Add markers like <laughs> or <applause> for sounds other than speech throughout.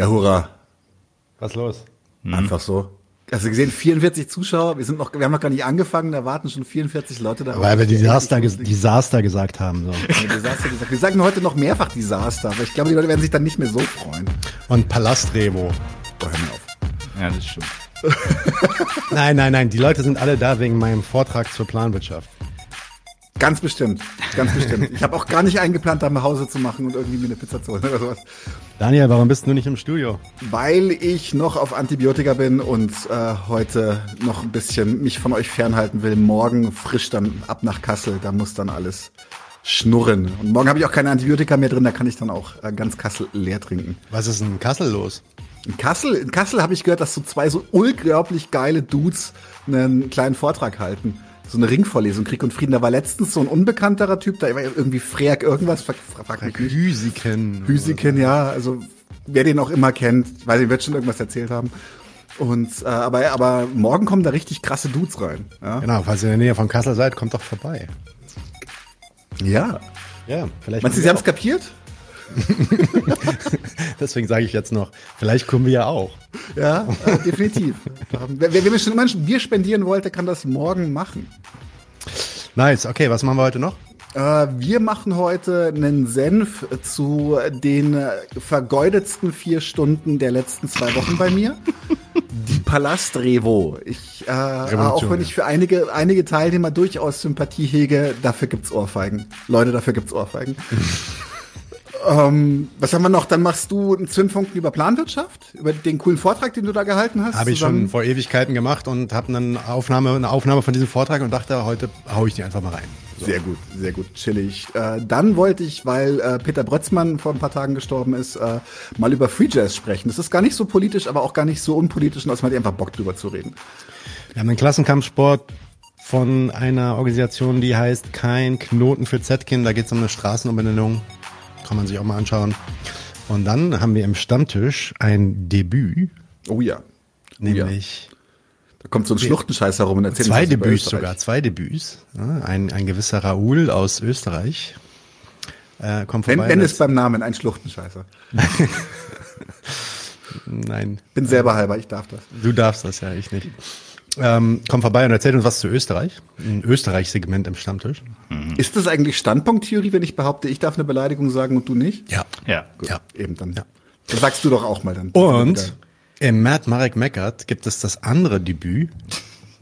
Ja, hurra. Was los? Mhm. Einfach so. Hast du gesehen, 44 Zuschauer, wir sind noch, wir haben noch gar nicht angefangen, da warten schon 44 Leute da. Weil wir Desaster, Desaster gesagt haben. So. Desaster gesagt. Wir sagen heute noch mehrfach Desaster, aber ich glaube, die Leute werden sich dann nicht mehr so freuen. Und Palastrevo. Oh, hör mir auf. Ja, das stimmt. <laughs> nein, nein, nein, die Leute sind alle da wegen meinem Vortrag zur Planwirtschaft. Ganz bestimmt, ganz bestimmt. Ich habe auch gar nicht eingeplant, da nach Hause zu machen und irgendwie mir eine Pizza zu holen oder sowas. Daniel, warum bist du nicht im Studio? Weil ich noch auf Antibiotika bin und äh, heute noch ein bisschen mich von euch fernhalten will. Morgen frisch dann ab nach Kassel, da muss dann alles schnurren. Und morgen habe ich auch keine Antibiotika mehr drin, da kann ich dann auch äh, ganz Kassel leer trinken. Was ist in Kassel los? In Kassel, in Kassel habe ich gehört, dass so zwei so unglaublich geile Dudes einen kleinen Vortrag halten so eine Ringvorlesung, Krieg und Frieden. Da war letztens so ein unbekannterer Typ, da war irgendwie Freak irgendwas, frag, frag mich nicht. Hüsiken. Hüsiken, ja, also wer den auch immer kennt, weil er wird schon irgendwas erzählt haben. Und äh, aber, aber morgen kommen da richtig krasse Dudes rein. Ja? Genau, falls ihr in der Nähe von Kassel seid, kommt doch vorbei. Ja. Ja, vielleicht. Meinst du, Sie haben es kapiert? <laughs> Deswegen sage ich jetzt noch, vielleicht kommen wir ja auch. Ja, äh, definitiv. wer, wer, wer schon immer ein Bier spendieren wollte, kann das morgen machen. Nice, okay, was machen wir heute noch? Äh, wir machen heute einen Senf zu den vergeudetsten vier Stunden der letzten zwei Wochen bei mir. Die Palast Revo. Ich, äh, auch wenn ich für einige, einige Teilnehmer durchaus Sympathie hege, dafür gibt's Ohrfeigen. Leute, dafür gibt's Ohrfeigen. <laughs> Ähm, was haben wir noch? Dann machst du einen Zündfunken über Planwirtschaft, über den coolen Vortrag, den du da gehalten hast. Habe ich schon vor Ewigkeiten gemacht und habe eine Aufnahme, eine Aufnahme von diesem Vortrag und dachte, heute hau ich die einfach mal rein. So. Sehr gut, sehr gut, chillig. Äh, dann wollte ich, weil äh, Peter Brötzmann vor ein paar Tagen gestorben ist, äh, mal über Free Jazz sprechen. Das ist gar nicht so politisch, aber auch gar nicht so unpolitisch, und man hat einfach Bock drüber zu reden. Wir haben einen Klassenkampfsport von einer Organisation, die heißt Kein Knoten für Zetkin. Da geht es um eine Straßenumbenennung kann man sich auch mal anschauen. Und dann haben wir im Stammtisch ein Debüt. Oh ja. Oh nämlich. Ja. Da kommt so ein Schluchtenscheiß herum und erzählt Zwei Debüts sogar, zwei Debüts. ein, ein gewisser Raoul aus Österreich. Äh, kommt vorbei. Nenn es beim Namen, ein Schluchtenscheißer. <laughs> Nein. Bin selber halber, ich darf das. Du darfst das, ja, ich nicht. Ähm, komm vorbei und erzähl uns was zu Österreich. Ein Österreich-Segment im Stammtisch. Mhm. Ist das eigentlich Standpunkttheorie, wenn ich behaupte, ich darf eine Beleidigung sagen und du nicht? Ja. Ja. Gut, ja. Eben dann. Ja. Dann sagst du doch auch mal dann. Und im Matt Marek Meckert gibt es das andere Debüt,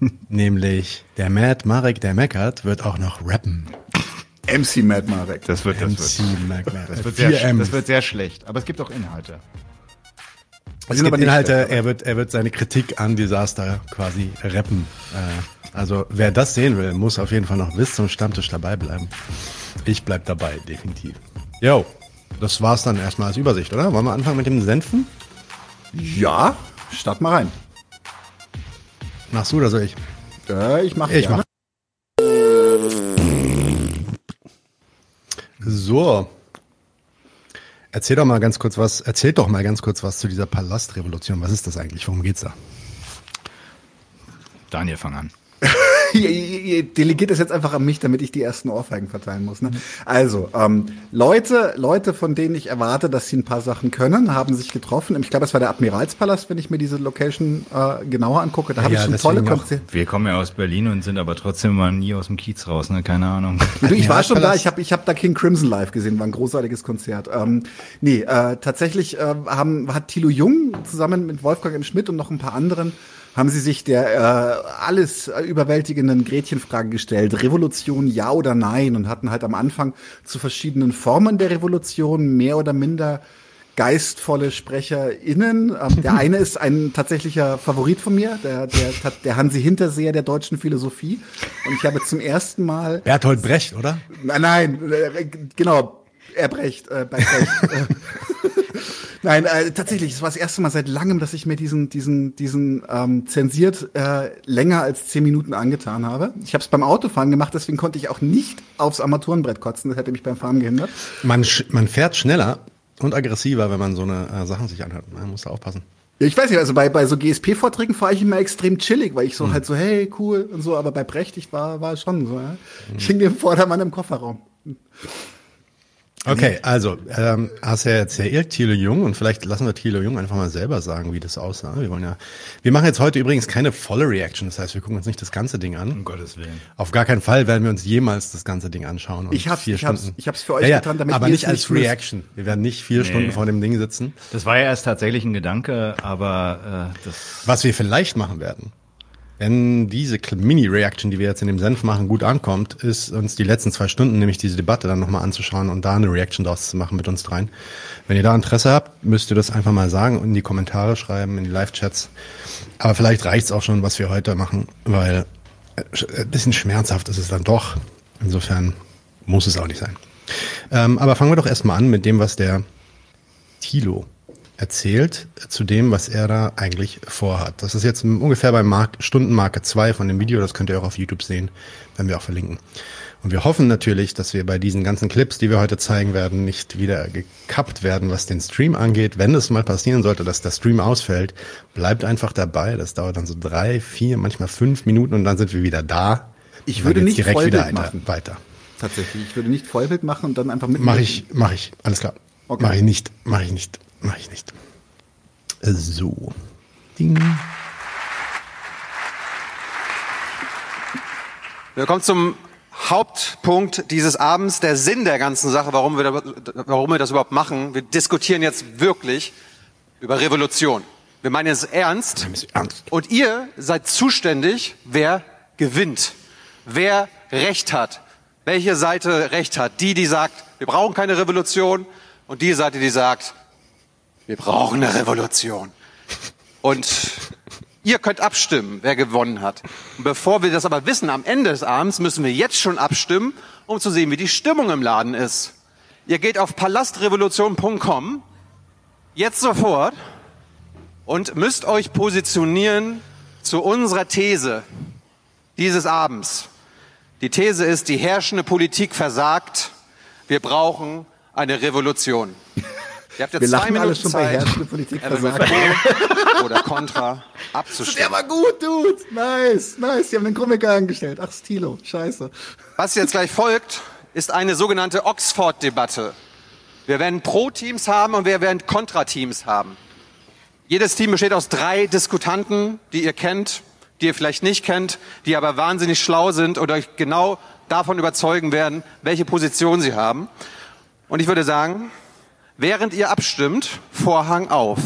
<laughs> nämlich der Matt Marek, der meckert, wird auch noch rappen. MC Matt Marek. Das wird, das MC wird, Matt das wird, sehr, das wird sehr schlecht. Aber es gibt auch Inhalte. Es gibt Inhalte, er wird, er wird seine Kritik an Desaster quasi rappen. Äh, also wer das sehen will, muss auf jeden Fall noch bis zum Stammtisch dabei bleiben. Ich bleib dabei, definitiv. Jo, das war's dann erstmal als Übersicht, oder? Wollen wir anfangen mit dem Senfen? Ja, start mal rein. Machst du oder soll ich? Äh, ich mach Ich gerne. mach. So, Erzähl doch mal ganz kurz was, erzähl doch mal ganz kurz was zu dieser Palastrevolution. Was ist das eigentlich? Worum geht's da? Daniel, fang an. <laughs> <laughs> ihr delegiert das jetzt einfach an mich, damit ich die ersten Ohrfeigen verteilen muss. Ne? Also, ähm, Leute, Leute, von denen ich erwarte, dass sie ein paar Sachen können, haben sich getroffen. Ich glaube, es war der Admiralspalast, wenn ich mir diese Location äh, genauer angucke. Da habe ja, ich schon tolle Konzerte. Wir kommen ja aus Berlin und sind aber trotzdem mal nie aus dem Kiez raus, ne? Keine Ahnung. Du, ich war schon da, ich habe ich hab da King Crimson live gesehen, war ein großartiges Konzert. Ähm, nee, äh, tatsächlich äh, haben, hat Thilo Jung zusammen mit Wolfgang M. Schmidt und noch ein paar anderen haben sie sich der äh, alles überwältigenden Gretchenfrage gestellt, Revolution ja oder nein und hatten halt am Anfang zu verschiedenen Formen der Revolution mehr oder minder geistvolle SprecherInnen. Ähm, der <laughs> eine ist ein tatsächlicher Favorit von mir, der, der, der Hansi Hinterseher der deutschen Philosophie. Und ich habe zum ersten Mal. Bertolt Brecht, oder? Nein, nein, äh, genau, Erbrecht, äh, bei Brecht. <laughs> Nein, äh, tatsächlich, es war das erste Mal seit langem, dass ich mir diesen, diesen, diesen ähm, zensiert äh, länger als zehn Minuten angetan habe. Ich habe es beim Autofahren gemacht, deswegen konnte ich auch nicht aufs Armaturenbrett kotzen. Das hätte mich beim Fahren gehindert. Man, man fährt schneller und aggressiver, wenn man so eine äh, Sachen sich anhört. Man muss da aufpassen. Ja, ich weiß nicht, also bei, bei so GSP-Vorträgen fahre ich immer extrem chillig, weil ich so mhm. halt so, hey, cool und so, aber bei Brecht, ich war, war schon so, ja. Ich hing dem Vordermann im Kofferraum. Okay, also ähm, hast ja erzählt, Thilo Jung, und vielleicht lassen wir Thilo Jung einfach mal selber sagen, wie das aussah. Wir wollen ja, wir machen jetzt heute übrigens keine volle Reaction, das heißt, wir gucken uns nicht das ganze Ding an. Um Gottes Willen. Auf gar keinen Fall werden wir uns jemals das ganze Ding anschauen. Ich hab's, vier ich hab's, Stunden. ich hab's für euch ja, ja, getan, damit aber nicht als nicht. Reaction. Wir werden nicht vier Stunden vor dem Ding sitzen. Das war ja erst tatsächlich ein Gedanke, aber äh, das Was wir vielleicht machen werden, wenn diese Mini-Reaction, die wir jetzt in dem Senf machen, gut ankommt, ist uns die letzten zwei Stunden, nämlich diese Debatte dann nochmal anzuschauen und da eine Reaction draus zu machen mit uns dreien. Wenn ihr da Interesse habt, müsst ihr das einfach mal sagen und in die Kommentare schreiben, in die Live-Chats. Aber vielleicht reicht's auch schon, was wir heute machen, weil äh, ein bisschen schmerzhaft ist es dann doch. Insofern muss es auch nicht sein. Ähm, aber fangen wir doch erstmal an mit dem, was der Thilo erzählt zu dem, was er da eigentlich vorhat. Das ist jetzt ungefähr bei Mark Stundenmarke 2 von dem Video, das könnt ihr auch auf YouTube sehen, werden wir auch verlinken. Und wir hoffen natürlich, dass wir bei diesen ganzen Clips, die wir heute zeigen werden, nicht wieder gekappt werden, was den Stream angeht. Wenn es mal passieren sollte, dass der Stream ausfällt, bleibt einfach dabei. Das dauert dann so drei, vier, manchmal fünf Minuten und dann sind wir wieder da. Ich würde nicht direkt Vollbild wieder machen. weiter. Tatsächlich. Ich würde nicht Vollbild machen und dann einfach mit. Mache ich, mache ich, alles klar. Okay. Mache ich nicht, mache ich nicht, mache ich nicht. So. Ding. Wir kommen zum Hauptpunkt dieses Abends, der Sinn der ganzen Sache, warum wir, da, warum wir das überhaupt machen. Wir diskutieren jetzt wirklich über Revolution. Wir meinen es ernst. Ernst. Und ihr seid zuständig, wer gewinnt, wer Recht hat, welche Seite Recht hat. Die, die sagt, wir brauchen keine Revolution und die Seite, die sagt, wir brauchen eine Revolution. Und ihr könnt abstimmen, wer gewonnen hat. Und bevor wir das aber wissen, am Ende des Abends müssen wir jetzt schon abstimmen, um zu sehen, wie die Stimmung im Laden ist. Ihr geht auf palastrevolution.com, jetzt sofort, und müsst euch positionieren zu unserer These dieses Abends. Die These ist, die herrschende Politik versagt. Wir brauchen eine Revolution. Ihr habt jetzt Wir zwei lachen Minuten schon bei Zeit, herrschende Politik versagt. oder contra Der abzustimmen. war gut, Dude. Nice, nice. Die haben den Komiker angestellt. Ach, Stilo. Scheiße. Was jetzt gleich folgt, ist eine sogenannte Oxford-Debatte. Wir werden Pro-Teams haben und wir werden Kontra-Teams haben. Jedes Team besteht aus drei Diskutanten, die ihr kennt, die ihr vielleicht nicht kennt, die aber wahnsinnig schlau sind und euch genau davon überzeugen werden, welche Position sie haben. Und ich würde sagen, während ihr abstimmt, Vorhang auf.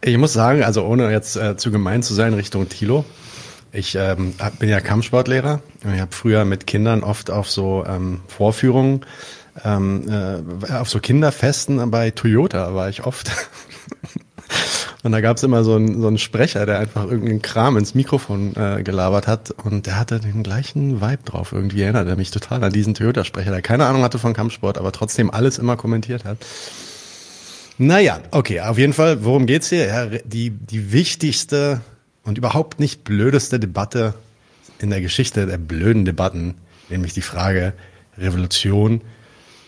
Ich muss sagen, also ohne jetzt äh, zu gemein zu sein Richtung Thilo, ich ähm, bin ja Kampfsportlehrer. Ich habe früher mit Kindern oft auf so ähm, Vorführungen, ähm, äh, auf so Kinderfesten bei Toyota war ich oft. <laughs> Und da gab's immer so einen, so einen Sprecher, der einfach irgendeinen Kram ins Mikrofon äh, gelabert hat und der hatte den gleichen Vibe drauf. Irgendwie erinnert er mich total an diesen Toyota-Sprecher, der keine Ahnung hatte von Kampfsport, aber trotzdem alles immer kommentiert hat. Naja, okay, auf jeden Fall, worum geht's hier? Ja, die, die wichtigste und überhaupt nicht blödeste Debatte in der Geschichte der blöden Debatten, nämlich die Frage Revolution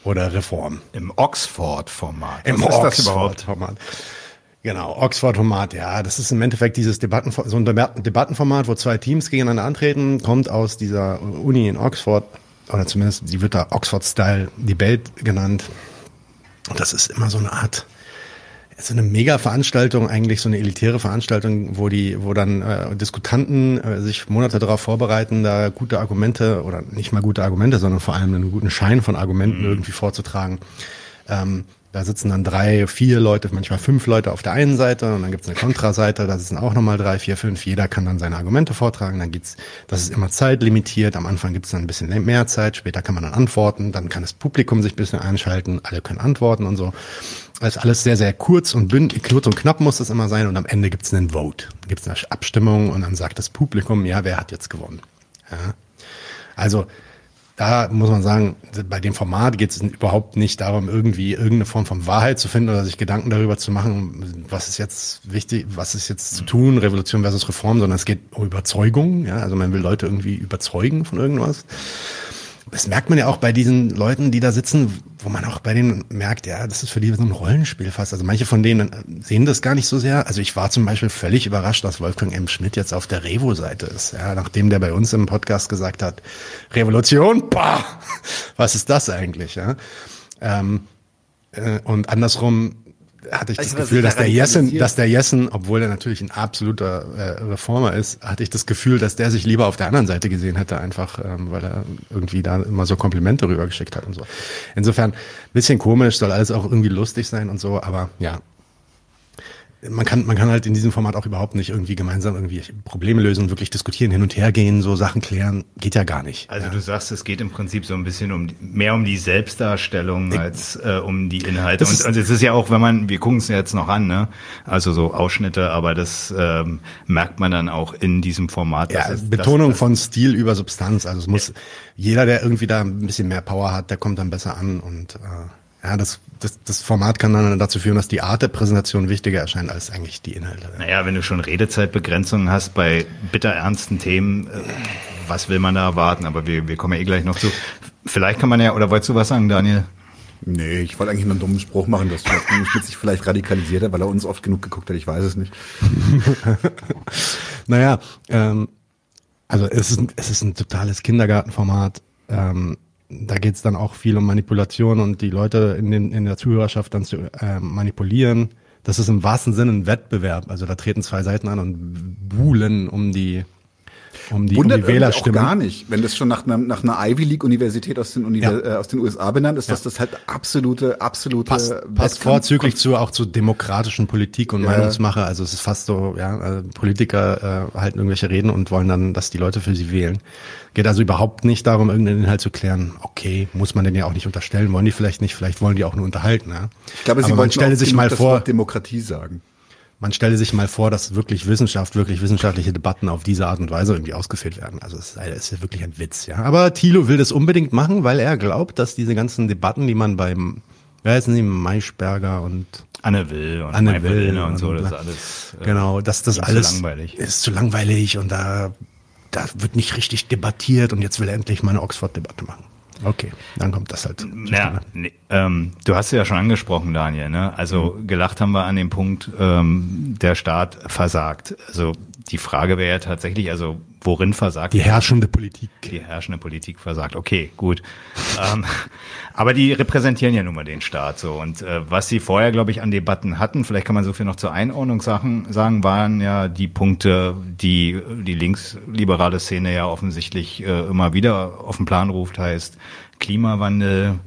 oder Reform. im Oxford-Format. Im? Oxford-Format. Genau, Oxford-Format, ja, das ist im Endeffekt dieses Debatten, so ein Debat- Debattenformat, wo zwei Teams gegeneinander antreten, kommt aus dieser Uni in Oxford, oder zumindest, die wird da Oxford-Style Debate genannt. Und das ist immer so eine Art, so eine Mega-Veranstaltung, eigentlich so eine elitäre Veranstaltung, wo die, wo dann äh, Diskutanten äh, sich Monate darauf vorbereiten, da gute Argumente oder nicht mal gute Argumente, sondern vor allem einen guten Schein von Argumenten irgendwie vorzutragen. Ähm, da sitzen dann drei, vier Leute, manchmal fünf Leute auf der einen Seite und dann gibt's eine Kontraseite, da sitzen auch nochmal drei, vier, fünf. Jeder kann dann seine Argumente vortragen. Dann geht's, das ist immer zeitlimitiert. Am Anfang gibt's dann ein bisschen mehr Zeit, später kann man dann antworten, dann kann das Publikum sich ein bisschen einschalten, alle können antworten und so. Das ist alles sehr, sehr kurz und bünd, kurz und knapp muss das immer sein und am Ende gibt's einen Vote. Dann gibt's eine Abstimmung und dann sagt das Publikum, ja, wer hat jetzt gewonnen? Ja. Also da muss man sagen, bei dem Format geht es überhaupt nicht darum, irgendwie irgendeine Form von Wahrheit zu finden oder sich Gedanken darüber zu machen, was ist jetzt wichtig, was ist jetzt zu tun, Revolution versus Reform, sondern es geht um Überzeugung. Ja, also man will Leute irgendwie überzeugen von irgendwas. Das merkt man ja auch bei diesen Leuten, die da sitzen, wo man auch bei denen merkt, ja, das ist für die so ein Rollenspiel fast. Also manche von denen sehen das gar nicht so sehr. Also ich war zum Beispiel völlig überrascht, dass Wolfgang M. Schmidt jetzt auf der Revo-Seite ist. Ja, nachdem der bei uns im Podcast gesagt hat, Revolution, bah, was ist das eigentlich? Ja? Ähm, äh, und andersrum hatte ich also das Gefühl, dass der Jessen, dass der Jessen, obwohl er natürlich ein absoluter äh, Reformer ist, hatte ich das Gefühl, dass der sich lieber auf der anderen Seite gesehen hätte, einfach ähm, weil er irgendwie da immer so Komplimente rübergeschickt hat und so. Insofern bisschen komisch, soll alles auch irgendwie lustig sein und so, aber ja, man kann, man kann halt in diesem Format auch überhaupt nicht irgendwie gemeinsam irgendwie Probleme lösen, wirklich diskutieren, hin und her gehen, so Sachen klären, geht ja gar nicht. Also ja. du sagst, es geht im Prinzip so ein bisschen um mehr um die Selbstdarstellung ich, als äh, um die Inhalte. Und, und es ist ja auch, wenn man, wir gucken es jetzt noch an, ne? Also so Ausschnitte, aber das ähm, merkt man dann auch in diesem Format. Ja, es, Betonung das, von Stil über Substanz. Also es muss ja. jeder, der irgendwie da ein bisschen mehr Power hat, der kommt dann besser an und äh, ja, das, das, das Format kann dann dazu führen, dass die Art der Präsentation wichtiger erscheint als eigentlich die Inhalte. Naja, wenn du schon Redezeitbegrenzungen hast bei bitterernsten Themen, äh, was will man da erwarten? Aber wir, wir kommen ja eh gleich noch zu. Vielleicht kann man ja, oder wolltest du was sagen, Daniel? Nee, ich wollte eigentlich nur einen dummen Spruch machen, dass Schmidt sich vielleicht radikalisiert hat, weil er uns oft genug geguckt hat, ich weiß es nicht. <laughs> naja, ähm, also es ist, es ist ein totales Kindergartenformat. Ähm, da geht es dann auch viel um Manipulation und die Leute in, den, in der Zuhörerschaft dann zu äh, manipulieren. Das ist im wahrsten Sinne ein Wettbewerb. Also da treten zwei Seiten an und buhlen um die um die, Wundert um die Wählerstimme. auch gar nicht, wenn das schon nach einer, nach einer Ivy League Universität aus den, Univers ja. äh, aus den USA benannt ist, dass das halt absolute, absolute passt, passt vorzüglich zu auch zu demokratischen Politik und ja. Meinungsmache. Also es ist fast so, ja, also Politiker äh, halten irgendwelche Reden und wollen dann, dass die Leute für sie wählen. Geht also überhaupt nicht darum, irgendeinen Inhalt zu klären. Okay, muss man den ja auch nicht unterstellen, wollen die vielleicht nicht, vielleicht wollen die auch nur unterhalten. Ja? Ich glaube, sie wollen sich mal vor Demokratie sagen man stelle sich mal vor, dass wirklich Wissenschaft, wirklich wissenschaftliche Debatten auf diese Art und Weise irgendwie ausgeführt werden. Also es ist ja wirklich ein Witz, ja. Aber Thilo will das unbedingt machen, weil er glaubt, dass diese ganzen Debatten, die man beim, wer heißen sie, Maischberger und Anne Will und Anne Will und, und so, das ist alles. Äh, genau, dass das alles zu langweilig. ist zu langweilig und da, da wird nicht richtig debattiert und jetzt will er endlich mal eine Oxford-Debatte machen. Okay, dann kommt das halt. Ja, nee, ähm, du hast es ja schon angesprochen, Daniel. Ne? Also mhm. gelacht haben wir an dem Punkt, ähm, der Staat versagt. Also die Frage wäre ja tatsächlich, also worin versagt die herrschende Politik? Die herrschende Politik versagt. Okay, gut. <laughs> ähm, aber die repräsentieren ja nun mal den Staat so. Und äh, was sie vorher, glaube ich, an Debatten hatten, vielleicht kann man so viel noch zur Einordnung sagen, sagen waren ja die Punkte, die die linksliberale Szene ja offensichtlich äh, immer wieder auf den Plan ruft, heißt Klimawandel,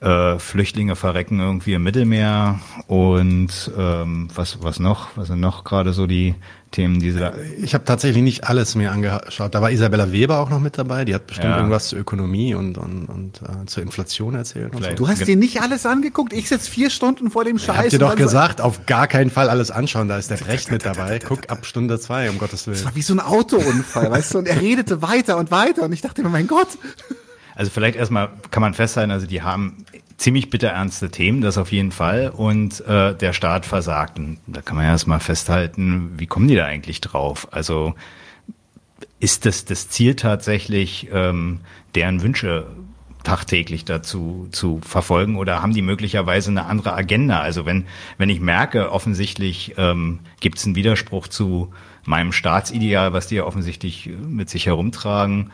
äh, Flüchtlinge verrecken irgendwie im Mittelmeer und ähm, was was noch? Was sind noch gerade so die Themen, die sie da? Ich habe tatsächlich nicht alles mir angeschaut. Da war Isabella Weber auch noch mit dabei. Die hat bestimmt ja. irgendwas zur Ökonomie und und, und äh, zur Inflation erzählt. So. Du hast dir nicht alles angeguckt. Ich sitze vier Stunden vor dem Scheiß. Ich hab dir doch gesagt, auf gar keinen Fall alles anschauen. Da ist der Recht mit dabei. Guck ab Stunde zwei, um Gottes Willen. Das war wie so ein Autounfall, weißt du? Und er redete weiter und weiter und ich dachte mir, mein Gott. Also vielleicht erstmal kann man festhalten, also die haben ziemlich bitterernste Themen, das auf jeden Fall. Und äh, der Staat versagt. Und da kann man ja erstmal festhalten, wie kommen die da eigentlich drauf? Also ist das das Ziel tatsächlich, ähm, deren Wünsche tagtäglich dazu zu verfolgen oder haben die möglicherweise eine andere Agenda? Also wenn, wenn ich merke, offensichtlich ähm, gibt es einen Widerspruch zu meinem Staatsideal, was die ja offensichtlich mit sich herumtragen,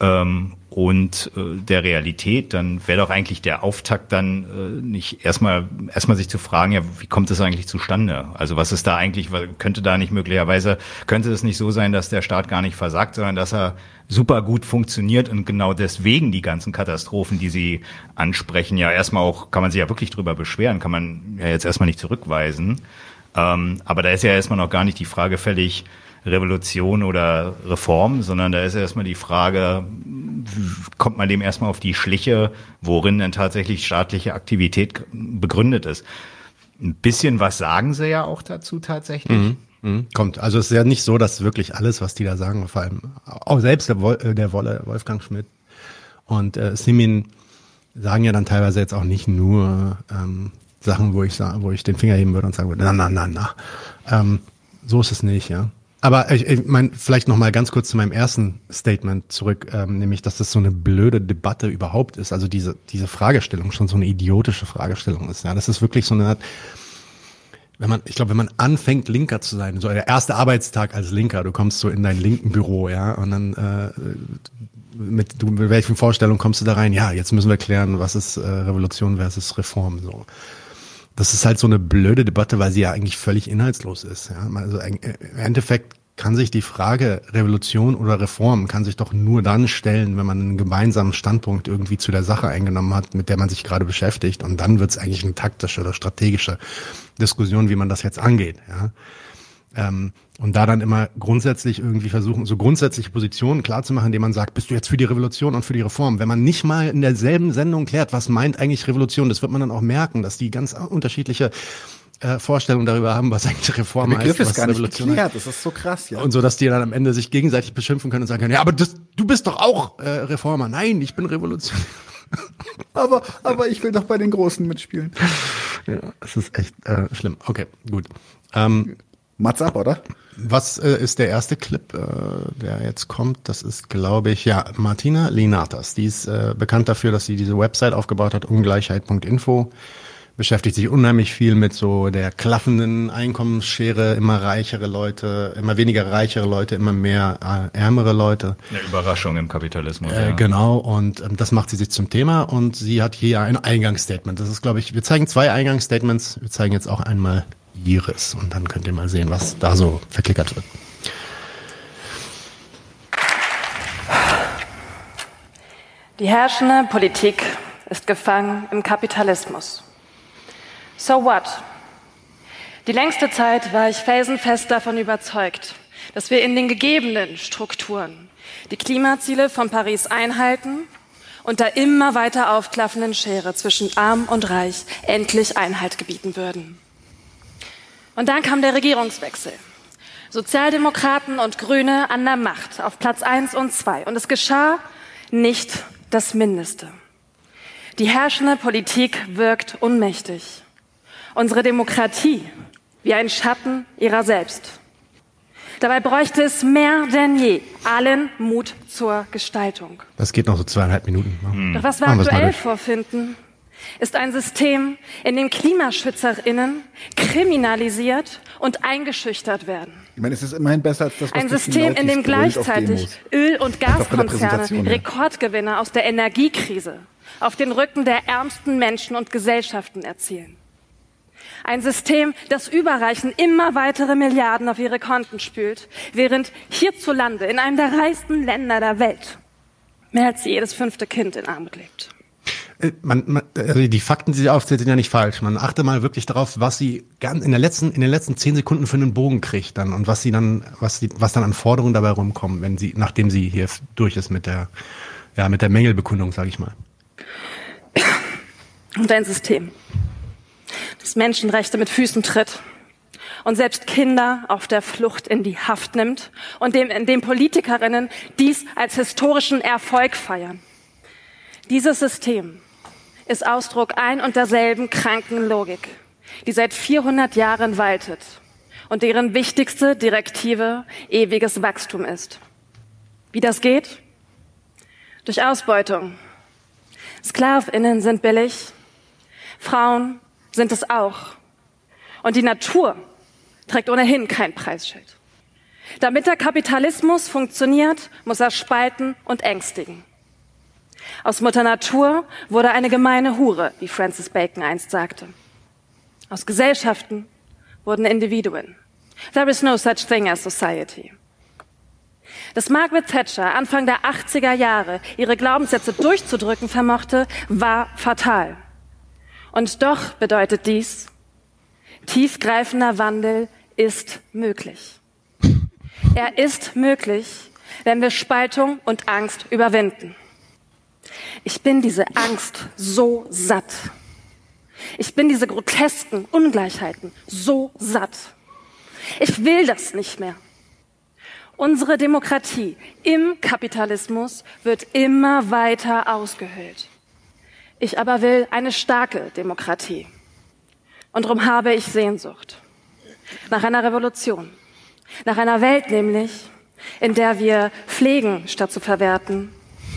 ähm, und äh, der Realität, dann wäre doch eigentlich der Auftakt dann äh, nicht erstmal erstmal sich zu fragen, ja, wie kommt das eigentlich zustande? Also was ist da eigentlich, könnte da nicht möglicherweise, könnte es nicht so sein, dass der Staat gar nicht versagt, sondern dass er super gut funktioniert und genau deswegen die ganzen Katastrophen, die Sie ansprechen, ja erstmal auch, kann man sich ja wirklich drüber beschweren, kann man ja jetzt erstmal nicht zurückweisen. Ähm, aber da ist ja erstmal noch gar nicht die Frage fällig, Revolution oder Reform, sondern da ist erstmal die Frage, kommt man dem erstmal auf die Schliche, worin denn tatsächlich staatliche Aktivität begründet ist. Ein bisschen was sagen sie ja auch dazu tatsächlich. Mhm. Mhm. Kommt. Also es ist ja nicht so, dass wirklich alles, was die da sagen, vor allem auch selbst der, Wol der Wolle, Wolfgang Schmidt und äh, Simin sagen ja dann teilweise jetzt auch nicht nur ähm, Sachen, wo ich wo ich den Finger heben würde und sagen würde, na, na, na, na. Ähm, so ist es nicht, ja. Aber ich, ich meine, vielleicht noch mal ganz kurz zu meinem ersten Statement zurück, ähm, nämlich, dass das so eine blöde Debatte überhaupt ist. Also diese diese Fragestellung schon so eine idiotische Fragestellung ist. Ja, das ist wirklich so eine Art. Wenn man, ich glaube, wenn man anfängt, Linker zu sein, so der erste Arbeitstag als Linker, du kommst so in dein linken Büro, ja, und dann äh, mit, du, mit welchen Vorstellungen kommst du da rein? Ja, jetzt müssen wir klären, was ist äh, Revolution versus Reform. So. Das ist halt so eine blöde Debatte, weil sie ja eigentlich völlig inhaltslos ist. Ja? Also äh, im Endeffekt kann sich die Frage Revolution oder Reform kann sich doch nur dann stellen, wenn man einen gemeinsamen Standpunkt irgendwie zu der Sache eingenommen hat, mit der man sich gerade beschäftigt. Und dann wird es eigentlich eine taktische oder strategische Diskussion, wie man das jetzt angeht. Ja? Ähm, und da dann immer grundsätzlich irgendwie versuchen, so grundsätzliche Positionen klarzumachen, indem man sagt, bist du jetzt für die Revolution und für die Reform? Wenn man nicht mal in derselben Sendung klärt, was meint eigentlich Revolution, das wird man dann auch merken, dass die ganz unterschiedliche äh, Vorstellung darüber haben, was eigentlich Reform Der Begriff heißt. ist gar nicht geklärt, das ist so krass, ja. Und so, dass die dann am Ende sich gegenseitig beschimpfen können und sagen können, ja, aber das, du bist doch auch äh, Reformer. Nein, ich bin Revolutionär. <laughs> aber, aber ich will doch bei den Großen mitspielen. Ja, das ist echt äh, schlimm. Okay, gut. Ähm, Mats ab, oder? Was äh, ist der erste Clip, äh, der jetzt kommt? Das ist, glaube ich, ja, Martina Linatas. Die ist äh, bekannt dafür, dass sie diese Website aufgebaut hat, ungleichheit.info beschäftigt sich unheimlich viel mit so der klaffenden Einkommensschere, immer reichere Leute, immer weniger reichere Leute, immer mehr äh, ärmere Leute. Eine Überraschung im Kapitalismus. Äh, ja. Genau, und ähm, das macht sie sich zum Thema und sie hat hier ein Eingangsstatement. Das ist, glaube ich, wir zeigen zwei Eingangsstatements, wir zeigen jetzt auch einmal ihres und dann könnt ihr mal sehen, was da so verklickert wird. Die herrschende Politik ist gefangen im Kapitalismus. So what? Die längste Zeit war ich felsenfest davon überzeugt, dass wir in den gegebenen Strukturen die Klimaziele von Paris einhalten und der immer weiter aufklaffenden Schere zwischen arm und reich endlich Einhalt gebieten würden. Und dann kam der Regierungswechsel. Sozialdemokraten und Grüne an der Macht auf Platz eins und zwei. Und es geschah nicht das Mindeste. Die herrschende Politik wirkt unmächtig unsere Demokratie wie ein Schatten ihrer selbst. Dabei bräuchte es mehr denn je allen Mut zur Gestaltung. Das geht noch so zweieinhalb Minuten. Doch was wir aktuell vorfinden, ist ein System, in dem KlimaschützerInnen kriminalisiert und eingeschüchtert werden. Ich meine, es ist immerhin besser als das, was Ein System, in dem gleichzeitig Öl- und Gaskonzerne Rekordgewinne aus der Energiekrise auf den Rücken der ärmsten Menschen und Gesellschaften erzielen. Ein System, das Überreichen immer weitere Milliarden auf ihre Konten spült, während hierzulande in einem der reichsten Länder der Welt mehr als jedes fünfte Kind in Armut lebt. Äh, man, man, also die Fakten, die sie aufzählt, sind ja nicht falsch. Man achte mal wirklich darauf, was sie in der letzten, in den letzten zehn Sekunden für einen Bogen kriegt dann und was sie dann, was sie, was dann an Forderungen dabei rumkommen, wenn sie, nachdem sie hier durch ist mit der, ja, mit der Mängelbekundung, sage ich mal. Und ein System, das Menschenrechte mit Füßen tritt und selbst Kinder auf der Flucht in die Haft nimmt und dem, in dem Politikerinnen dies als historischen Erfolg feiern. Dieses System ist Ausdruck ein und derselben kranken Logik, die seit 400 Jahren waltet und deren wichtigste Direktive ewiges Wachstum ist. Wie das geht? Durch Ausbeutung. Sklavinnen sind billig, Frauen sind es auch. Und die Natur trägt ohnehin kein Preisschild. Damit der Kapitalismus funktioniert, muss er spalten und ängstigen. Aus Mutter Natur wurde eine gemeine Hure, wie Francis Bacon einst sagte. Aus Gesellschaften wurden Individuen. There is no such thing as society. Dass Margaret Thatcher Anfang der 80er Jahre ihre Glaubenssätze durchzudrücken vermochte, war fatal. Und doch bedeutet dies, tiefgreifender Wandel ist möglich. Er ist möglich, wenn wir Spaltung und Angst überwinden. Ich bin diese Angst so satt. Ich bin diese grotesken Ungleichheiten so satt. Ich will das nicht mehr. Unsere Demokratie im Kapitalismus wird immer weiter ausgehöhlt. Ich aber will eine starke Demokratie. Und darum habe ich Sehnsucht. Nach einer Revolution. Nach einer Welt nämlich, in der wir pflegen statt zu verwerten,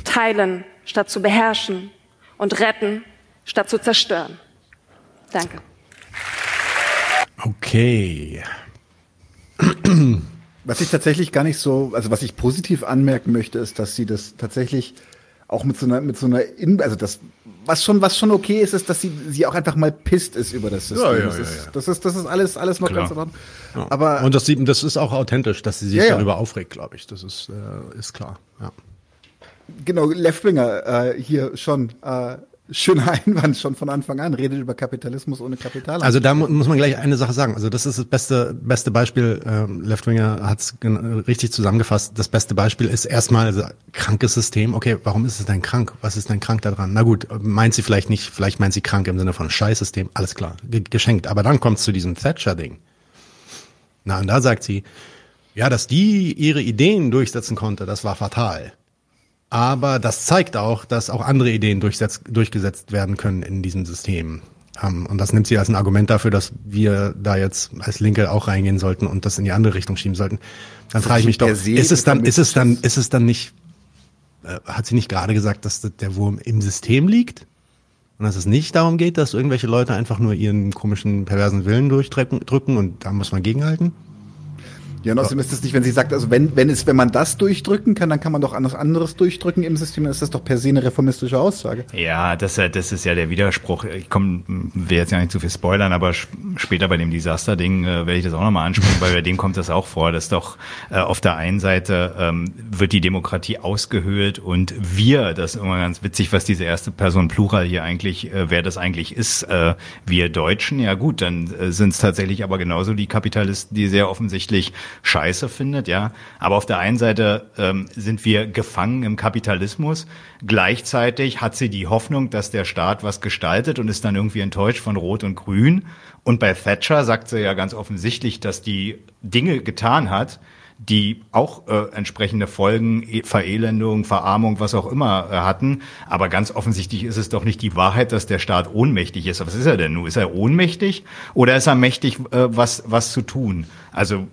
teilen statt zu beherrschen und retten statt zu zerstören. Danke. Okay. Was ich tatsächlich gar nicht so, also was ich positiv anmerken möchte, ist, dass sie das tatsächlich auch mit so einer, mit so einer, In also das, was schon, was schon okay ist, ist, dass sie, sie auch einfach mal pisst ist über das System. Ja, ja, das, ja, ist, das ist, das ist alles, alles noch Klar. ganz. Ja. Aber und das, das ist auch authentisch, dass sie sich darüber aufregt, glaube ich. Das ist, äh, ist klar. Ja. Genau, Leftwinger äh, hier schon. Äh, Schöner <laughs> Einwand schon von Anfang an, redet über Kapitalismus ohne Kapital. Also da muss man gleich eine Sache sagen. Also das ist das beste, beste Beispiel, ähm, Leftwinger hat es richtig zusammengefasst. Das beste Beispiel ist erstmal also, krankes System. Okay, warum ist es denn krank? Was ist denn krank daran? Na gut, meint sie vielleicht nicht, vielleicht meint sie krank im Sinne von Scheißsystem, alles klar, geschenkt. Aber dann kommt es zu diesem Thatcher-Ding. Na, und da sagt sie, ja, dass die ihre Ideen durchsetzen konnte, das war fatal. Aber das zeigt auch, dass auch andere Ideen durchgesetzt werden können in diesem System. Um, ähm, und das nimmt sie als ein Argument dafür, dass wir da jetzt als Linke auch reingehen sollten und das in die andere Richtung schieben sollten. Dann frage ich mich doch, ist es dann, ist es dann, ist es dann nicht, äh, hat sie nicht gerade gesagt, dass der Wurm im System liegt? Und dass es nicht darum geht, dass irgendwelche Leute einfach nur ihren komischen, perversen Willen durchdrücken und da muss man gegenhalten? Ja, und außerdem ist es nicht, wenn sie sagt, also wenn, wenn es, wenn man das durchdrücken kann, dann kann man doch anders anderes durchdrücken im System, dann ist das doch per se eine reformistische Aussage. Ja, das, äh, das ist ja der Widerspruch. Ich komm, will jetzt ja nicht zu viel spoilern, aber später bei dem Desaster-Ding äh, werde ich das auch nochmal ansprechen, weil bei dem kommt das auch vor, dass doch äh, auf der einen Seite ähm, wird die Demokratie ausgehöhlt und wir, das ist immer ganz witzig, was diese erste Person Plural hier eigentlich, äh, wer das eigentlich ist, äh, wir Deutschen, ja gut, dann äh, sind es tatsächlich aber genauso die Kapitalisten, die sehr offensichtlich scheiße findet, ja. Aber auf der einen Seite ähm, sind wir gefangen im Kapitalismus. Gleichzeitig hat sie die Hoffnung, dass der Staat was gestaltet und ist dann irgendwie enttäuscht von Rot und Grün. Und bei Thatcher sagt sie ja ganz offensichtlich, dass die Dinge getan hat, die auch äh, entsprechende Folgen, e, Verelendung, Verarmung, was auch immer äh, hatten. Aber ganz offensichtlich ist es doch nicht die Wahrheit, dass der Staat ohnmächtig ist. Was ist er denn nun? Ist er ohnmächtig oder ist er mächtig, äh, was, was zu tun? Also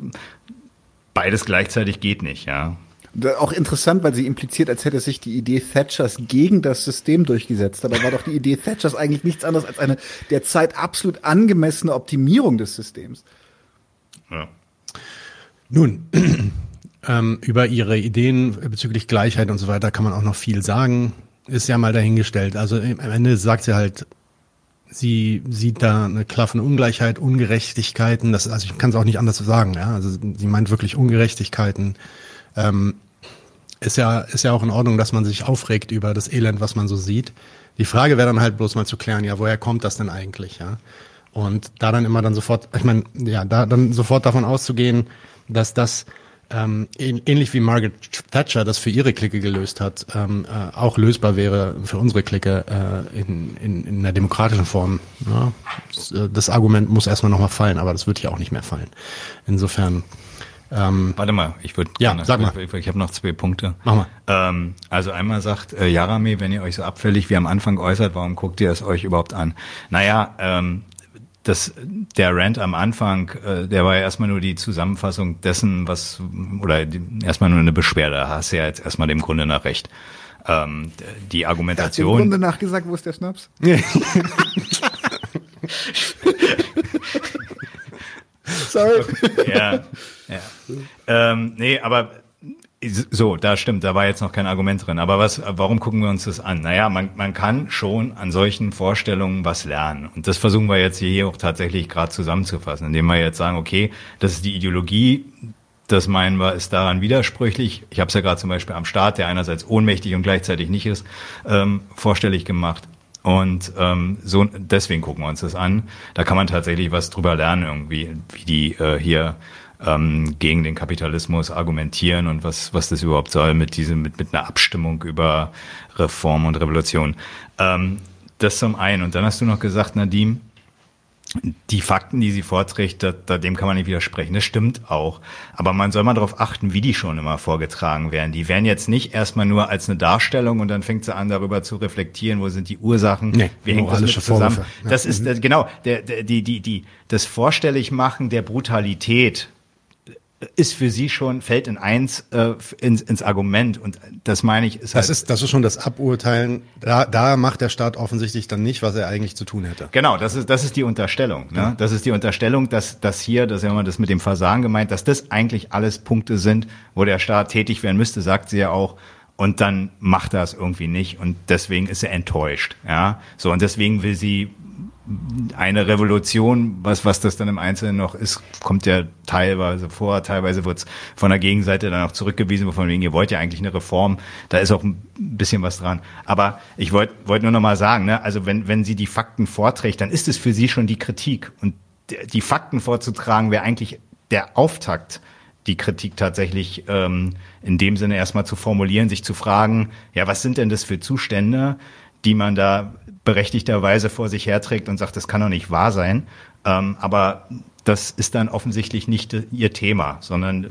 beides gleichzeitig geht nicht, ja. Auch interessant, weil sie impliziert, als hätte sich die Idee Thatchers gegen das System durchgesetzt. Dabei war doch die Idee Thatchers eigentlich nichts anderes als eine derzeit absolut angemessene Optimierung des Systems. Ja. Nun, <clears throat> ähm, über ihre Ideen bezüglich Gleichheit und so weiter kann man auch noch viel sagen. Ist ja mal dahingestellt. Also am Ende sagt sie halt, sie sieht da eine klaffende Ungleichheit, Ungerechtigkeiten. Das, also ich kann es auch nicht anders sagen. Ja? Also sie meint wirklich Ungerechtigkeiten. Ähm, ist ja ist ja auch in Ordnung, dass man sich aufregt über das Elend, was man so sieht. Die Frage wäre dann halt bloß mal zu klären, ja, woher kommt das denn eigentlich, ja? Und da dann immer dann sofort, ich meine, ja, da dann sofort davon auszugehen, dass das ähm, ähnlich wie Margaret Thatcher das für ihre Clique gelöst hat, ähm, äh, auch lösbar wäre für unsere Clique äh, in, in, in einer demokratischen Form. Ja, das, äh, das Argument muss erstmal nochmal fallen, aber das wird hier auch nicht mehr fallen. Insofern. Ähm, Warte mal, ich würde ja, sag mal. Ich, ich habe noch zwei Punkte. Mach mal. Ähm, also einmal sagt äh, Jarame, wenn ihr euch so abfällig wie am Anfang äußert, warum guckt ihr es euch überhaupt an? Naja, ähm, das, der Rant am Anfang, äh, der war ja erstmal nur die Zusammenfassung dessen, was, oder die, erstmal nur eine Beschwerde. Da hast du ja jetzt erstmal dem Grunde nach recht. Ähm, die Argumentation. Hat dem Grunde nach gesagt, wo ist der Schnaps? <laughs> Sorry. Ja, ja. Ähm, nee, aber so, da stimmt, da war jetzt noch kein Argument drin. Aber was, warum gucken wir uns das an? Naja, man, man kann schon an solchen Vorstellungen was lernen. Und das versuchen wir jetzt hier auch tatsächlich gerade zusammenzufassen, indem wir jetzt sagen, okay, das ist die Ideologie, das meinen wir, ist daran widersprüchlich. Ich habe es ja gerade zum Beispiel am Start, der einerseits ohnmächtig und gleichzeitig nicht ist, ähm, vorstellig gemacht. Und ähm, so deswegen gucken wir uns das an. Da kann man tatsächlich was drüber lernen, irgendwie, wie die äh, hier ähm, gegen den Kapitalismus argumentieren und was, was das überhaupt soll mit diesem, mit, mit einer Abstimmung über Reform und Revolution. Ähm, das zum einen. Und dann hast du noch gesagt, Nadim, die Fakten, die sie vorträgt, da, da, dem kann man nicht widersprechen. Das stimmt auch. Aber man soll mal darauf achten, wie die schon immer vorgetragen werden. Die werden jetzt nicht erstmal nur als eine Darstellung und dann fängt sie an, darüber zu reflektieren, wo sind die Ursachen, nee, wie hängt das mit zusammen. Ja. Das ist, mhm. genau, der, der, die, die, die, das Vorstelligmachen der Brutalität ist für sie schon, fällt in eins äh, ins, ins Argument. Und das meine ich, ist halt. Das ist, das ist schon das Aburteilen. Da, da macht der Staat offensichtlich dann nicht, was er eigentlich zu tun hätte. Genau, das ist, das ist die Unterstellung. Ne? Das ist die Unterstellung, dass, dass hier, das ist ja immer das mit dem Versagen gemeint, dass das eigentlich alles Punkte sind, wo der Staat tätig werden müsste, sagt sie ja auch. Und dann macht er es irgendwie nicht und deswegen ist er enttäuscht. Ja, so und deswegen will sie eine Revolution, was, was das dann im Einzelnen noch ist, kommt ja teilweise vor, teilweise wird es von der Gegenseite dann auch zurückgewiesen, von wegen, ihr wollt ja eigentlich eine Reform, da ist auch ein bisschen was dran. Aber ich wollte wollt nur noch mal sagen, ne, also wenn, wenn sie die Fakten vorträgt, dann ist es für sie schon die Kritik. Und die Fakten vorzutragen wäre eigentlich der Auftakt, die Kritik tatsächlich ähm, in dem Sinne erstmal zu formulieren, sich zu fragen, ja, was sind denn das für Zustände, die man da berechtigterweise vor sich herträgt und sagt, das kann doch nicht wahr sein. Ähm, aber das ist dann offensichtlich nicht ihr Thema, sondern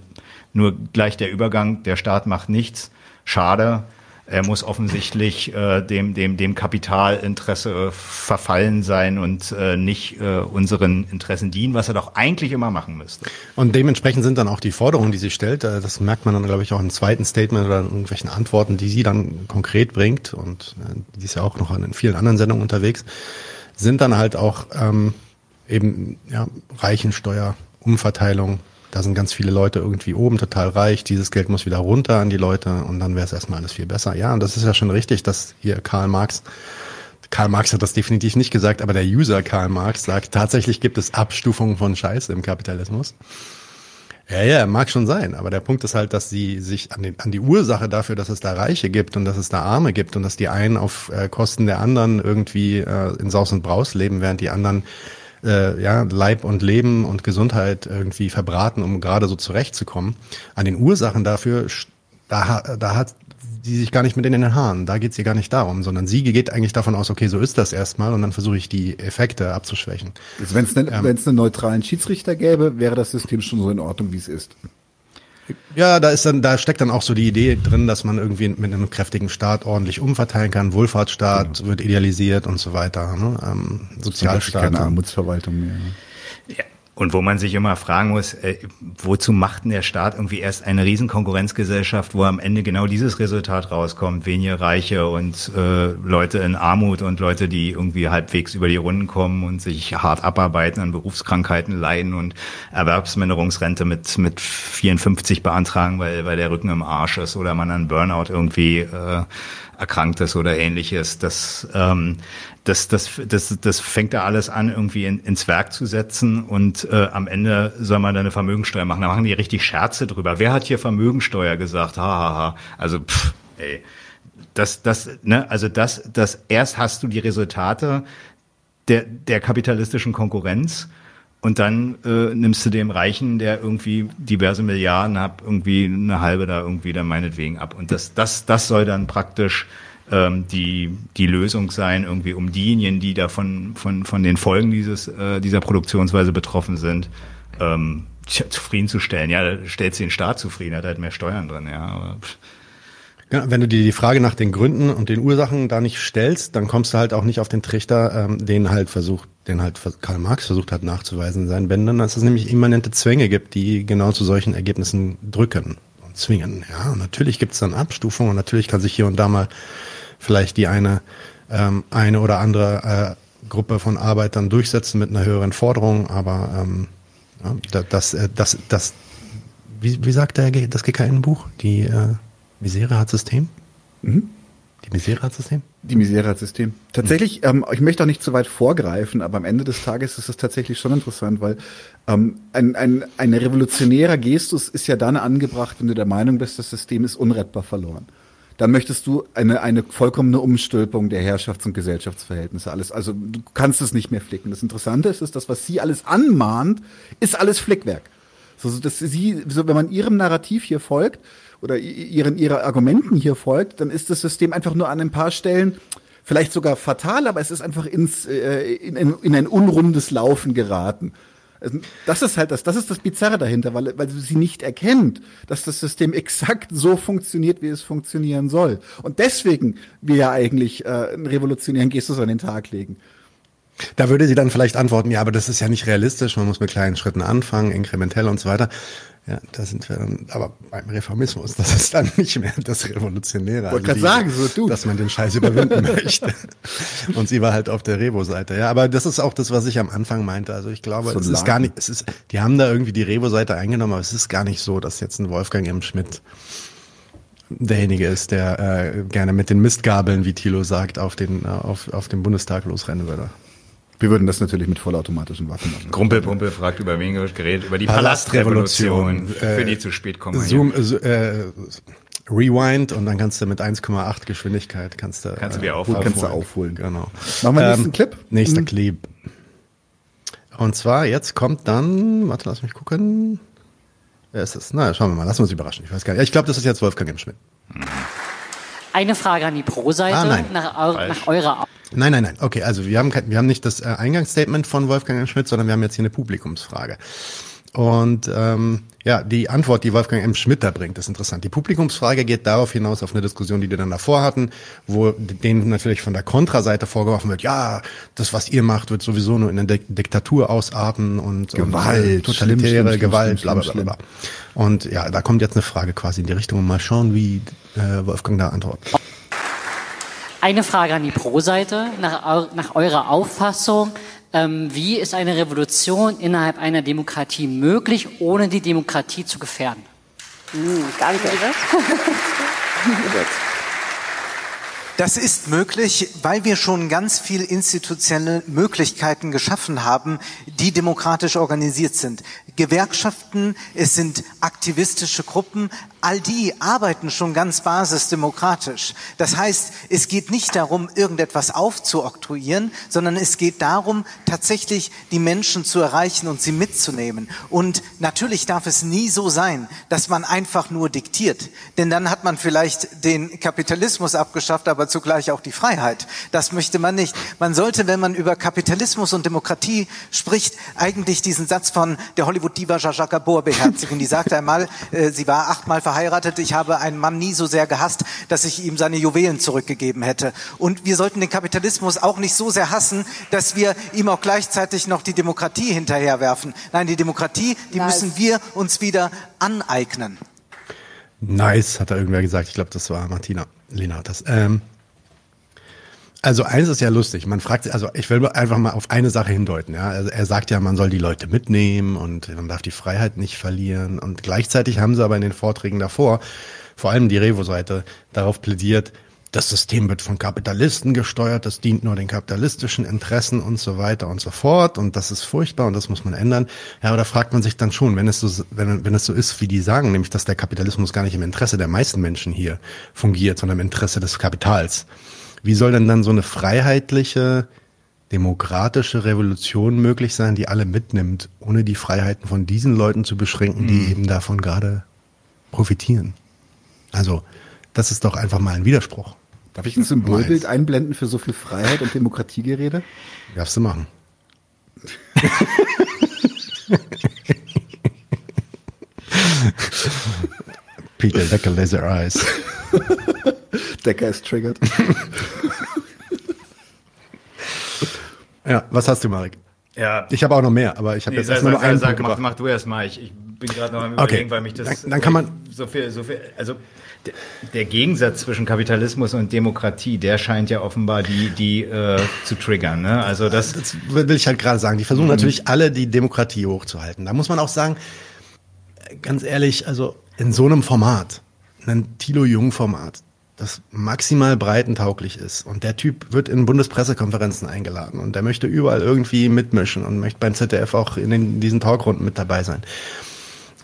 nur gleich der Übergang, der Staat macht nichts. Schade. Er muss offensichtlich äh, dem, dem, dem Kapitalinteresse äh, verfallen sein und äh, nicht äh, unseren Interessen dienen, was er doch eigentlich immer machen müsste. Und dementsprechend sind dann auch die Forderungen, die sie stellt, äh, das merkt man dann, glaube ich, auch im zweiten Statement oder in irgendwelchen Antworten, die sie dann konkret bringt, und äh, die ist ja auch noch in vielen anderen Sendungen unterwegs, sind dann halt auch ähm, eben ja, Reichensteuer, Umverteilung, da sind ganz viele Leute irgendwie oben total reich, dieses Geld muss wieder runter an die Leute und dann wäre es erstmal alles viel besser. Ja, und das ist ja schon richtig, dass hier Karl Marx, Karl Marx hat das definitiv nicht gesagt, aber der User Karl Marx sagt, tatsächlich gibt es Abstufungen von Scheiße im Kapitalismus. Ja, ja, mag schon sein, aber der Punkt ist halt, dass sie sich an, den, an die Ursache dafür, dass es da Reiche gibt und dass es da Arme gibt und dass die einen auf äh, Kosten der anderen irgendwie äh, in Saus und Braus leben, während die anderen äh, ja, Leib und Leben und Gesundheit irgendwie verbraten, um gerade so zurechtzukommen. An den Ursachen dafür, da, da hat die sich gar nicht mit in den Haaren. Da geht es ihr gar nicht darum, sondern sie geht eigentlich davon aus, okay, so ist das erstmal und dann versuche ich die Effekte abzuschwächen. Also wenn es ne, ähm, einen neutralen Schiedsrichter gäbe, wäre das System schon so in Ordnung, wie es ist. Ja, da ist dann, da steckt dann auch so die Idee drin, dass man irgendwie mit einem kräftigen Staat ordentlich umverteilen kann. Wohlfahrtsstaat genau. wird idealisiert und so weiter. Ne? Ähm, Sozialstaat. Keine Armutsverwaltung mehr. Ja. Und wo man sich immer fragen muss, äh, wozu macht denn der Staat irgendwie erst eine Riesenkonkurrenzgesellschaft, wo am Ende genau dieses Resultat rauskommt, weniger Reiche und äh, Leute in Armut und Leute, die irgendwie halbwegs über die Runden kommen und sich hart abarbeiten, an Berufskrankheiten leiden und Erwerbsminderungsrente mit mit 54 beantragen, weil weil der Rücken im Arsch ist oder man an Burnout irgendwie äh, erkrankt ist oder ähnliches. Das, ähm, das, das, das, das fängt da alles an, irgendwie in, ins Werk zu setzen und äh, am Ende soll man da eine Vermögensteuer machen. Da machen die richtig Scherze drüber. Wer hat hier Vermögensteuer gesagt? Hahaha. Ha, ha. Also, pff, ey. Das, das, ne, also das, das erst hast du die Resultate der, der kapitalistischen Konkurrenz und dann äh, nimmst du dem Reichen, der irgendwie diverse Milliarden hat, irgendwie eine halbe da irgendwie dann meinetwegen ab. Und das, das, das soll dann praktisch ähm, die, die Lösung sein, irgendwie um diejenigen, die davon von, von den Folgen dieses, äh, dieser Produktionsweise betroffen sind, ähm, zufriedenzustellen. Ja, stellt sie den Staat zufrieden, hat halt mehr Steuern drin, ja. Aber, ja, wenn du dir die Frage nach den Gründen und den Ursachen da nicht stellst, dann kommst du halt auch nicht auf den Trichter, ähm, den halt versucht, den halt Karl Marx versucht hat nachzuweisen in seinen Bändern, dass es nämlich immanente Zwänge gibt, die genau zu solchen Ergebnissen drücken und zwingen. Ja, und natürlich gibt es dann Abstufungen und natürlich kann sich hier und da mal vielleicht die eine, ähm, eine oder andere äh, Gruppe von Arbeitern durchsetzen mit einer höheren Forderung, aber ähm, ja, das, äh, das, das, wie, wie sagt der, das GKN-Buch? Die äh, Misere hat System? Mhm. Die Misere hat System? Die Misere hat System. Tatsächlich, mhm. ähm, ich möchte auch nicht zu weit vorgreifen, aber am Ende des Tages ist es tatsächlich schon interessant, weil ähm, ein, ein, ein revolutionärer Gestus ist ja dann angebracht, wenn du der Meinung bist, das System ist unrettbar verloren. Dann möchtest du eine, eine vollkommene Umstülpung der Herrschafts- und Gesellschaftsverhältnisse. Alles, also du kannst es nicht mehr flicken. Das Interessante ist, ist das, was sie alles anmahnt, ist alles Flickwerk. So, dass sie, so, wenn man ihrem Narrativ hier folgt, oder ihren, ihre Argumenten hier folgt, dann ist das System einfach nur an ein paar Stellen vielleicht sogar fatal, aber es ist einfach ins, äh, in, in, in ein unrundes Laufen geraten. Das ist halt das, das ist das Bizarre dahinter, weil, weil sie nicht erkennt, dass das System <laughs> exakt so funktioniert, wie es funktionieren soll. Und deswegen wir ja eigentlich äh, einen revolutionären Gestus an den Tag legen. Da würde sie dann vielleicht antworten, ja, aber das ist ja nicht realistisch, man muss mit kleinen Schritten anfangen, inkrementell und so weiter. Ja, da sind wir dann, aber beim Reformismus, das ist dann nicht mehr das Revolutionäre. Wollte also gerade sagen, so du. Dass man den Scheiß überwinden <laughs> möchte. Und sie war halt auf der Revo-Seite. Ja, aber das ist auch das, was ich am Anfang meinte. Also ich glaube, so es lang. ist gar nicht, es ist, die haben da irgendwie die Revo-Seite eingenommen, aber es ist gar nicht so, dass jetzt ein Wolfgang M. Schmidt derjenige ist, der äh, gerne mit den Mistgabeln, wie Thilo sagt, auf den, äh, auf, auf den Bundestag losrennen würde. Wir würden das natürlich mit vollautomatischen Waffen machen. Grumpel Pumpel fragt über wen geredet, über die Palastrevolution, Palast für die zu spät kommen. Zoom, äh, Rewind und dann kannst du mit 1,8 Geschwindigkeit kannst du, kannst du wieder aufholen. Kannst du aufholen. Genau. Machen wir nächsten ähm, Clip? Nächster mhm. Clip. Und zwar, jetzt kommt dann, warte, lass mich gucken. Wer ist das? Na, schauen wir mal, lassen wir uns überraschen. Ich weiß gar nicht. Ich glaube, das ist jetzt Wolfgang M. Schmidt. Eine Frage an die Pro-Seite ah, nach, nach eurer Nein, nein, nein. Okay, also wir haben, kein, wir haben nicht das äh, Eingangsstatement von Wolfgang Schmidt, sondern wir haben jetzt hier eine Publikumsfrage. Und ähm, ja, die Antwort, die Wolfgang M. Schmidt da bringt, ist interessant. Die Publikumsfrage geht darauf hinaus auf eine Diskussion, die wir dann davor hatten, wo denen natürlich von der Kontraseite vorgeworfen wird, ja, das, was ihr macht, wird sowieso nur in eine Diktatur ausarten und Gewalt, und, totalitäre schlimm, schlimm, Gewalt, schlimm, bla, bla, bla, bla. Und ja, da kommt jetzt eine Frage quasi in die Richtung und mal schauen, wie äh, Wolfgang da antwortet. Eine Frage an die Pro-Seite. Nach, nach eurer Auffassung, ähm, wie ist eine Revolution innerhalb einer Demokratie möglich, ohne die Demokratie zu gefährden? Mm, danke. <laughs> Das ist möglich, weil wir schon ganz viel institutionelle Möglichkeiten geschaffen haben, die demokratisch organisiert sind. Gewerkschaften, es sind aktivistische Gruppen, all die arbeiten schon ganz basisdemokratisch. Das heißt, es geht nicht darum, irgendetwas aufzuoktroyieren, sondern es geht darum, tatsächlich die Menschen zu erreichen und sie mitzunehmen. Und natürlich darf es nie so sein, dass man einfach nur diktiert. Denn dann hat man vielleicht den Kapitalismus abgeschafft, aber zugleich auch die Freiheit. Das möchte man nicht. Man sollte, wenn man über Kapitalismus und Demokratie spricht, eigentlich diesen Satz von der Hollywood Hollywood-Diva Jaja Gabor beherzigen. Die sagte einmal, äh, sie war achtmal verheiratet, ich habe einen Mann nie so sehr gehasst, dass ich ihm seine Juwelen zurückgegeben hätte. Und wir sollten den Kapitalismus auch nicht so sehr hassen, dass wir ihm auch gleichzeitig noch die Demokratie hinterherwerfen. Nein, die Demokratie, die nice. müssen wir uns wieder aneignen. Nice, hat er irgendwer gesagt. Ich glaube, das war Martina Lena. Das, ähm, also eins ist ja lustig. Man fragt, also ich will einfach mal auf eine Sache hindeuten. Ja, also er sagt ja, man soll die Leute mitnehmen und man darf die Freiheit nicht verlieren. Und gleichzeitig haben sie aber in den Vorträgen davor, vor allem die Revo-Seite, darauf plädiert, das System wird von Kapitalisten gesteuert, das dient nur den kapitalistischen Interessen und so weiter und so fort. Und das ist furchtbar und das muss man ändern. Ja, aber da fragt man sich dann schon, wenn es so, wenn, wenn es so ist, wie die sagen, nämlich, dass der Kapitalismus gar nicht im Interesse der meisten Menschen hier fungiert, sondern im Interesse des Kapitals wie soll denn dann so eine freiheitliche, demokratische Revolution möglich sein, die alle mitnimmt, ohne die Freiheiten von diesen Leuten zu beschränken, die mhm. eben davon gerade profitieren? Also, das ist doch einfach mal ein Widerspruch. Darf ich ein Symbolbild einblenden für so viel Freiheit und Demokratiegerede? Darfst du machen. <laughs> Peter Decker Laser Eyes. <laughs> Decker ist triggered. <laughs> ja, was hast du, Marek? Ja. Ich habe auch noch mehr, aber ich habe nee, jetzt erstmal nur einen sag, mach, mach, du erst mal. Ich, ich bin gerade noch am überlegen, okay. weil mich das dann, dann kann man so viel, so viel, also der, der, Gegensatz zwischen Kapitalismus und Demokratie, der scheint ja offenbar die, die äh, zu triggern. Ne? Also das, das will ich halt gerade sagen. Die versuchen mhm. natürlich alle die Demokratie hochzuhalten. Da muss man auch sagen, ganz ehrlich, also in so einem Format, ein Tilo Jung Format, das maximal breitentauglich ist. Und der Typ wird in Bundespressekonferenzen eingeladen und der möchte überall irgendwie mitmischen und möchte beim ZDF auch in den, diesen Talkrunden mit dabei sein.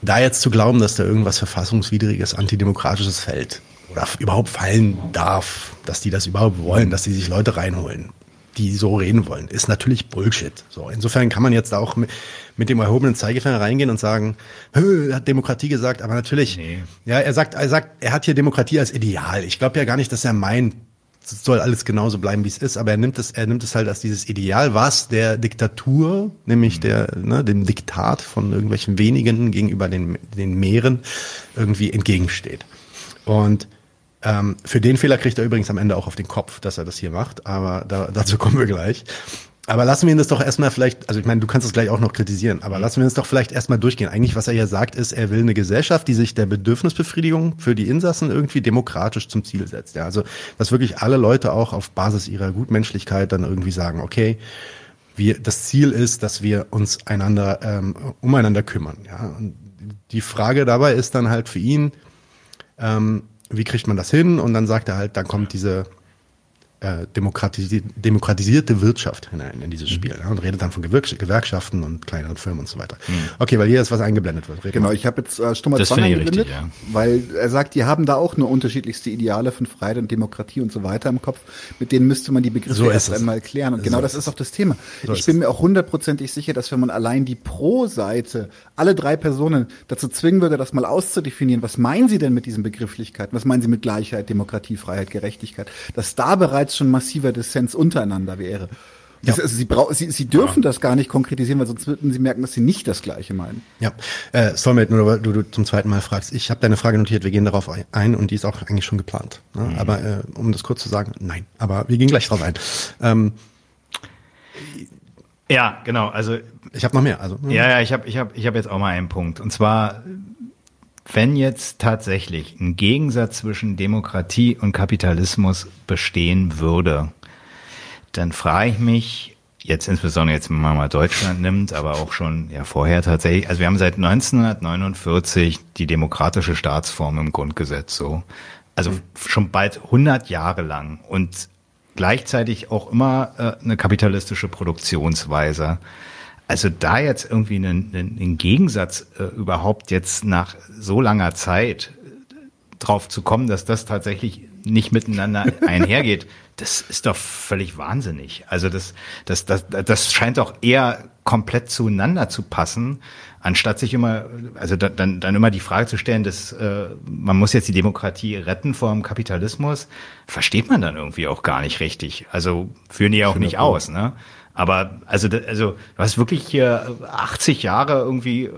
Da jetzt zu glauben, dass da irgendwas verfassungswidriges, antidemokratisches fällt oder überhaupt fallen darf, dass die das überhaupt wollen, dass die sich Leute reinholen, die so reden wollen, ist natürlich Bullshit. So, insofern kann man jetzt auch mit, mit dem erhobenen Zeigefinger reingehen und sagen, er hat Demokratie gesagt, aber natürlich, nee. ja, er sagt, er sagt, er hat hier Demokratie als Ideal. Ich glaube ja gar nicht, dass er meint, es soll alles genauso bleiben, wie es ist, aber er nimmt es, er nimmt es halt als dieses Ideal, was der Diktatur, nämlich mhm. der, ne, dem Diktat von irgendwelchen wenigen gegenüber den, den Meeren irgendwie entgegensteht. Und ähm, für den Fehler kriegt er übrigens am Ende auch auf den Kopf, dass er das hier macht, aber da, dazu kommen wir gleich. Aber lassen wir ihn das doch erstmal vielleicht, also ich meine, du kannst es gleich auch noch kritisieren, aber lassen wir uns doch vielleicht erstmal durchgehen. Eigentlich, was er ja sagt, ist, er will eine Gesellschaft, die sich der Bedürfnisbefriedigung für die Insassen irgendwie demokratisch zum Ziel setzt. Ja, also, dass wirklich alle Leute auch auf Basis ihrer Gutmenschlichkeit dann irgendwie sagen, okay, wir, das Ziel ist, dass wir uns einander, ähm, umeinander kümmern. Ja, und die Frage dabei ist dann halt für ihn, ähm, wie kriegt man das hin? Und dann sagt er halt, dann kommt diese äh, demokratisi demokratisierte Wirtschaft hinein in dieses mhm. Spiel ja, und redet dann von Gewerkschaften und kleineren Firmen und so weiter. Mhm. Okay, weil hier ist was eingeblendet wird. Red genau, mal. ich habe jetzt äh, Stummer Zwang eingeblendet, richtig, ja. weil er sagt, die haben da auch nur unterschiedlichste Ideale von Freiheit und Demokratie und so weiter im Kopf. Mit denen müsste man die Begriffe so erst einmal klären. Und genau so das ist auch das Thema. So ich bin mir auch hundertprozentig sicher, dass wenn man allein die Pro-Seite, alle drei Personen dazu zwingen würde, das mal auszudefinieren, was meinen sie denn mit diesen Begrifflichkeiten? Was meinen sie mit Gleichheit, Demokratie, Freiheit, Gerechtigkeit? Dass da bereits bereits schon massiver Dissens untereinander wäre. Ja. Also sie, sie, sie dürfen ja. das gar nicht konkretisieren, weil sonst würden sie merken, dass sie nicht das Gleiche meinen. Ja, äh, Soulmate, nur weil du, du zum zweiten Mal fragst. Ich habe deine Frage notiert, wir gehen darauf ein und die ist auch eigentlich schon geplant. Ne? Mhm. Aber äh, um das kurz zu sagen, nein. Aber wir gehen gleich drauf ein. Ähm, ja, genau. Also ich habe noch mehr. Also ja, ja, ich habe ich hab, ich hab jetzt auch mal einen Punkt. Und zwar wenn jetzt tatsächlich ein Gegensatz zwischen Demokratie und Kapitalismus bestehen würde, dann frage ich mich, jetzt insbesondere jetzt, wenn man mal Deutschland nimmt, aber auch schon ja vorher tatsächlich, also wir haben seit 1949 die demokratische Staatsform im Grundgesetz so, also schon bald 100 Jahre lang und gleichzeitig auch immer äh, eine kapitalistische Produktionsweise. Also da jetzt irgendwie einen, einen Gegensatz äh, überhaupt jetzt nach so langer Zeit drauf zu kommen, dass das tatsächlich nicht miteinander <laughs> einhergeht, das ist doch völlig wahnsinnig. Also das, das, das, das scheint doch eher komplett zueinander zu passen, anstatt sich immer, also da, dann, dann immer die Frage zu stellen, dass äh, man muss jetzt die Demokratie retten vor dem Kapitalismus, versteht man dann irgendwie auch gar nicht richtig. Also führen die auch nicht aus, ne? Aber also, also du hast wirklich hier 80 Jahre irgendwie äh,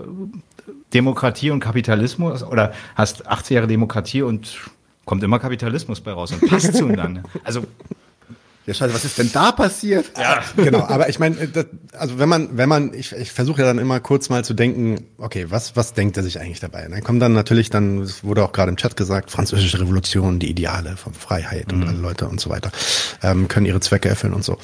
Demokratie und Kapitalismus oder hast 80 Jahre Demokratie und kommt immer Kapitalismus bei raus und passt zueinander. <laughs> Also ja, scheiße, was ist denn da passiert? Ja, <laughs> genau. Aber ich meine, also wenn man, wenn man, ich, ich versuche ja dann immer kurz mal zu denken, okay, was, was denkt er sich eigentlich dabei? Und dann kommt dann natürlich dann, es wurde auch gerade im Chat gesagt, französische Revolution, die Ideale von Freiheit mhm. und alle Leute und so weiter, ähm, können ihre Zwecke erfüllen und so.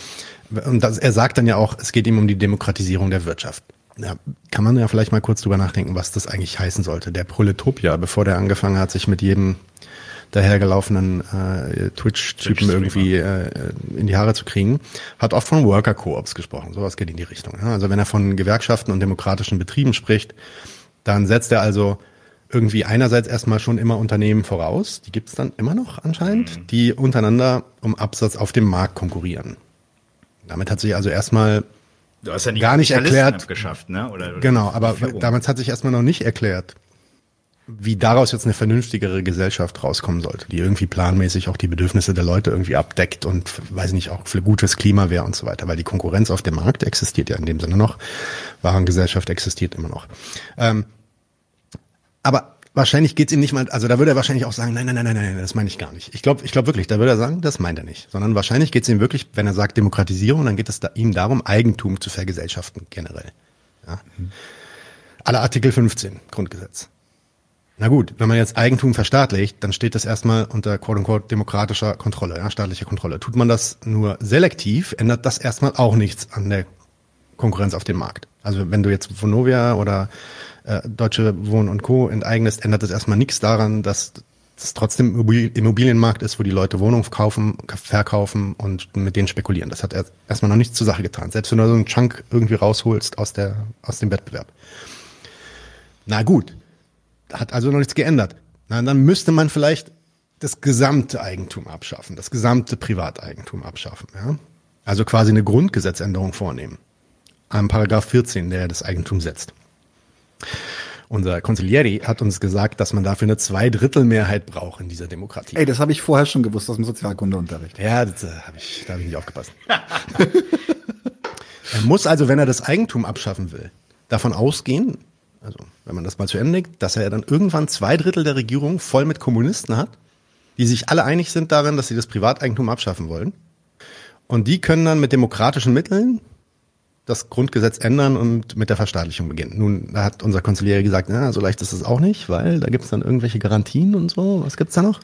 Und das, er sagt dann ja auch, es geht ihm um die Demokratisierung der Wirtschaft. Ja, kann man ja vielleicht mal kurz drüber nachdenken, was das eigentlich heißen sollte. Der Proletopia, bevor der angefangen hat, sich mit jedem dahergelaufenen äh, Twitch-Typen irgendwie äh, in die Haare zu kriegen, hat oft von Worker-Coops gesprochen. Sowas geht in die Richtung. Ja? Also wenn er von Gewerkschaften und demokratischen Betrieben spricht, dann setzt er also irgendwie einerseits erstmal schon immer Unternehmen voraus, die gibt's dann immer noch anscheinend, mhm. die untereinander um Absatz auf dem Markt konkurrieren. Damit hat sich also erstmal du hast ja gar nicht erklärt, geschafft, ne? Oder, genau, aber damals hat sich erstmal noch nicht erklärt, wie daraus jetzt eine vernünftigere Gesellschaft rauskommen sollte, die irgendwie planmäßig auch die Bedürfnisse der Leute irgendwie abdeckt und weiß nicht auch für gutes Klima wäre und so weiter, weil die Konkurrenz auf dem Markt existiert ja in dem Sinne noch, Warengesellschaft existiert immer noch. Ähm, aber wahrscheinlich geht's ihm nicht mal, also da würde er wahrscheinlich auch sagen, nein, nein, nein, nein, nein, das meine ich gar nicht. Ich glaube ich glaube wirklich, da würde er sagen, das meint er nicht. Sondern wahrscheinlich geht's ihm wirklich, wenn er sagt Demokratisierung, dann geht es da, ihm darum, Eigentum zu vergesellschaften generell. Ja? Mhm. Alle Artikel 15 Grundgesetz. Na gut, wenn man jetzt Eigentum verstaatlicht, dann steht das erstmal unter quote-unquote demokratischer Kontrolle, ja, staatlicher Kontrolle. Tut man das nur selektiv, ändert das erstmal auch nichts an der Konkurrenz auf dem Markt. Also wenn du jetzt Vonovia oder äh, Deutsche Wohnen und Co. enteignest, ändert das erstmal nichts daran, dass es trotzdem Immobilienmarkt ist, wo die Leute Wohnungen kaufen, verkaufen und mit denen spekulieren. Das hat erstmal noch nichts zur Sache getan. Selbst wenn du so einen Chunk irgendwie rausholst aus, der, aus dem Wettbewerb. Na gut, hat also noch nichts geändert. Na, dann müsste man vielleicht das gesamte Eigentum abschaffen, das gesamte Privateigentum abschaffen. Ja? Also quasi eine Grundgesetzänderung vornehmen. Am Paragraph 14, der das Eigentum setzt. Unser Consiglieri hat uns gesagt, dass man dafür eine Zweidrittelmehrheit braucht in dieser Demokratie. Ey, das habe ich vorher schon gewusst aus dem Sozialkundeunterricht. Ja, das äh, hab ich, da habe ich nicht aufgepasst. <laughs> er muss also, wenn er das Eigentum abschaffen will, davon ausgehen, also wenn man das mal zu Ende legt, dass er dann irgendwann zwei Drittel der Regierung voll mit Kommunisten hat, die sich alle einig sind darin, dass sie das Privateigentum abschaffen wollen. Und die können dann mit demokratischen Mitteln das Grundgesetz ändern und mit der Verstaatlichung beginnen. Nun, da hat unser Konziliär gesagt, na, so leicht ist es auch nicht, weil da gibt es dann irgendwelche Garantien und so. Was gibt's da noch?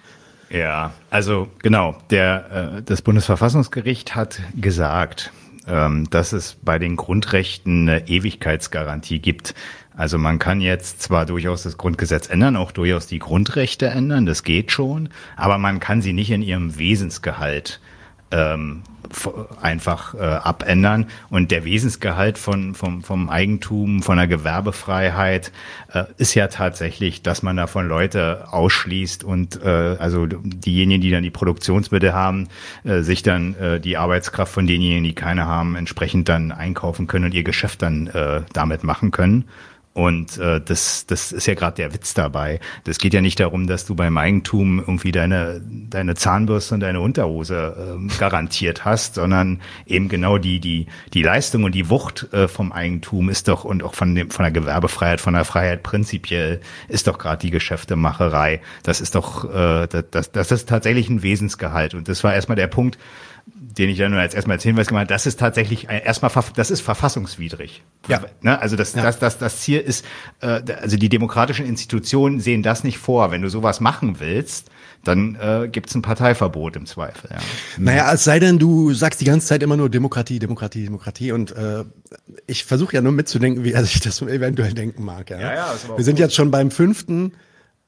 Ja, also genau, der, äh, das Bundesverfassungsgericht hat gesagt, ähm, dass es bei den Grundrechten eine Ewigkeitsgarantie gibt. Also man kann jetzt zwar durchaus das Grundgesetz ändern, auch durchaus die Grundrechte ändern, das geht schon, aber man kann sie nicht in ihrem Wesensgehalt ähm, einfach äh, abändern. Und der Wesensgehalt von, vom, vom Eigentum, von der Gewerbefreiheit äh, ist ja tatsächlich, dass man davon Leute ausschließt und äh, also diejenigen, die dann die Produktionsmittel haben, äh, sich dann äh, die Arbeitskraft von denjenigen, die keine haben, entsprechend dann einkaufen können und ihr Geschäft dann äh, damit machen können. Und äh, das, das ist ja gerade der Witz dabei. Das geht ja nicht darum, dass du beim Eigentum irgendwie deine, deine Zahnbürste und deine Unterhose äh, garantiert hast, sondern eben genau die, die, die Leistung und die Wucht äh, vom Eigentum ist doch und auch von, dem, von der Gewerbefreiheit, von der Freiheit prinzipiell ist doch gerade die Geschäftemacherei. Das ist doch, äh, das, das ist tatsächlich ein Wesensgehalt. Und das war erstmal der Punkt, den ich ja nur als erstmal als Hinweis gemacht habe, das ist tatsächlich erstmal, das ist verfassungswidrig. Ja. Ne? Also das, ja. das, das, das Ziel ist, äh, also die demokratischen Institutionen sehen das nicht vor. Wenn du sowas machen willst, dann äh, gibt es ein Parteiverbot im Zweifel. Ja. Naja, es sei denn, du sagst die ganze Zeit immer nur Demokratie, Demokratie, Demokratie und äh, ich versuche ja nur mitzudenken, wie er sich das eventuell denken mag. Ja, ja, ja Wir sind gut. jetzt schon beim fünften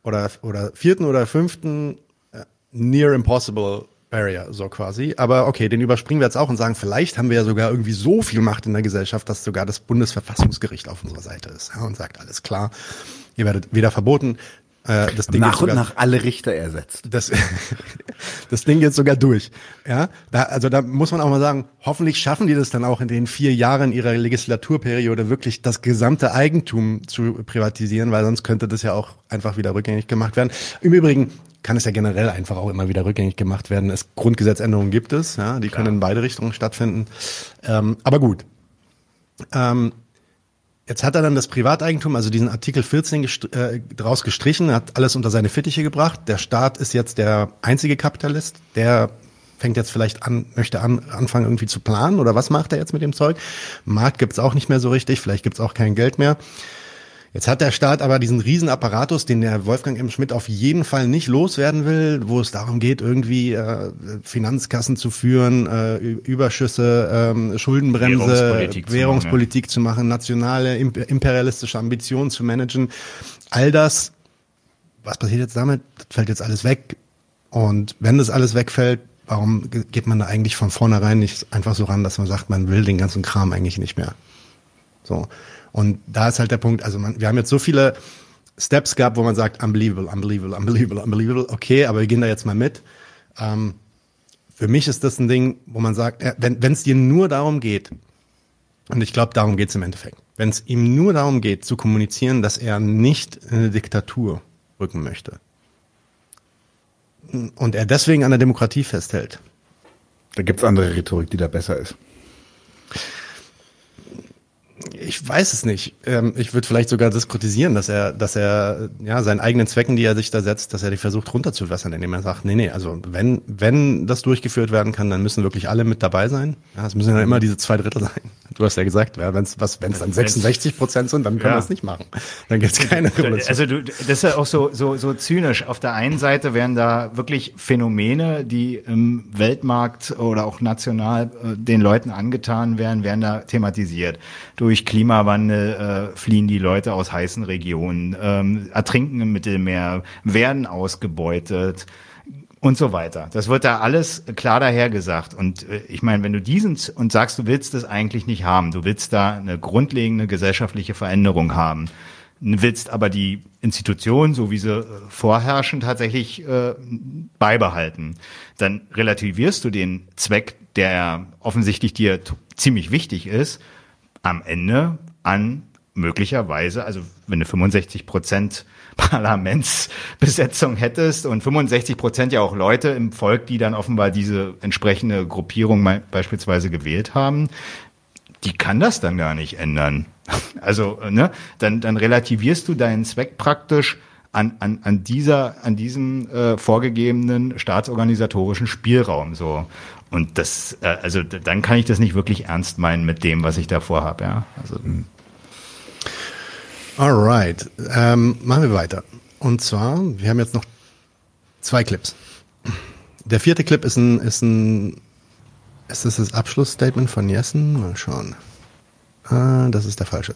oder, oder vierten oder fünften äh, Near Impossible Barrier, so quasi. Aber okay, den überspringen wir jetzt auch und sagen, vielleicht haben wir ja sogar irgendwie so viel Macht in der Gesellschaft, dass sogar das Bundesverfassungsgericht auf unserer Seite ist ja, und sagt, alles klar, ihr werdet wieder verboten. Äh, das Ding nach und nach alle Richter ersetzt. Das, <laughs> das Ding geht sogar durch. Ja, da, also da muss man auch mal sagen, hoffentlich schaffen die das dann auch in den vier Jahren ihrer Legislaturperiode wirklich das gesamte Eigentum zu privatisieren, weil sonst könnte das ja auch einfach wieder rückgängig gemacht werden. Im Übrigen, kann es ja generell einfach auch immer wieder rückgängig gemacht werden. Es Grundgesetzänderungen gibt es, ja, die Klar. können in beide Richtungen stattfinden. Ähm, aber gut. Ähm, jetzt hat er dann das Privateigentum, also diesen Artikel 14 gest äh, draus gestrichen, hat alles unter seine Fittiche gebracht. Der Staat ist jetzt der einzige Kapitalist, der fängt jetzt vielleicht an, möchte an, anfangen irgendwie zu planen oder was macht er jetzt mit dem Zeug? Markt gibt's auch nicht mehr so richtig, vielleicht gibt's auch kein Geld mehr. Jetzt hat der Staat aber diesen Riesenapparatus, den der Wolfgang M. Schmidt auf jeden Fall nicht loswerden will, wo es darum geht, irgendwie äh, Finanzkassen zu führen, äh, Überschüsse, ähm, Schuldenbremse, Währungspolitik, Währungspolitik zu, machen, zu machen, nationale imperialistische Ambitionen zu managen. All das, was passiert jetzt damit? Das fällt jetzt alles weg. Und wenn das alles wegfällt, warum geht man da eigentlich von vornherein nicht einfach so ran, dass man sagt, man will den ganzen Kram eigentlich nicht mehr? So. Und da ist halt der Punkt, also man, wir haben jetzt so viele Steps gehabt, wo man sagt, unbelievable, unbelievable, unbelievable, unbelievable, okay, aber wir gehen da jetzt mal mit. Ähm, für mich ist das ein Ding, wo man sagt, äh, wenn es dir nur darum geht, und ich glaube, darum geht es im Endeffekt, wenn es ihm nur darum geht, zu kommunizieren, dass er nicht in eine Diktatur rücken möchte und er deswegen an der Demokratie festhält. Da gibt's andere Rhetorik, die da besser ist. Ich weiß es nicht. Ähm, ich würde vielleicht sogar das dass er, dass er ja seinen eigenen Zwecken, die er sich da setzt, dass er die versucht runterzuwässern, indem er sagt, nee, nee, also wenn wenn das durchgeführt werden kann, dann müssen wirklich alle mit dabei sein. Ja, es müssen ja immer diese zwei Drittel sein. Du hast ja gesagt, ja, wenn es was, wenn es dann 66 Prozent sind, dann können ja. wir es nicht machen. Dann gibt es keine Revolution. Also du, das ist ja auch so so so zynisch. Auf der einen Seite werden da wirklich Phänomene, die im Weltmarkt oder auch national äh, den Leuten angetan werden, werden da thematisiert. Durch Klimawandel äh, fliehen die Leute aus heißen Regionen, ähm, ertrinken im Mittelmeer, werden ausgebeutet und so weiter. Das wird da alles klar dahergesagt. Und äh, ich meine, wenn du diesen und sagst, du willst das eigentlich nicht haben, du willst da eine grundlegende gesellschaftliche Veränderung haben, willst aber die Institution, so wie sie äh, vorherrschen, tatsächlich äh, beibehalten, dann relativierst du den Zweck, der offensichtlich dir ziemlich wichtig ist, am Ende an möglicherweise, also wenn du 65 Prozent Parlamentsbesetzung hättest und 65 Prozent ja auch Leute im Volk, die dann offenbar diese entsprechende Gruppierung beispielsweise gewählt haben, die kann das dann gar nicht ändern. <laughs> Also, ne, dann, dann relativierst du deinen Zweck praktisch an, an, an dieser, an diesem äh, vorgegebenen staatsorganisatorischen Spielraum so. Und das, äh, also dann kann ich das nicht wirklich ernst meinen mit dem, was ich da vorhabe, ja. Also, hm. Alright. Ähm, machen wir weiter. Und zwar, wir haben jetzt noch zwei Clips. Der vierte Clip ist ein, ist ein, ist das das Abschlussstatement von Jessen? Mal schauen. Ah, das ist der falsche.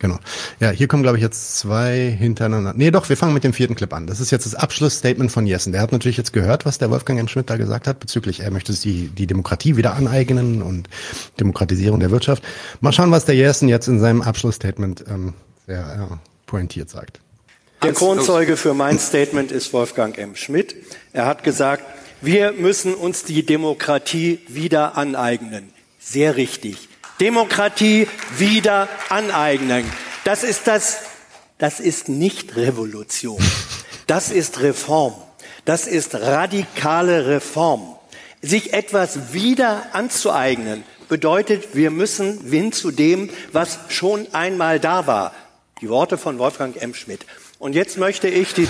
Genau. Ja, hier kommen, glaube ich, jetzt zwei hintereinander. Nee, doch, wir fangen mit dem vierten Clip an. Das ist jetzt das Abschlussstatement von Jessen. Der hat natürlich jetzt gehört, was der Wolfgang M. Schmidt da gesagt hat, bezüglich, er möchte die, die Demokratie wieder aneignen und Demokratisierung der Wirtschaft. Mal schauen, was der Jessen jetzt in seinem Abschlussstatement ähm, sehr ja, pointiert sagt. Der Kronzeuge für mein Statement ist Wolfgang M. Schmidt. Er hat gesagt, wir müssen uns die Demokratie wieder aneignen. Sehr richtig. Demokratie wieder aneignen. Das ist das, das ist nicht Revolution. Das ist Reform. Das ist radikale Reform. Sich etwas wieder anzueignen bedeutet, wir müssen hin zu dem, was schon einmal da war. Die Worte von Wolfgang M. Schmidt. Und jetzt möchte ich die,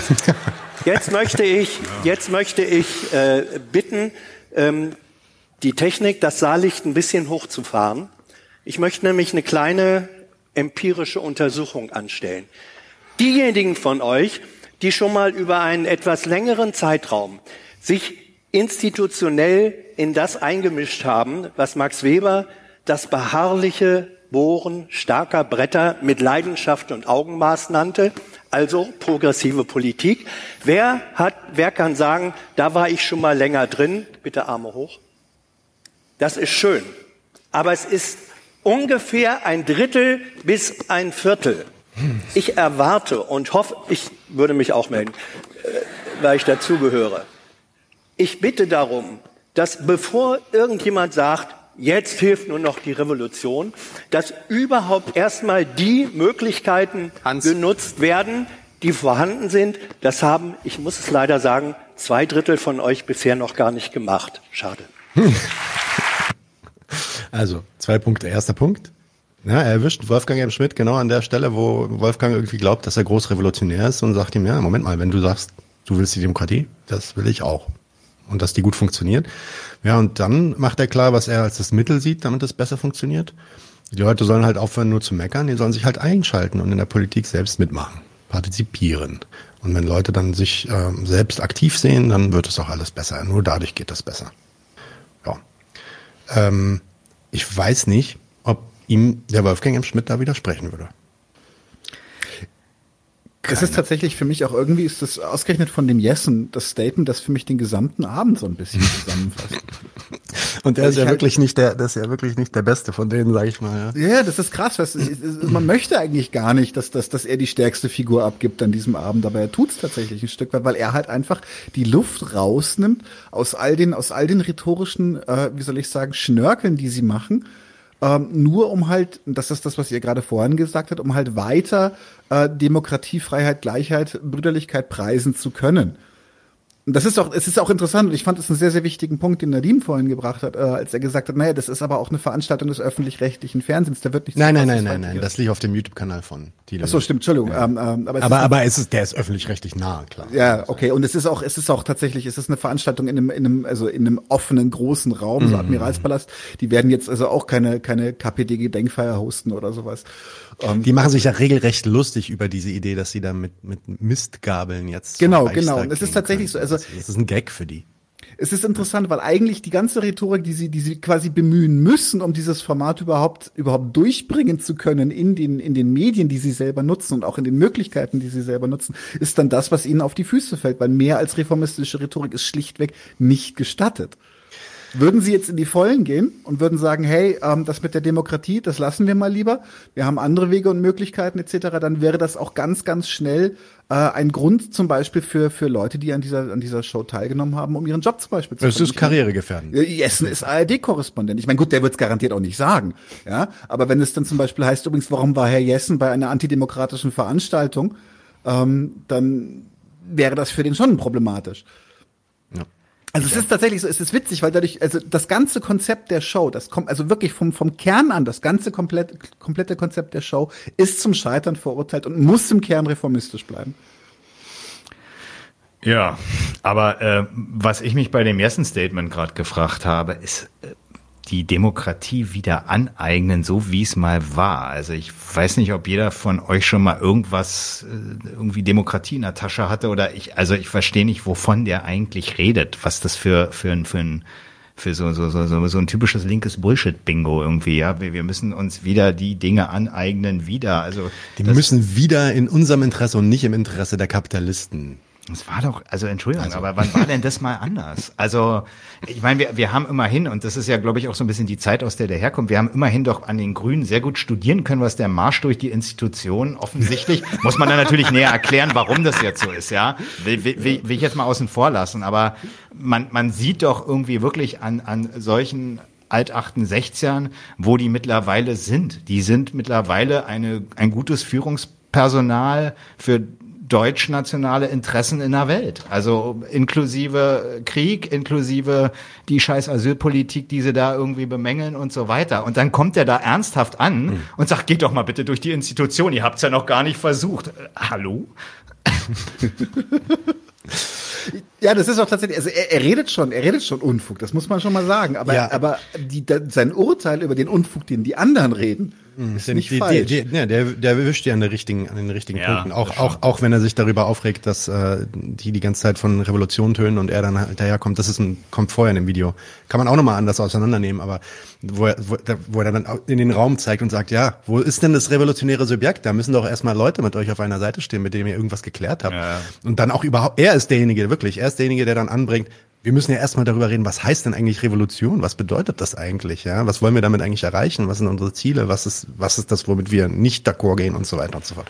jetzt möchte ich, jetzt möchte ich äh, bitten, ähm, die Technik, das Saallicht ein bisschen hochzufahren. Ich möchte nämlich eine kleine empirische Untersuchung anstellen. Diejenigen von euch, die schon mal über einen etwas längeren Zeitraum sich institutionell in das eingemischt haben, was Max Weber das beharrliche Bohren starker Bretter mit Leidenschaft und Augenmaß nannte, also progressive Politik. Wer hat, wer kann sagen, da war ich schon mal länger drin? Bitte Arme hoch. Das ist schön. Aber es ist ungefähr ein Drittel bis ein Viertel. Ich erwarte und hoffe, ich würde mich auch melden, äh, weil ich dazugehöre. Ich bitte darum, dass bevor irgendjemand sagt, jetzt hilft nur noch die Revolution, dass überhaupt erstmal die Möglichkeiten Hans. genutzt werden, die vorhanden sind. Das haben, ich muss es leider sagen, zwei Drittel von euch bisher noch gar nicht gemacht. Schade. <laughs> Also, zwei Punkte. Erster Punkt. Ja, er erwischt Wolfgang M. Schmidt genau an der Stelle, wo Wolfgang irgendwie glaubt, dass er groß revolutionär ist und sagt ihm, ja, Moment mal, wenn du sagst, du willst die Demokratie, das will ich auch. Und dass die gut funktioniert. Ja, und dann macht er klar, was er als das Mittel sieht, damit es besser funktioniert. Die Leute sollen halt aufhören, nur zu meckern, die sollen sich halt einschalten und in der Politik selbst mitmachen, partizipieren. Und wenn Leute dann sich äh, selbst aktiv sehen, dann wird es auch alles besser. Nur dadurch geht das besser. Ja. Ähm, ich weiß nicht, ob ihm der Wolfgang M. Schmidt da widersprechen würde. Das ist tatsächlich für mich auch irgendwie ist das ausgerechnet von dem Jessen das Statement, das für mich den gesamten Abend so ein bisschen <laughs> zusammenfasst. Und der ist ja halt wirklich nicht der, das ist ja wirklich nicht der Beste von denen, sag ich mal. Ja, ja das ist krass. Was, man möchte eigentlich gar nicht, dass, dass, dass er die stärkste Figur abgibt an diesem Abend, aber er tut es tatsächlich ein Stück weit, weil er halt einfach die Luft rausnimmt aus all den, aus all den rhetorischen, äh, wie soll ich sagen, Schnörkeln, die sie machen ähm, nur um halt, das ist das, was ihr gerade vorhin gesagt habt, um halt weiter äh, Demokratie, Freiheit, Gleichheit, Brüderlichkeit preisen zu können. Und das ist auch, es ist auch interessant und ich fand es einen sehr, sehr wichtigen Punkt, den Nadim vorhin gebracht hat, äh, als er gesagt hat, naja, das ist aber auch eine Veranstaltung des öffentlich-rechtlichen Fernsehens, da wird nicht Nein, nein, nein, nein, nein, das liegt auf dem YouTube-Kanal von Tilo. Ach so, stimmt, Entschuldigung. Ja. Ähm, ähm, aber aber, aber es ist, der ist öffentlich-rechtlich nah, klar. Ja, okay. Und es ist auch, es ist auch tatsächlich, es ist eine Veranstaltung in einem, in einem, also in einem offenen, großen Raum, mhm. so Admiralspalast. Die werden jetzt also auch keine, keine KPD-Gedenkfeier hosten oder sowas. Um, die machen sich ja regelrecht lustig über diese Idee, dass sie da mit, mit Mistgabeln jetzt. Genau, genau. Und es ist tatsächlich können. so. Also, das ist ein Gag für die. Es ist interessant, weil eigentlich die ganze Rhetorik, die sie, die sie quasi bemühen müssen, um dieses Format überhaupt, überhaupt durchbringen zu können in den, in den Medien, die sie selber nutzen und auch in den Möglichkeiten, die sie selber nutzen, ist dann das, was ihnen auf die Füße fällt, weil mehr als reformistische Rhetorik ist schlichtweg nicht gestattet. Würden Sie jetzt in die Vollen gehen und würden sagen, hey, ähm, das mit der Demokratie, das lassen wir mal lieber, wir haben andere Wege und Möglichkeiten etc., dann wäre das auch ganz, ganz schnell äh, ein Grund zum Beispiel für, für Leute, die an dieser, an dieser Show teilgenommen haben, um ihren Job zum Beispiel zu Das ist Karrieregefährdend. Essen ist ARD-Korrespondent. Ich meine, gut, der wird es garantiert auch nicht sagen. Ja, aber wenn es dann zum Beispiel heißt, übrigens, warum war Herr Jessen bei einer antidemokratischen Veranstaltung, ähm, dann wäre das für den schon problematisch. Also es ist tatsächlich so, es ist witzig, weil dadurch, also das ganze Konzept der Show, das kommt also wirklich vom, vom Kern an, das ganze komplett, komplette Konzept der Show ist zum Scheitern verurteilt und muss im Kern reformistisch bleiben. Ja, aber äh, was ich mich bei dem ersten Statement gerade gefragt habe, ist äh, die Demokratie wieder aneignen, so wie es mal war. Also ich weiß nicht, ob jeder von euch schon mal irgendwas, äh, irgendwie Demokratie in der Tasche hatte oder ich, also ich verstehe nicht, wovon der eigentlich redet, was das für, für ein, für ein, für so, so, so, so, so ein typisches linkes Bullshit-Bingo irgendwie, ja. Wir, wir müssen uns wieder die Dinge aneignen, wieder. Also die müssen wieder in unserem Interesse und nicht im Interesse der Kapitalisten das war doch, also Entschuldigung, also. aber wann war denn das mal anders? Also, ich meine, wir, wir haben immerhin, und das ist ja, glaube ich, auch so ein bisschen die Zeit, aus der der herkommt, wir haben immerhin doch an den Grünen sehr gut studieren können, was der Marsch durch die Institutionen offensichtlich, <laughs> muss man dann natürlich näher erklären, warum das jetzt so ist, ja. Will, will, will, will ich jetzt mal außen vor lassen, aber man, man sieht doch irgendwie wirklich an, an solchen Alt-68ern, wo die mittlerweile sind. Die sind mittlerweile eine, ein gutes Führungspersonal für deutschnationale Interessen in der Welt. Also inklusive Krieg, inklusive die scheiß Asylpolitik, die sie da irgendwie bemängeln und so weiter. Und dann kommt er da ernsthaft an mhm. und sagt, geht doch mal bitte durch die Institution, ihr habt's ja noch gar nicht versucht. Hallo? <laughs> Ja, das ist auch tatsächlich, also er, er, redet schon, er redet schon Unfug, das muss man schon mal sagen. Aber, ja. aber die, sein Urteil über den Unfug, den die anderen reden, Mhm. Ist nicht die, falsch. Die, die, ja, der, der erwischt ja an, der richtigen, an den richtigen ja, Punkten. Auch, auch, auch wenn er sich darüber aufregt, dass äh, die die ganze Zeit von Revolution tönen und er dann halt daherkommt. Das ist ein, kommt vorher in dem Video. Kann man auch nochmal anders auseinandernehmen, aber wo er, wo, wo er dann in den Raum zeigt und sagt, ja, wo ist denn das revolutionäre Subjekt? Da müssen doch erstmal Leute mit euch auf einer Seite stehen, mit denen ihr irgendwas geklärt habt. Ja. Und dann auch überhaupt, er ist derjenige, wirklich, er derjenige, der dann anbringt, wir müssen ja erstmal darüber reden, was heißt denn eigentlich Revolution? Was bedeutet das eigentlich? Ja, was wollen wir damit eigentlich erreichen? Was sind unsere Ziele? Was ist, was ist das, womit wir nicht d'accord gehen und so weiter und so fort?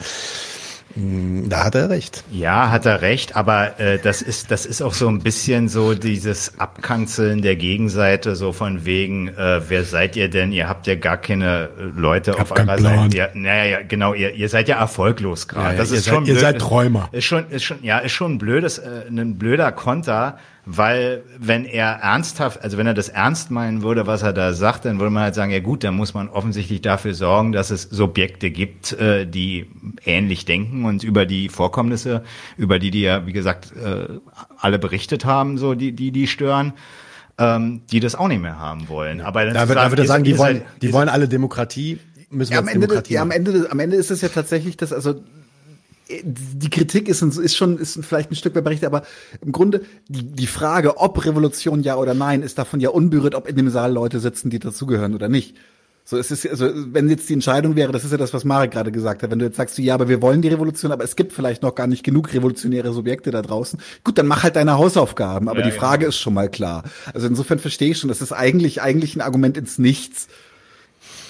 Hm, da hat er recht. Ja, hat er recht, aber äh, das ist das ist auch so ein bisschen so dieses Abkanzeln der Gegenseite, so von wegen, äh, wer seid ihr denn? Ihr habt ja gar keine äh, Leute auf eurer Seite. Ja, naja, ja, genau, ihr, ihr seid ja erfolglos gerade. Ja, ja, das ist schon blöd. Ihr seid Träumer. Ist schon, ist schon, ja, ist schon ein blödes, äh, ein blöder Konter weil wenn er ernsthaft, also wenn er das ernst meinen würde, was er da sagt, dann würde man halt sagen, ja gut, dann muss man offensichtlich dafür sorgen, dass es Subjekte gibt, äh, die ähnlich denken und über die Vorkommnisse, über die die ja, wie gesagt, äh, alle berichtet haben, so die, die, die stören. Ähm, die das auch nicht mehr haben wollen. Aber dann da, wird, da würde er sagen, die wollen, die wollen alle Demokratie, müssen wir ja, am Ende, Demokratie ja, am Ende, am Ende ist es ja tatsächlich das, also die Kritik ist, ist schon ist vielleicht ein Stück weit berechtigt, aber im Grunde die, die Frage, ob Revolution ja oder nein, ist davon ja unberührt, ob in dem Saal Leute sitzen, die dazugehören oder nicht. So, es ist, also, wenn jetzt die Entscheidung wäre, das ist ja das, was Marek gerade gesagt hat, wenn du jetzt sagst, ja, aber wir wollen die Revolution, aber es gibt vielleicht noch gar nicht genug revolutionäre Subjekte da draußen. Gut, dann mach halt deine Hausaufgaben, aber ja, die Frage ja. ist schon mal klar. Also insofern verstehe ich schon, das ist eigentlich, eigentlich ein Argument ins Nichts.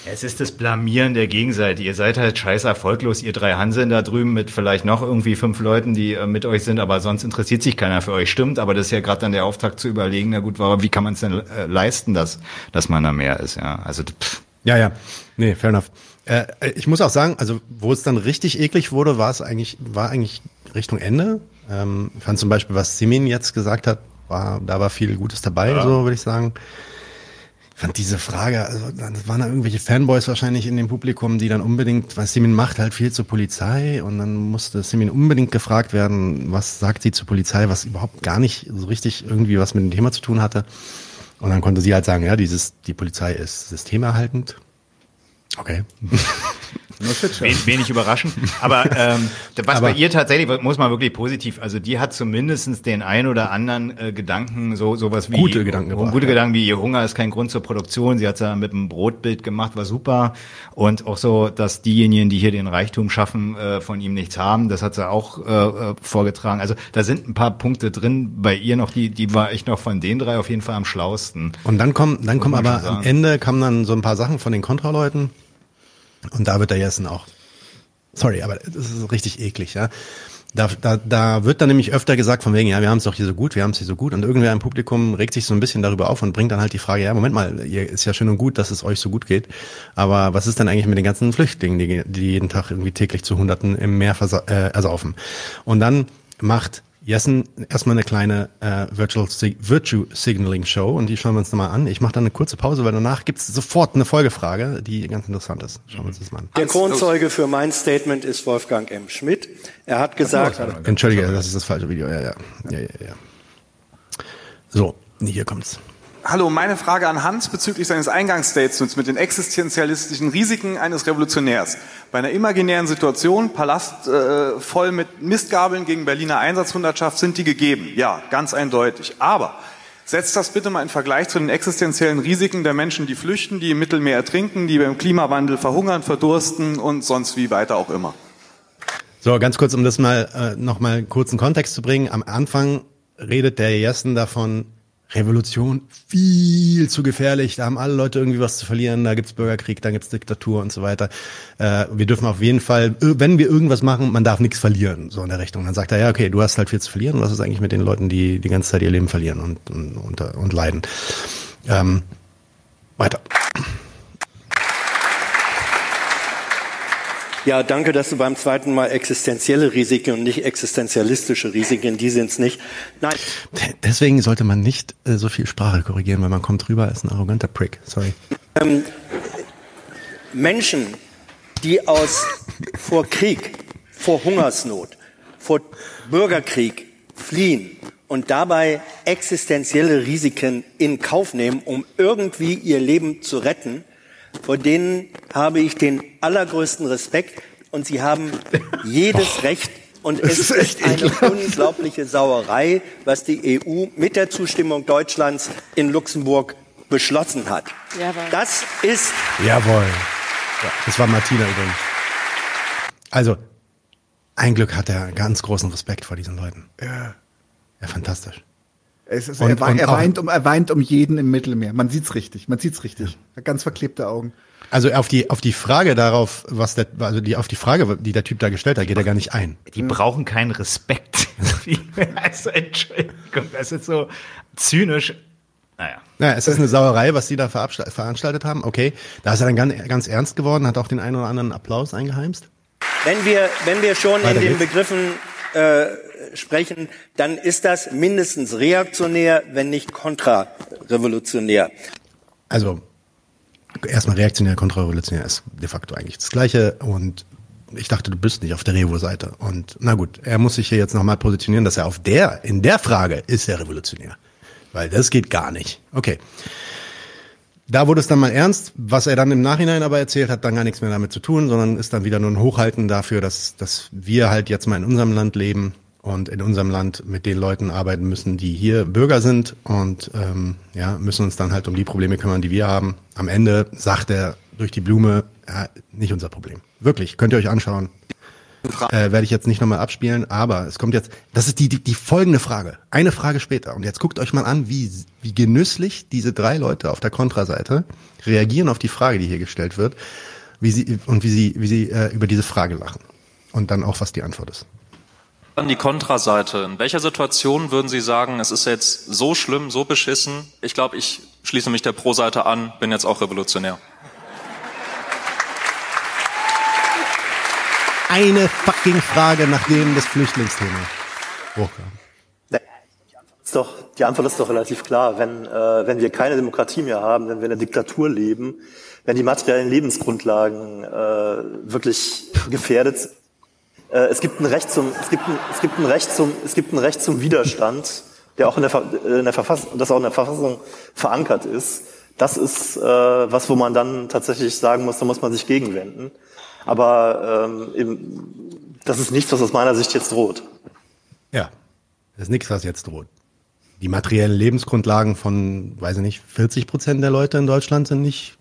Es ist das Blamieren der Gegenseite. Ihr seid halt scheiß erfolglos, ihr drei Hanseln da drüben mit vielleicht noch irgendwie fünf Leuten, die äh, mit euch sind, aber sonst interessiert sich keiner für euch. Stimmt, aber das ist ja gerade dann der Auftrag zu überlegen, na gut, wie kann man es denn äh, leisten, dass, dass man da mehr ist, ja. Also pff. Ja, ja. Nee, fair enough. Äh, ich muss auch sagen, also wo es dann richtig eklig wurde, war es eigentlich, war eigentlich Richtung Ende. Ähm, ich fand zum Beispiel, was Simin jetzt gesagt hat, war, da war viel Gutes dabei, ja. so würde ich sagen fand diese Frage, also das waren da irgendwelche Fanboys wahrscheinlich in dem Publikum, die dann unbedingt, weil Simin macht halt viel zur Polizei und dann musste Simin unbedingt gefragt werden, was sagt sie zur Polizei, was überhaupt gar nicht so richtig irgendwie was mit dem Thema zu tun hatte. Und dann konnte sie halt sagen, ja, dieses, die Polizei ist systemerhaltend. Okay. <laughs> wenig überraschend. Aber ähm, <laughs> was Aber bei ihr tatsächlich, muss man wirklich positiv, also die hat zumindestens den ein oder anderen äh, Gedanken, so sowas wie gute Gedanken, gebracht, gute ja. Gedanken wie ihr Hunger ist kein Grund zur Produktion. Sie hat ja mit einem Brotbild gemacht, war super. Und auch so, dass diejenigen, die hier den Reichtum schaffen, äh, von ihm nichts haben, das hat sie auch äh, äh vorgetragen. Also da sind ein paar Punkte drin bei ihr noch, die, die war ich noch von den drei auf jeden Fall am schlausten. Und dann kommen, dann kommen aber am Ende kamen dann so ein paar Sachen von den Kontraleuten. Und da wird der Jessen auch, sorry, aber das ist richtig eklig, ja. Da, da, da wird dann nämlich öfter gesagt von wegen, ja, wir haben es doch hier so gut, wir haben es hier so gut. Und irgendwer im Publikum regt sich so ein bisschen darüber auf und bringt dann halt die Frage, ja, Moment mal, ihr ist ja schön und gut, dass es euch so gut geht. Aber was ist denn eigentlich mit den ganzen Flüchtlingen, die, die jeden Tag irgendwie täglich zu Hunderten im Meer äh, ersaufen? Und dann macht Jessen, erstmal eine kleine äh, Virtual Sig Virtue Signaling Show und die schauen wir uns nochmal an. Ich mache dann eine kurze Pause, weil danach gibt's sofort eine Folgefrage, die ganz interessant ist. Schauen wir uns das mal an. Der Kronzeuge für mein Statement ist Wolfgang M. Schmidt. Er hat gesagt, Entschuldige, das ist das falsche Video. Ja, ja, ja, ja, ja. So, hier kommt's. Hallo, meine Frage an Hans bezüglich seines Eingangsstatements mit den existenzialistischen Risiken eines Revolutionärs. Bei einer imaginären Situation, Palast äh, voll mit Mistgabeln gegen Berliner Einsatzhundertschaft, sind die gegeben. Ja, ganz eindeutig. Aber setzt das bitte mal in Vergleich zu den existenziellen Risiken der Menschen, die flüchten, die im Mittelmeer ertrinken, die beim Klimawandel verhungern, verdursten und sonst wie weiter auch immer. So, ganz kurz, um das mal äh, nochmal kurz in Kontext zu bringen. Am Anfang redet der Jessen davon, Revolution viel zu gefährlich, da haben alle Leute irgendwie was zu verlieren, da gibt's Bürgerkrieg, da gibt's Diktatur und so weiter. Äh, wir dürfen auf jeden Fall, wenn wir irgendwas machen, man darf nichts verlieren, so in der Richtung. Dann sagt er, ja, okay, du hast halt viel zu verlieren, was ist eigentlich mit den Leuten, die die ganze Zeit ihr Leben verlieren und, und, und, und leiden? Ähm, weiter. Ja, danke, dass du beim zweiten Mal existenzielle Risiken und nicht existenzialistische Risiken, die sind's nicht. Nein. Deswegen sollte man nicht äh, so viel Sprache korrigieren, weil man kommt rüber als ein arroganter Prick. Sorry. Ähm, Menschen, die aus vor Krieg, vor Hungersnot, vor Bürgerkrieg fliehen und dabei existenzielle Risiken in Kauf nehmen, um irgendwie ihr Leben zu retten, vor denen habe ich den allergrößten Respekt und sie haben jedes Recht und es ist, ist eine ekelhaft. unglaubliche Sauerei, was die EU mit der Zustimmung Deutschlands in Luxemburg beschlossen hat. Jawohl. Das ist. Jawohl. Ja, das war Martina übrigens. Also, ein Glück hat er ganz großen Respekt vor diesen Leuten. Ja. Ja, fantastisch. Es ist, und, er, und er, weint um, er weint um jeden im Mittelmeer. Man sieht's richtig. Man sieht's richtig. Ja. Ganz verklebte Augen. Also auf die auf die Frage darauf, was der also die auf die Frage, die der Typ da gestellt hat, geht er gar nicht ein. Die brauchen keinen Respekt. <laughs> also Entschuldigung, das ist so zynisch. Naja. Naja, es ist eine Sauerei, was die da veranstaltet haben. Okay, da ist er dann ganz, ganz ernst geworden, hat auch den einen oder anderen Applaus eingeheimst. Wenn wir wenn wir schon Weiter in den geht's. Begriffen äh, sprechen, dann ist das mindestens reaktionär, wenn nicht kontrarevolutionär. Also erstmal reaktionär, kontrarevolutionär ist de facto eigentlich das Gleiche und ich dachte, du bist nicht auf der Revo-Seite. Und na gut, er muss sich hier jetzt nochmal positionieren, dass er auf der, in der Frage ist er revolutionär. Weil das geht gar nicht. Okay. Da wurde es dann mal ernst. Was er dann im Nachhinein aber erzählt hat, dann gar nichts mehr damit zu tun, sondern ist dann wieder nur ein Hochhalten dafür, dass, dass wir halt jetzt mal in unserem Land leben und in unserem Land mit den Leuten arbeiten müssen, die hier Bürger sind und ähm, ja, müssen uns dann halt um die Probleme kümmern, die wir haben. Am Ende sagt er durch die Blume, ja, nicht unser Problem. Wirklich, könnt ihr euch anschauen. Äh, Werde ich jetzt nicht nochmal abspielen, aber es kommt jetzt, das ist die, die, die folgende Frage. Eine Frage später. Und jetzt guckt euch mal an, wie, wie genüsslich diese drei Leute auf der Kontraseite reagieren auf die Frage, die hier gestellt wird, wie sie, und wie sie, wie sie äh, über diese Frage lachen. Und dann auch, was die Antwort ist. An die Kontraseite. In welcher Situation würden Sie sagen, es ist jetzt so schlimm, so beschissen? Ich glaube, ich schließe mich der Pro-Seite an, bin jetzt auch revolutionär. eine fucking Frage, nachdem das Flüchtlingsthema hochkam. Ist doch, die Antwort ist doch relativ klar. Wenn, äh, wenn wir keine Demokratie mehr haben, wenn wir in einer Diktatur leben, wenn die materiellen Lebensgrundlagen äh, wirklich gefährdet sind, äh, es gibt ein Recht zum, es gibt ein, es gibt ein Recht zum, es gibt ein Recht zum Widerstand, der auch in der, in der Verfassung, das auch in der Verfassung verankert ist. Das ist äh, was, wo man dann tatsächlich sagen muss, da muss man sich gegenwenden. Aber ähm, eben, das ist nichts, was aus meiner Sicht jetzt droht. Ja, das ist nichts, was jetzt droht. Die materiellen Lebensgrundlagen von, weiß ich nicht, 40 Prozent der Leute in Deutschland sind nicht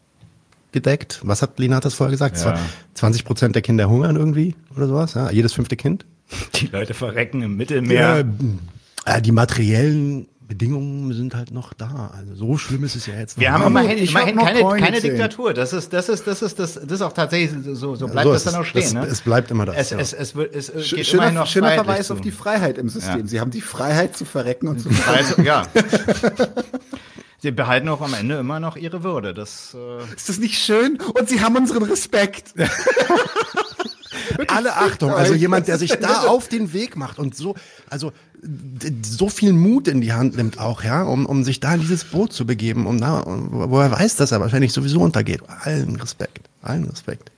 gedeckt. Was hat Lina das vorher gesagt? Ja. 20 Prozent der Kinder hungern irgendwie oder sowas? Ja, jedes fünfte Kind. Die Leute verrecken im Mittelmeer. Ja, äh, die materiellen Bedingungen sind halt noch da. Also so schlimm ist es ja jetzt. Wir haben immerhin, immerhin keine, keine Diktatur. Das ist, das ist, das ist, das, das ist auch tatsächlich so, so bleibt so, das dann auch stehen. Es, ne? es bleibt immer das. Es, ja. es, es, es, es geht schöner, noch schöner Verweis auf die Freiheit im System. Ja. Sie haben die Freiheit zu verrecken und zu also, Ja. <laughs> Sie behalten auch am Ende immer noch ihre Würde. Das, äh ist das nicht schön? Und sie haben unseren Respekt. <laughs> Alle Achtung, also jemand, der sich da <laughs> auf den Weg macht und so, also so viel Mut in die Hand nimmt auch, ja, um, um sich da in dieses Boot zu begeben, um da, wo er weiß, dass er wahrscheinlich sowieso untergeht. Allen Respekt, allen Respekt.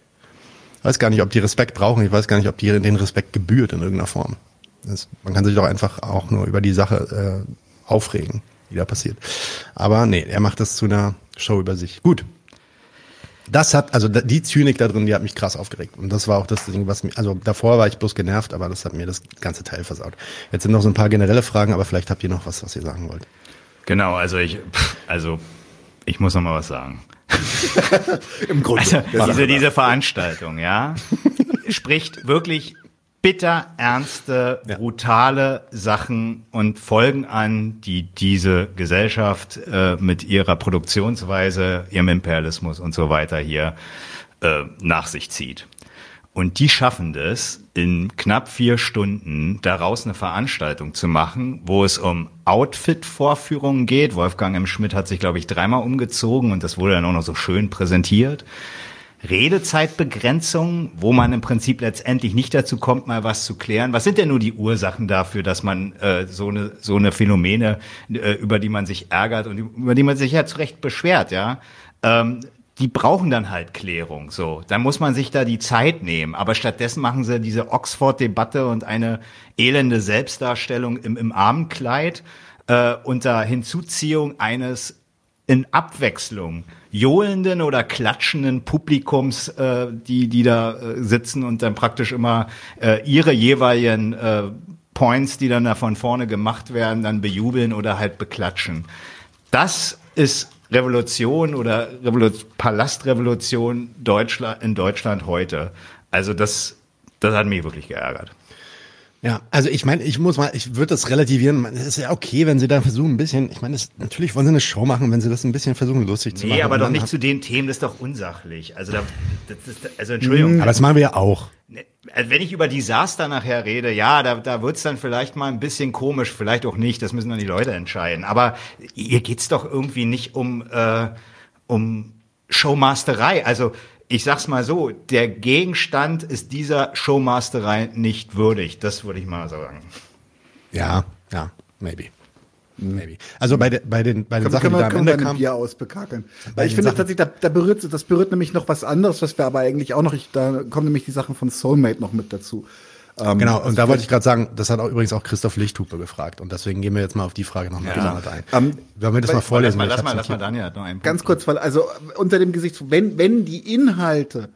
Ich weiß gar nicht, ob die Respekt brauchen, ich weiß gar nicht, ob die den Respekt gebührt in irgendeiner Form. Das, man kann sich doch einfach auch nur über die Sache äh, aufregen, die da passiert. Aber nee, er macht das zu einer Show über sich. Gut, das hat, also die Zynik da drin, die hat mich krass aufgeregt. Und das war auch das Ding, was mir, also davor war ich bloß genervt, aber das hat mir das ganze Teil versaut. Jetzt sind noch so ein paar generelle Fragen, aber vielleicht habt ihr noch was, was ihr sagen wollt. Genau, also ich, also ich muss noch mal was sagen. <laughs> Im Grunde. Also, diese, diese Veranstaltung, ja, spricht wirklich bitter ernste, brutale Sachen und Folgen an, die diese Gesellschaft äh, mit ihrer Produktionsweise, ihrem Imperialismus und so weiter hier äh, nach sich zieht. Und die schaffen das, in knapp vier Stunden daraus eine Veranstaltung zu machen, wo es um Outfit-Vorführungen geht. Wolfgang M. Schmidt hat sich, glaube ich, dreimal umgezogen und das wurde dann auch noch so schön präsentiert. Redezeitbegrenzung, wo man im Prinzip letztendlich nicht dazu kommt, mal was zu klären. Was sind denn nur die Ursachen dafür, dass man äh, so eine so eine Phänomene, äh, über die man sich ärgert und über die man sich ja zu Recht beschwert, ja? Ähm, die brauchen dann halt Klärung. So, dann muss man sich da die Zeit nehmen. Aber stattdessen machen sie diese Oxford-Debatte und eine elende Selbstdarstellung im, im Abendkleid äh, unter Hinzuziehung eines in Abwechslung johlenden oder klatschenden Publikums, äh, die, die da äh, sitzen und dann praktisch immer äh, ihre jeweiligen äh, Points, die dann da von vorne gemacht werden, dann bejubeln oder halt beklatschen. Das ist Revolution oder Revolu Palastrevolution Deutschland, in Deutschland heute. Also das, das hat mich wirklich geärgert. Ja, also ich meine, ich muss mal, ich würde das relativieren. Es ist ja okay, wenn sie da versuchen, ein bisschen, ich meine, natürlich wollen sie eine Show machen, wenn sie das ein bisschen versuchen, lustig zu nee, machen. Nee, aber doch nicht zu den Themen, das ist doch unsachlich. Also, da, das ist, also Entschuldigung. Aber das machen wir ja auch. Also wenn ich über Desaster nachher rede, ja, da, da wird's dann vielleicht mal ein bisschen komisch, vielleicht auch nicht, das müssen dann die Leute entscheiden. Aber hier geht's doch irgendwie nicht um, äh, um Showmasterei. Also ich sag's mal so, der Gegenstand ist dieser Showmasterei nicht würdig. Das würde ich mal sagen. Ja, ja, maybe. Maybe. Also bei, de, bei den, bei den Sachen, können wir, die da am Ende kamen. Bier ausbekakeln. Weil ich finde tatsächlich, da, da berührt, das berührt nämlich noch was anderes, was wir aber eigentlich auch noch, ich, da kommen nämlich die Sachen von Soulmate noch mit dazu. Ähm, genau, und also da wollte ich gerade sagen, das hat auch übrigens auch Christoph Lichthupe gefragt und deswegen gehen wir jetzt mal auf die Frage nochmal ja. genau. ein. Ähm, Wollen wir das mal vorlesen? Lass mal, lass mal, lass mal Daniel noch einen Ganz kurz, weil also unter dem Gesicht, wenn, wenn die Inhalte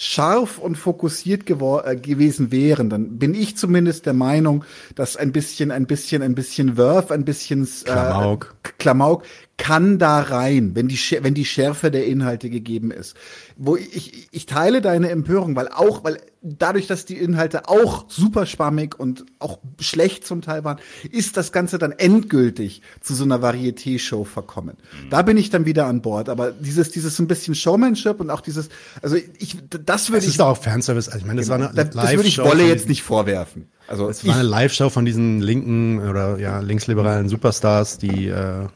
scharf und fokussiert äh, gewesen wären, dann bin ich zumindest der Meinung, dass ein bisschen, ein bisschen, ein bisschen Wurf, ein bisschen äh, Klamauk. Klamauk kann da rein, wenn die, wenn die Schärfe der Inhalte gegeben ist. Wo ich, ich teile deine Empörung, weil auch, weil dadurch, dass die Inhalte auch super spammig und auch schlecht zum Teil waren, ist das Ganze dann endgültig zu so einer Varieté-Show verkommen. Mhm. Da bin ich dann wieder an Bord. Aber dieses, dieses ein bisschen Showmanship und auch dieses, also ich, das würde ich. Das ist auch Fanservice. Also ich meine, das genau, war eine Live-Show. Das würde ich Wolle jetzt nicht vorwerfen. Also es war eine Live-Show von diesen linken oder ja linksliberalen Superstars, die äh,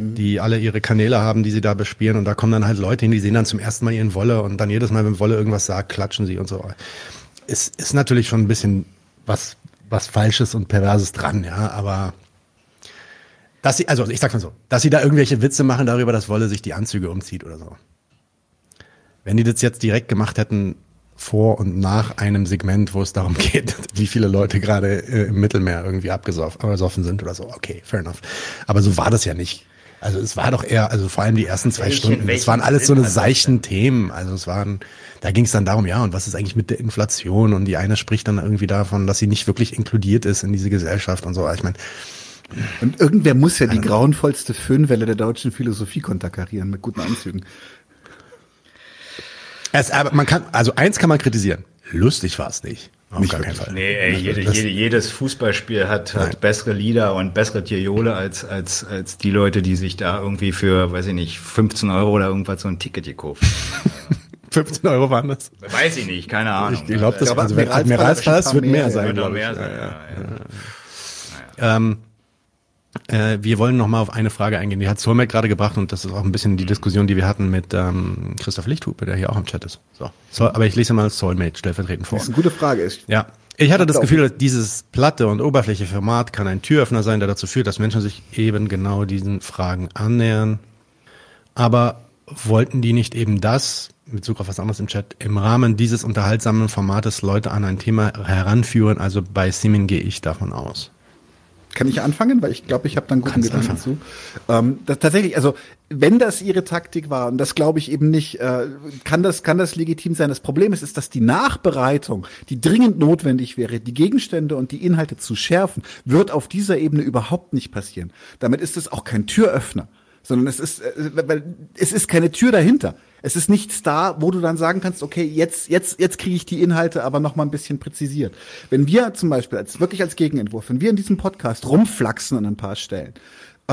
die alle ihre Kanäle haben, die sie da bespielen. Und da kommen dann halt Leute hin, die sehen dann zum ersten Mal ihren Wolle und dann jedes Mal, wenn Wolle irgendwas sagt, klatschen sie und so. Es ist natürlich schon ein bisschen was, was Falsches und Perverses dran, ja, aber dass sie, also ich sag's mal so, dass sie da irgendwelche Witze machen darüber, dass Wolle sich die Anzüge umzieht oder so. Wenn die das jetzt direkt gemacht hätten, vor und nach einem Segment, wo es darum <laughs> geht, wie viele Leute gerade äh, im Mittelmeer irgendwie abgesoffen sind oder so. Okay, fair enough. Aber so war das ja nicht. Also es war doch eher, also vor allem die ersten zwei welchen, Stunden, es waren alles so eine seichten Themen. Also es waren, da ging es dann darum, ja, und was ist eigentlich mit der Inflation? Und die eine spricht dann irgendwie davon, dass sie nicht wirklich inkludiert ist in diese Gesellschaft und so. Ich meine, und irgendwer muss ja die grauenvollste Föhnwelle der deutschen Philosophie konterkarieren mit guten Anzügen. Es, aber man kann, also eins kann man kritisieren. Lustig war es nicht. Auf nicht gar keinen Fall. Nee, ey, jede, jede, jedes Fußballspiel hat, hat bessere Lieder und bessere Tierjole als, als, als die Leute, die sich da irgendwie für, weiß ich nicht, 15 Euro oder irgendwas so ein Ticket gekauft 15 <laughs> Euro waren das? Weiß ich nicht, keine Ahnung. Ich glaube, das also, Admiralspalast wird mehr sein. Wird mehr sein. Ja, ja, ja. ja. Ähm, Äh, wir wollen noch mal auf eine Frage eingehen. Die hat Solmec gerade gebracht und das ist auch ein bisschen die Diskussion, die wir hatten mit ähm, Christoph Lichthupe, der hier auch im Chat ist. So, so aber ich lese mal Soulmate stellvertretend vor. Das ist eine gute Frage. Ich ja, ich hatte das Gefühl, dass dieses platte und oberflächliche Format kann ein Türöffner sein, der dazu führt, dass Menschen sich eben genau diesen Fragen annähern. Aber wollten die nicht eben das, mit Bezug auf was anderes im Chat, im Rahmen dieses unterhaltsamen Formates Leute an ein Thema heranführen? Also bei Siemens gehe ich davon aus. Kann ich anfangen? Weil ich glaube, ich habe dann guten Gedanken dazu. Ähm, das, tatsächlich, also wenn das ihre Taktik war, und das glaube ich eben nicht, äh, kann, das, kann das legitim sein. Das Problem ist, ist, dass die Nachbereitung, die dringend notwendig wäre, die Gegenstände und die Inhalte zu schärfen, wird auf dieser Ebene überhaupt nicht passieren. Damit ist es auch kein Türöffner sondern es ist, äh, weil es ist keine Tür dahinter. Es ist nichts da, wo du dann sagen kannst, okay, jetzt, jetzt, jetzt kriege ich die Inhalte aber noch mal ein bisschen präzisiert. Wenn wir zum Beispiel als wirklich als Gegenentwurf, wenn wir in diesem Podcast rumflaxen an ein paar Stellen,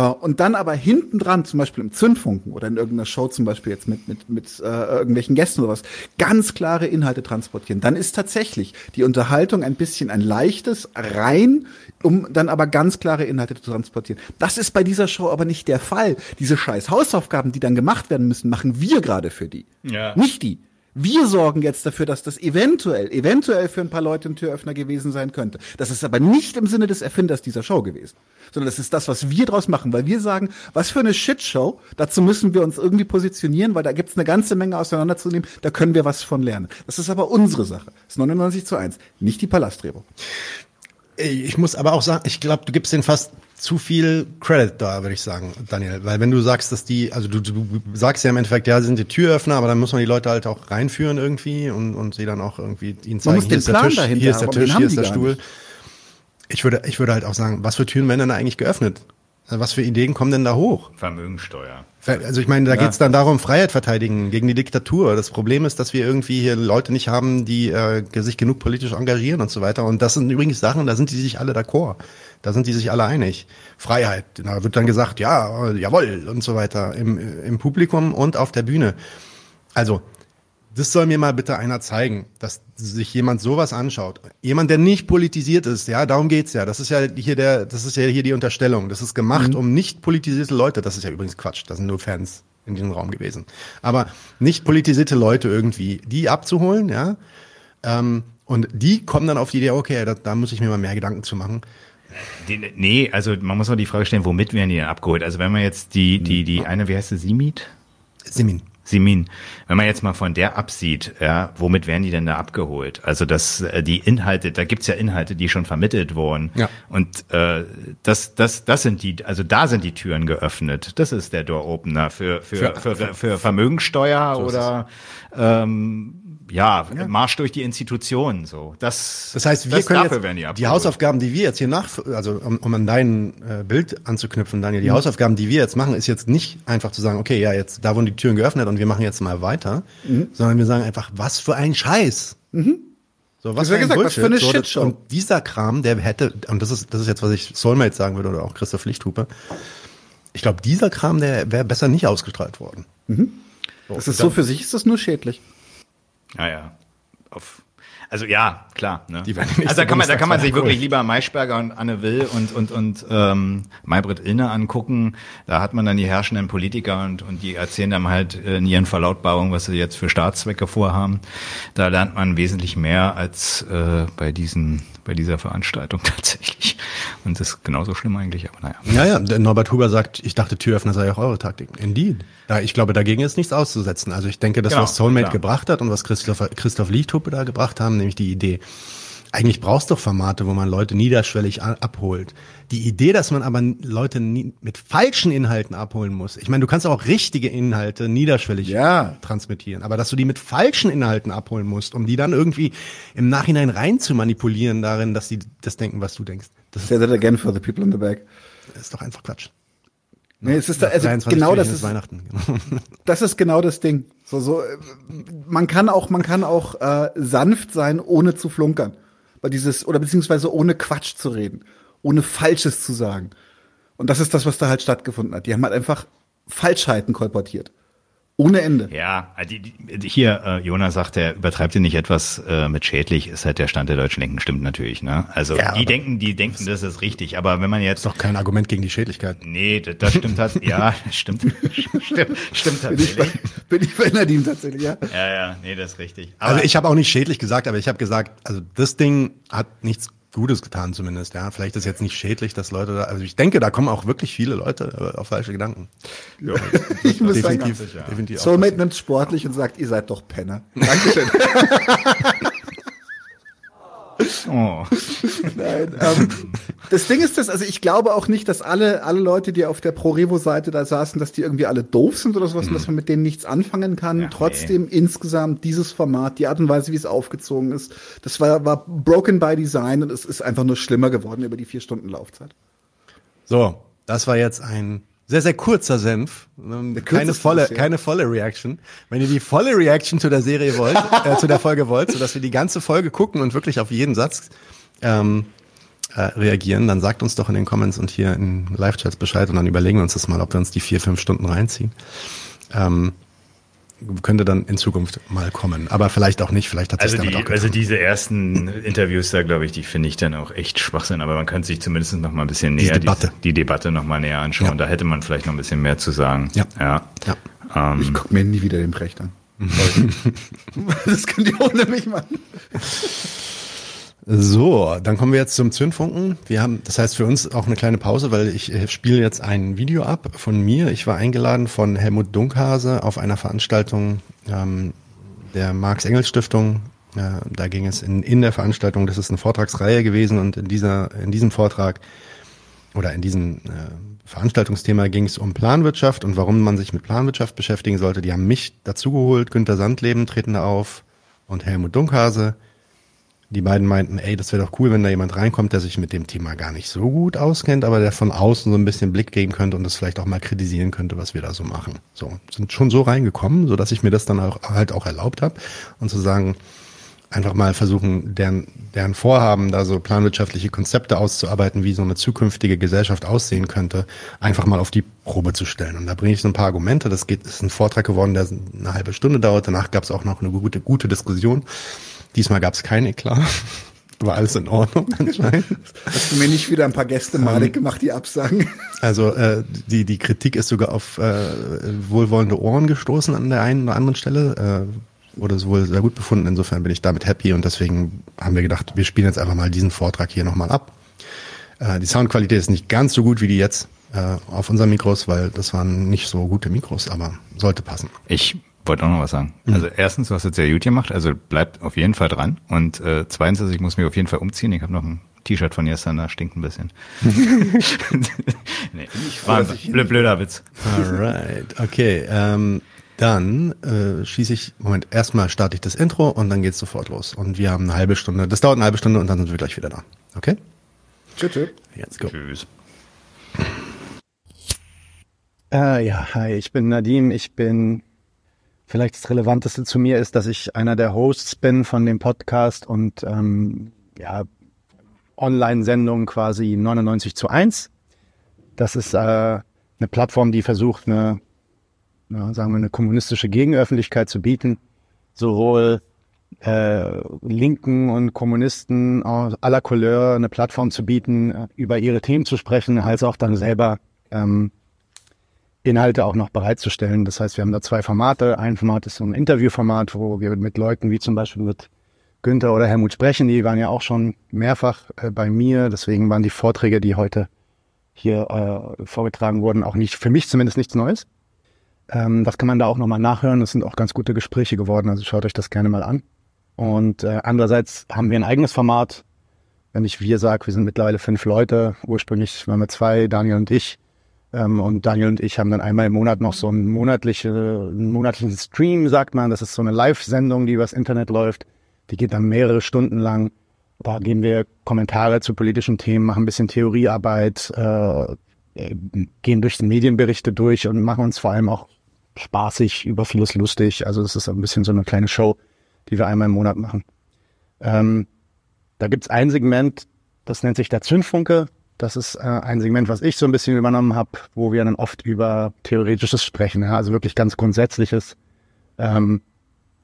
und dann aber hinten dran, zum Beispiel im Zündfunken oder in irgendeiner Show zum Beispiel jetzt mit, mit, mit äh, irgendwelchen Gästen oder was, ganz klare Inhalte transportieren, dann ist tatsächlich die Unterhaltung ein bisschen ein leichtes rein, um dann aber ganz klare Inhalte zu transportieren. Das ist bei dieser Show aber nicht der Fall. Diese scheiß Hausaufgaben, die dann gemacht werden müssen, machen wir gerade für die. Ja. Nicht die. Wir sorgen jetzt dafür, dass das eventuell, eventuell für ein paar Leute ein Türöffner gewesen sein könnte. Das ist aber nicht im Sinne des Erfinders dieser Show gewesen, sondern das ist das, was wir draus machen, weil wir sagen, was für eine Shitshow, dazu müssen wir uns irgendwie positionieren, weil da gibt's eine ganze Menge auseinanderzunehmen, da können wir was von lernen. Das ist aber unsere Sache. Das ist 99 zu 1, nicht die Palastdrehbuch. Ich muss aber auch sagen, ich glaube, du gibst den fast zu viel Credit da, würde ich sagen, Daniel. Weil wenn du sagst, dass die, also du, du sagst ja im Endeffekt, ja, sind die Türöffner, aber dann muss man die Leute halt auch reinführen irgendwie und, und sie dann auch irgendwie ihnen zeigen, hier ist, Tisch, dahinter, hier ist der Tisch, hier ist der Stuhl. Ich würde, ich würde halt auch sagen, was für Türen werden denn da eigentlich geöffnet? Was für Ideen kommen denn da hoch? Vermögensteuer. Also ich meine, da ja. geht's dann darum, Freiheit verteidigen gegen die Diktatur. Das Problem ist, dass wir irgendwie hier Leute nicht haben, die äh, sich genug politisch engagieren und so weiter. Und das sind übrigens Sachen, da sind die sich alle d'accord. Da sind die sich alle einig. Freiheit, da wird dann gesagt, ja, jawohl und so weiter im, im Publikum und auf der Bühne. Also, das soll mir mal bitte einer zeigen, dass sich jemand sowas anschaut. Jemand, der nicht politisiert ist, ja, darum geht's ja. Das ist ja hier der, das ist ja hier die Unterstellung. Das ist gemacht, mhm. um nicht politisierte Leute, das ist ja übrigens Quatsch, das sind nur Fans in diesem Raum gewesen. Aber nicht politisierte Leute irgendwie, die abzuholen, ja. Ähm, und die kommen dann auf die Idee, okay, da, da muss ich mir mal mehr Gedanken zu machen. Die, nee, also man muss auch die Frage stellen, womit werden die denn abgeholt? Also wenn man jetzt die, die, die eine, wie heißt sie, Simit? Simin. Simin. Wenn man jetzt mal von der absieht, ja, womit werden die denn da abgeholt? Also das, äh, die Inhalte, da gibt's ja Inhalte, die schon vermittelt wurden. Ja. Und äh, das, das, das sind die, also da sind die Türen geöffnet. Das ist der Door-Opener für, für, für, für, für Vermögensteuer so oder ähm, ja, ja, Marsch durch die Institutionen so. Das, das heißt, wir das können jetzt die, die, Hausaufgaben, die wir jetzt hier nach, also um, um an dein äh, Bild anzuknüpfen, Daniel, die mhm. Hausaufgaben, die wir jetzt machen, ist jetzt nicht einfach zu sagen, okay, ja, jetzt da wurden die Türen geöffnet und wir machen jetzt mal weiter, mhm. sondern wir sagen einfach, was für ein Scheiß. Mhm. So, was, für, gesagt, was für eine so, Shitshow. Und dieser Kram, der hätte, und das ist, das ist jetzt, was ich Soulmate sagen würde oder auch Christoph Lichthupe, ich glaube, dieser Kram, der wäre besser nicht ausgestrahlt worden. Mhm. So, das ist so für sich ist das nur schädlich. Naja, auf also ja, klar. Ne? also da kann man, da kann man sich cool. wirklich lieber Maischberger und Anne Will und und und ähm, Maybrit Illner angucken. Da hat man dann die herrschenden Politiker und und die erzählen dann halt in ihren Verlautbarungen, was sie jetzt für Staatszwecke vorhaben. Da lernt man wesentlich mehr als äh, bei diesen bei dieser Veranstaltung <laughs> tatsächlich. Und das ist genauso schlimm eigentlich, aber naja. Ja, ja, der Norbert Huber sagt, ich dachte, Türöffner sei auch eure Taktik. Indeed. Ja, ich glaube, dagegen ist nichts auszusetzen. Also ich denke, das, genau, was Soulmate klar. gebracht hat und was Christoph, Christoph Lichthuppe da gebracht haben, nämlich die Idee, eigentlich brauchst du doch Formate, wo man Leute niederschwellig abholt. Die Idee, dass man aber Leute mit falschen Inhalten abholen muss. Ich meine, du kannst auch richtige Inhalte niederschwellig ja. transmittieren, aber dass du die mit falschen Inhalten abholen musst, um die dann irgendwie im Nachhinein rein zu manipulieren darin, dass die das denken, was du denkst. Das Say that again for the people in the back. Ist doch einfach Quatsch. Nee, es ist da, also genau das ist Weihnachten. <laughs> <laughs> das ist genau das Ding. So so man kann auch man kann auch äh, sanft sein ohne zu flunkern. Weil dieses oder beziehungsweise ohne Quatsch zu reden, ohne falsches zu sagen. Und das ist das was da halt stattgefunden hat. Die haben halt einfach Falschheiten kolportiert. Ohne Ende. Ja, die, die, hier, äh, Jonas sagt, er übertreibt ihr nicht etwas äh, mit schädlich, ist halt der Stand der deutschen Linken, stimmt natürlich. Ne? Also Ja, die denken, die denken, das ist richtig. Aber wenn man jetzt. Ist doch kein Argument gegen die Schädlichkeit. Nee, das, das stimmt halt. <laughs> Ja, stimmt. stimmt, stimmt Bin ich, bei, tatsächlich. bin ich bei Nadim tatsächlich, ja. Ja, ja, nee, das ist richtig. Aber Also ich habe auch nicht schädlich gesagt, aber ich habe gesagt, also das Ding hat nichts Gutes getan zumindest. Ja, vielleicht ist jetzt nicht schädlich, dass Leute da. Also ich denke, da kommen auch wirklich viele Leute äh, auf falsche Gedanken. Ja, <laughs> Ich muss sagen, definitiv, definitiv. auch Soulmate nimmt sportlich und sagt, ihr seid doch Penner. <laughs> Dankeschön. <laughs> oh. Nein, ähm, das Ding ist das, also ich glaube auch nicht, dass alle, alle Leute, die auf der Pro-Revo-Seite da saßen, dass die irgendwie alle doof sind oder sowas und dass man mit denen nichts anfangen kann. Ja, Trotzdem insgesamt dieses Format, die Art und Weise, wie es aufgezogen ist, das war, war broken by design und es ist einfach nur schlimmer geworden über die vier Stunden Laufzeit. So, das war jetzt ein sehr, sehr kurzer Senf. Ähm, Keine volle, keine volle Reaction. Wenn ihr die volle Reaction zu der Serie wollt, <laughs> äh, zu der Folge wollt, sodass wir die ganze Folge gucken und wirklich auf jeden Satz ähm, äh, reagieren, dann sagt uns doch in den Comments und hier in Live-Chats Bescheid und dann überlegen wir uns das mal, ob wir uns die vier, fünf Stunden reinziehen. Ähm, könnte dann in Zukunft mal kommen. Aber vielleicht auch nicht, vielleicht hat sich Also, damit die, auch also getan. diese ersten <laughs> Interviews da, glaube ich, die finde ich dann auch echt Schwachsinn. Aber man könnte sich zumindest noch mal ein bisschen Diese näher Debatte. Die, die Debatte noch mal näher anschauen. Ja. Da hätte man vielleicht noch ein bisschen mehr zu sagen. Ja. Ja. Ja. Ähm, Ich guck mir nie wieder den Brecht an. <laughs> <laughs> das könnt ihr ohne mich machen. So, dann kommen wir jetzt zum Zündfunken. Wir haben, das heißt für uns auch eine kleine Pause, weil ich äh, spiele jetzt ein Video ab von mir. Ich war eingeladen von Helmut Dunkhase auf einer Veranstaltung ähm, der Marx-Engels-Stiftung. Äh, da ging es in, in der Veranstaltung, das ist eine Vortragsreihe gewesen und in dieser, in diesem Vortrag oder in diesem äh, Veranstaltungsthema ging es um Planwirtschaft und warum man sich mit Planwirtschaft beschäftigen sollte. Die haben mich dazugeholt, Günter Sandleben treten da auf und Helmut Dunkhase. Die beiden meinten, ey, das wäre doch cool, wenn da jemand reinkommt, der sich mit dem Thema gar nicht so gut auskennt, aber der von außen so ein bisschen Blick geben könnte und das vielleicht auch mal kritisieren könnte, was wir da so machen. So, sind schon so reingekommen, so dass ich mir das dann auch, halt auch erlaubt habe und zu sagen, einfach mal versuchen, deren, deren Vorhaben, da so planwirtschaftliche Konzepte auszuarbeiten, wie so eine zukünftige Gesellschaft aussehen könnte, einfach mal auf die Probe zu stellen. Und da bringe ich so ein paar Argumente. Das geht, ist ein Vortrag geworden, der eine halbe Stunde dauert. Danach gab es auch noch eine gute, gute Diskussion. Diesmal gab es kein Eklat. War alles in Ordnung <laughs> anscheinend. Hast du mir nicht wieder ein paar Gäste malig gemacht, die absagen? Also äh, die, die Kritik ist sogar auf äh, wohlwollende Ohren gestoßen an der einen oder anderen Stelle. Äh, wurde es wohl sehr gut befunden. Insofern bin ich damit happy und deswegen haben wir gedacht, wir spielen jetzt einfach mal diesen Vortrag hier nochmal ab. Äh, die Soundqualität ist nicht ganz so gut wie die jetzt äh, auf unseren Mikros, weil das waren nicht so gute Mikros, aber sollte passen. Ich wollte auch noch was sagen. Mhm. Also erstens, du hast jetzt sehr gut gemacht, also bleibt auf jeden Fall dran. Und äh, zweitens, also ich muss mich auf jeden Fall umziehen. Ich habe noch ein T-Shirt von gestern, da stinkt ein bisschen. <laughs> nee, war ein blö- blöder Witz. Alright, okay. Ähm, dann äh, schieße ich, Moment, erstmal starte ich das Intro und dann geht's sofort los. Und wir haben eine halbe Stunde, das dauert eine halbe Stunde und dann sind wir gleich wieder da. Okay? Tschüss, tschüss. Let's go. Tschüss. Äh, ja, hi, ich bin Nadim. Ich bin, vielleicht das Relevanteste zu mir ist, dass ich einer der Hosts bin von dem Podcast und ähm, ja, Online-Sendung quasi 99 zu 1. Das ist äh, eine Plattform, die versucht, eine, ja, sagen wir, eine kommunistische Gegenöffentlichkeit zu bieten. Sowohl äh, Linken und Kommunisten aller Couleur eine Plattform zu bieten, äh, über ihre Themen zu sprechen, als auch dann selber ähm, Inhalte auch noch bereitzustellen. Das heißt, wir haben da zwei Formate. Ein Format ist so ein Interviewformat, wo wir mit Leuten wie zum Beispiel mit Günther oder Helmut sprechen. Die waren ja auch schon mehrfach äh, bei mir. Deswegen waren die Vorträge, die heute hier äh, vorgetragen wurden, auch nicht, für mich zumindest nichts Neues. Ähm, das kann man da auch nochmal nachhören. Das sind auch ganz gute Gespräche geworden. Also schaut euch das gerne mal an. Und äh, andererseits haben wir ein eigenes Format. Wenn ich wir sage, wir sind mittlerweile fünf Leute. Ursprünglich waren wir zwei, Daniel und ich. Ähm, und Daniel und ich haben dann einmal im Monat noch so einen, monatliche, einen monatlichen Stream, sagt man. Das ist so eine Live-Sendung, die übers Internet läuft. Die geht dann mehrere Stunden lang. Da geben wir Kommentare zu politischen Themen, machen ein bisschen Theoriearbeit, äh, äh, gehen durch die Medienberichte durch und machen uns vor allem auch spaßig über vieles lustig. Also das ist ein bisschen so eine kleine Show, die wir einmal im Monat machen. Ähm, da gibt's ein Segment, das nennt sich der Zündfunke. Das ist äh, ein Segment, was ich so ein bisschen übernommen habe, wo wir dann oft über Theoretisches sprechen, ja? also wirklich ganz Grundsätzliches. Ähm,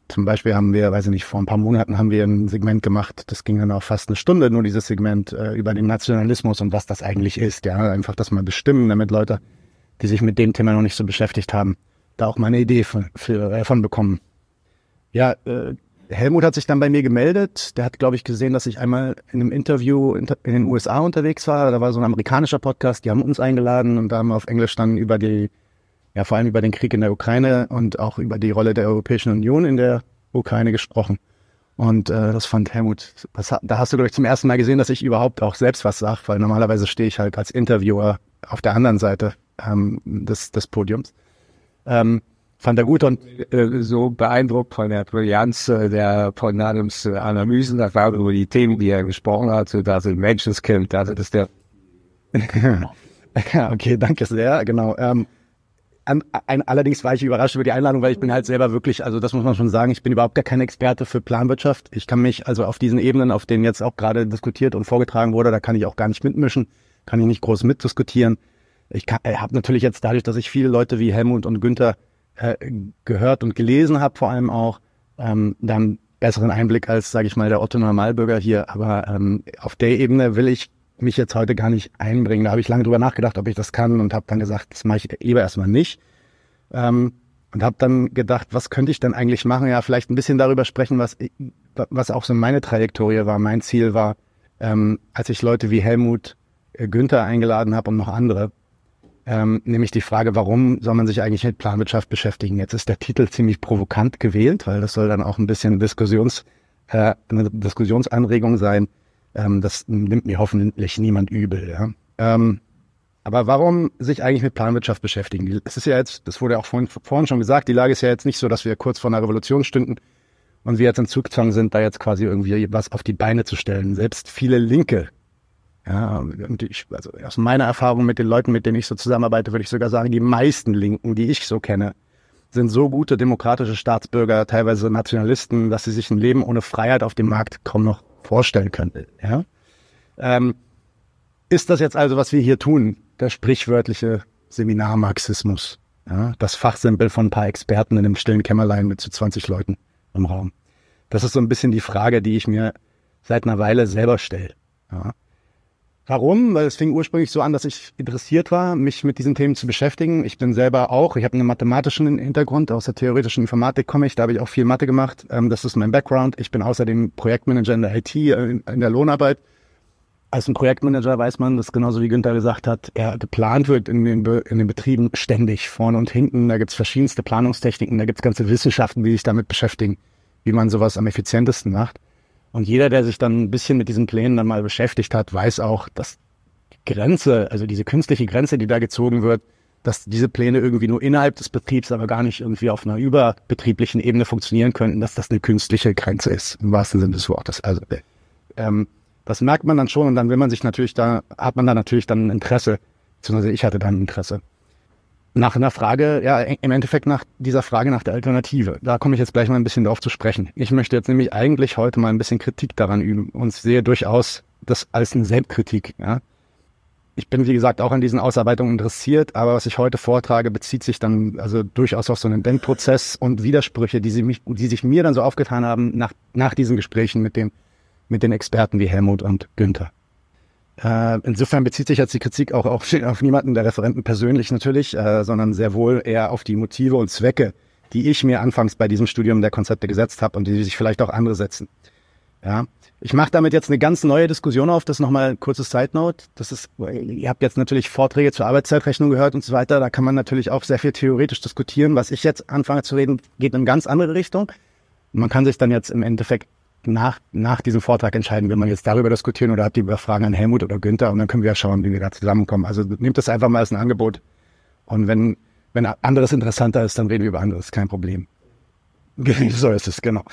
zum Beispiel haben wir, weiß ich nicht, vor ein paar Monaten haben wir ein Segment gemacht, das ging dann auch fast eine Stunde, nur dieses Segment äh, über den Nationalismus und was das eigentlich ist. Ja, einfach das mal bestimmen, damit Leute, die sich mit dem Thema noch nicht so beschäftigt haben, da auch mal eine Idee von, für, davon bekommen. Ja, äh, Helmut hat sich dann bei mir gemeldet. Der hat, glaube ich, gesehen, dass ich einmal in einem Interview in, den USA unterwegs war. Da war so ein amerikanischer Podcast, die haben uns eingeladen und da haben wir auf Englisch dann über die ja vor allem über den Krieg in der Ukraine und auch über die Rolle der Europäischen Union in der Ukraine gesprochen. Und äh, das fand Helmut, das, da hast du, glaube ich, zum ersten Mal gesehen, dass ich überhaupt auch selbst was sage, weil normalerweise stehe ich halt als Interviewer auf der anderen Seite ähm, des, des Podiums. Ähm, fand er gut und äh, so beeindruckt von der Brillanz äh, der von Adams äh, Analysen, das waren über die Themen, die er gesprochen hat, so dass er Menschenskind, das ist der ja, <laughs> okay, danke sehr, genau. Ähm, an, ein, allerdings war ich überrascht über die Einladung, weil ich bin halt selber wirklich, also das muss man schon sagen, ich bin überhaupt gar kein Experte für Planwirtschaft. Ich kann mich also auf diesen Ebenen, auf denen jetzt auch gerade diskutiert und vorgetragen wurde, da kann ich auch gar nicht mitmischen, kann ich nicht groß mitdiskutieren. Ich äh, habe natürlich jetzt dadurch, dass ich viele Leute wie Helmut und Günther äh, gehört und gelesen habe, vor allem auch, ähm, dann besseren Einblick als, sage ich mal, der Otto Normalbürger hier. Aber ähm, auf der Ebene will ich mich jetzt heute gar nicht einbringen. Da habe ich lange drüber nachgedacht, ob ich das kann und habe dann gesagt, das mache ich lieber erstmal nicht. Ähm, und habe dann gedacht, was könnte ich denn eigentlich machen? Ja, vielleicht ein bisschen darüber sprechen, was, was auch so meine Trajektorie war. Mein Ziel war, ähm, als ich Leute wie Helmut äh, Günther eingeladen habe und noch andere, ähm, nämlich die Frage, warum soll man sich eigentlich mit Planwirtschaft beschäftigen? Jetzt ist der Titel ziemlich provokant gewählt, weil das soll dann auch ein bisschen Diskussions, äh, eine Diskussionsanregung sein. Ähm, das nimmt mir hoffentlich niemand übel. Ja? Ähm, aber warum sich eigentlich mit Planwirtschaft beschäftigen? Es ist ja jetzt, das wurde auch vorhin, vorhin schon gesagt, die Lage ist ja jetzt nicht so, dass wir kurz vor einer Revolution stünden und wir jetzt in Zugzwang sind, da jetzt quasi irgendwie was auf die Beine zu stellen. Selbst viele Linke, ja, und ich, also aus meiner Erfahrung mit den Leuten, mit denen ich so zusammenarbeite, würde ich sogar sagen, die meisten Linken, die ich so kenne, sind so gute demokratische Staatsbürger, teilweise Nationalisten, dass sie sich ein Leben ohne Freiheit auf dem Markt kaum noch vorstellen könnte. Ja? Ähm, ist das jetzt also, was wir hier tun, der sprichwörtliche Seminarmarxismus? Ja? Das Fachsimpel von ein paar Experten in einem stillen Kämmerlein mit zu 20 Leuten im Raum. Das ist so ein bisschen die Frage, die ich mir seit einer Weile selber stelle. Ja? Warum? Weil es fing ursprünglich so an, dass ich interessiert war, mich mit diesen Themen zu beschäftigen. Ich bin selber auch, ich habe einen mathematischen Hintergrund, aus der theoretischen Informatik komme ich, da habe ich auch viel Mathe gemacht. Ähm, das ist mein Background. Ich bin außerdem Projektmanager in der IT, äh, in der Lohnarbeit. Als ein Projektmanager weiß man, dass genauso wie Günther gesagt hat, er geplant wird in den, Be in den Betrieben ständig, vorne und hinten. Da gibt's verschiedenste Planungstechniken, da gibt's ganze Wissenschaften, die sich damit beschäftigen, wie man sowas am effizientesten macht. Und jeder, der sich dann ein bisschen mit diesen Plänen dann mal beschäftigt hat, weiß auch, dass Grenze, also diese künstliche Grenze, die da gezogen wird, dass diese Pläne irgendwie nur innerhalb des Betriebs, aber gar nicht irgendwie auf einer überbetrieblichen Ebene funktionieren könnten, dass das eine künstliche Grenze ist, im wahrsten Sinne des Wortes. Also ähm, das merkt man dann schon und dann will man sich natürlich da, hat man da natürlich dann ein Interesse, beziehungsweise ich hatte dann ein Interesse nach einer Frage, ja, im Endeffekt nach dieser Frage nach der Alternative. Da komme ich jetzt gleich mal ein bisschen drauf zu sprechen. Ich möchte jetzt nämlich eigentlich heute mal ein bisschen Kritik daran üben und sehe durchaus das als eine Selbstkritik, ja. Ich bin, wie gesagt, auch an diesen Ausarbeitungen interessiert, aber was ich heute vortrage, bezieht sich dann also durchaus auf so einen Denkprozess und Widersprüche, die, sie mich, die sich mir dann so aufgetan haben nach, nach diesen Gesprächen mit, dem, mit den Experten wie Helmut und Günther. Äh, insofern bezieht sich jetzt die Kritik auch auf, <laughs> auf niemanden der Referenten persönlich natürlich, äh, sondern sehr wohl eher auf die Motive und Zwecke, die ich mir anfangs bei diesem Studium der Konzepte gesetzt habe und die sich vielleicht auch andere setzen. Ja, ich mache damit jetzt eine ganz neue Diskussion auf. Das nochmal ein kurzes Side Note. Das ist, ihr habt jetzt natürlich Vorträge zur Arbeitszeitrechnung gehört und so weiter. Da kann man natürlich auch sehr viel theoretisch diskutieren. Was ich jetzt anfange zu reden, geht in eine ganz andere Richtung. Man kann sich dann jetzt im Endeffekt nach, nach diesem Vortrag entscheiden, will man jetzt darüber diskutieren oder habt ihr über Fragen an Helmut oder Günther und dann können wir ja schauen, wie wir da zusammenkommen. Also nehmt das einfach mal als ein Angebot und wenn, wenn anderes interessanter ist, dann reden wir über anderes, kein Problem. <laughs> so ist es, genau.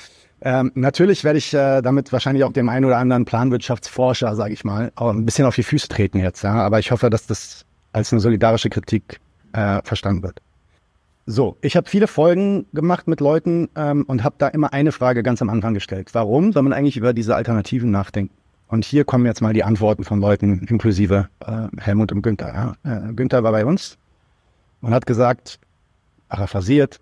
Ähm, natürlich werde ich äh, damit wahrscheinlich auch dem einen oder anderen Planwirtschaftsforscher, sage ich mal, auch ein bisschen auf die Füße treten jetzt, ja. Aber ich hoffe, dass das als eine solidarische Kritik äh, verstanden wird. So, ich habe viele Folgen gemacht mit Leuten ähm, und habe da immer eine Frage ganz am Anfang gestellt. Warum soll man eigentlich über diese Alternativen nachdenken? Und hier kommen jetzt mal die Antworten von Leuten, inklusive äh, Helmut und Günther. Ja. Äh, Günther war bei uns und hat gesagt, paraphrasiert,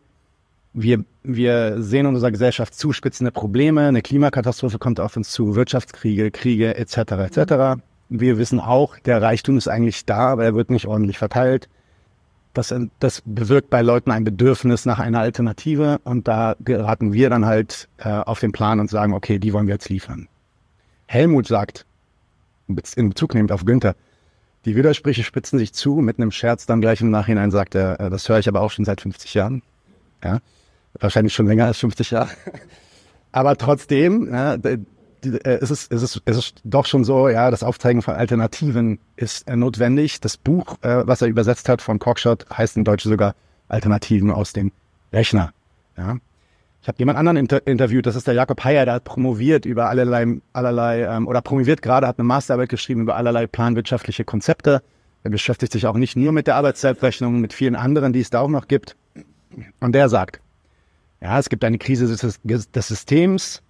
wir, wir sehen in unserer Gesellschaft zuspitzende Probleme, eine Klimakatastrophe kommt auf uns zu, Wirtschaftskriege, Kriege etc. etc. Wir wissen auch, der Reichtum ist eigentlich da, aber er wird nicht ordentlich verteilt. Das, das bewirkt bei Leuten ein Bedürfnis nach einer Alternative und da geraten wir dann halt äh, auf den Plan und sagen, okay, die wollen wir jetzt liefern. Helmut sagt, in Bezug nehmend auf Günther, die Widersprüche spitzen sich zu, mit einem Scherz dann gleich im Nachhinein sagt er, äh, das höre ich aber auch schon seit 50 Jahren. Ja, wahrscheinlich schon länger als 50 Jahre. <laughs> Aber trotzdem, ja, äh, es, ist, es, ist, es ist doch schon so, ja, das Aufzeigen von Alternativen ist äh, notwendig. Das Buch, was er übersetzt hat von Cockshot, heißt in Deutsch sogar Alternativen aus dem Rechner. Ja. Ich habe jemand anderen inter interviewt, das ist der Jakob Heyer, der hat promoviert über allerlei, allerlei ähm, oder promoviert gerade, hat eine Masterarbeit geschrieben über allerlei planwirtschaftliche Konzepte. Er beschäftigt sich auch nicht nur mit der Arbeitszeitrechnung, mit vielen anderen, die es da auch noch gibt. Und der sagt, ja, es gibt eine Krise des, des Systems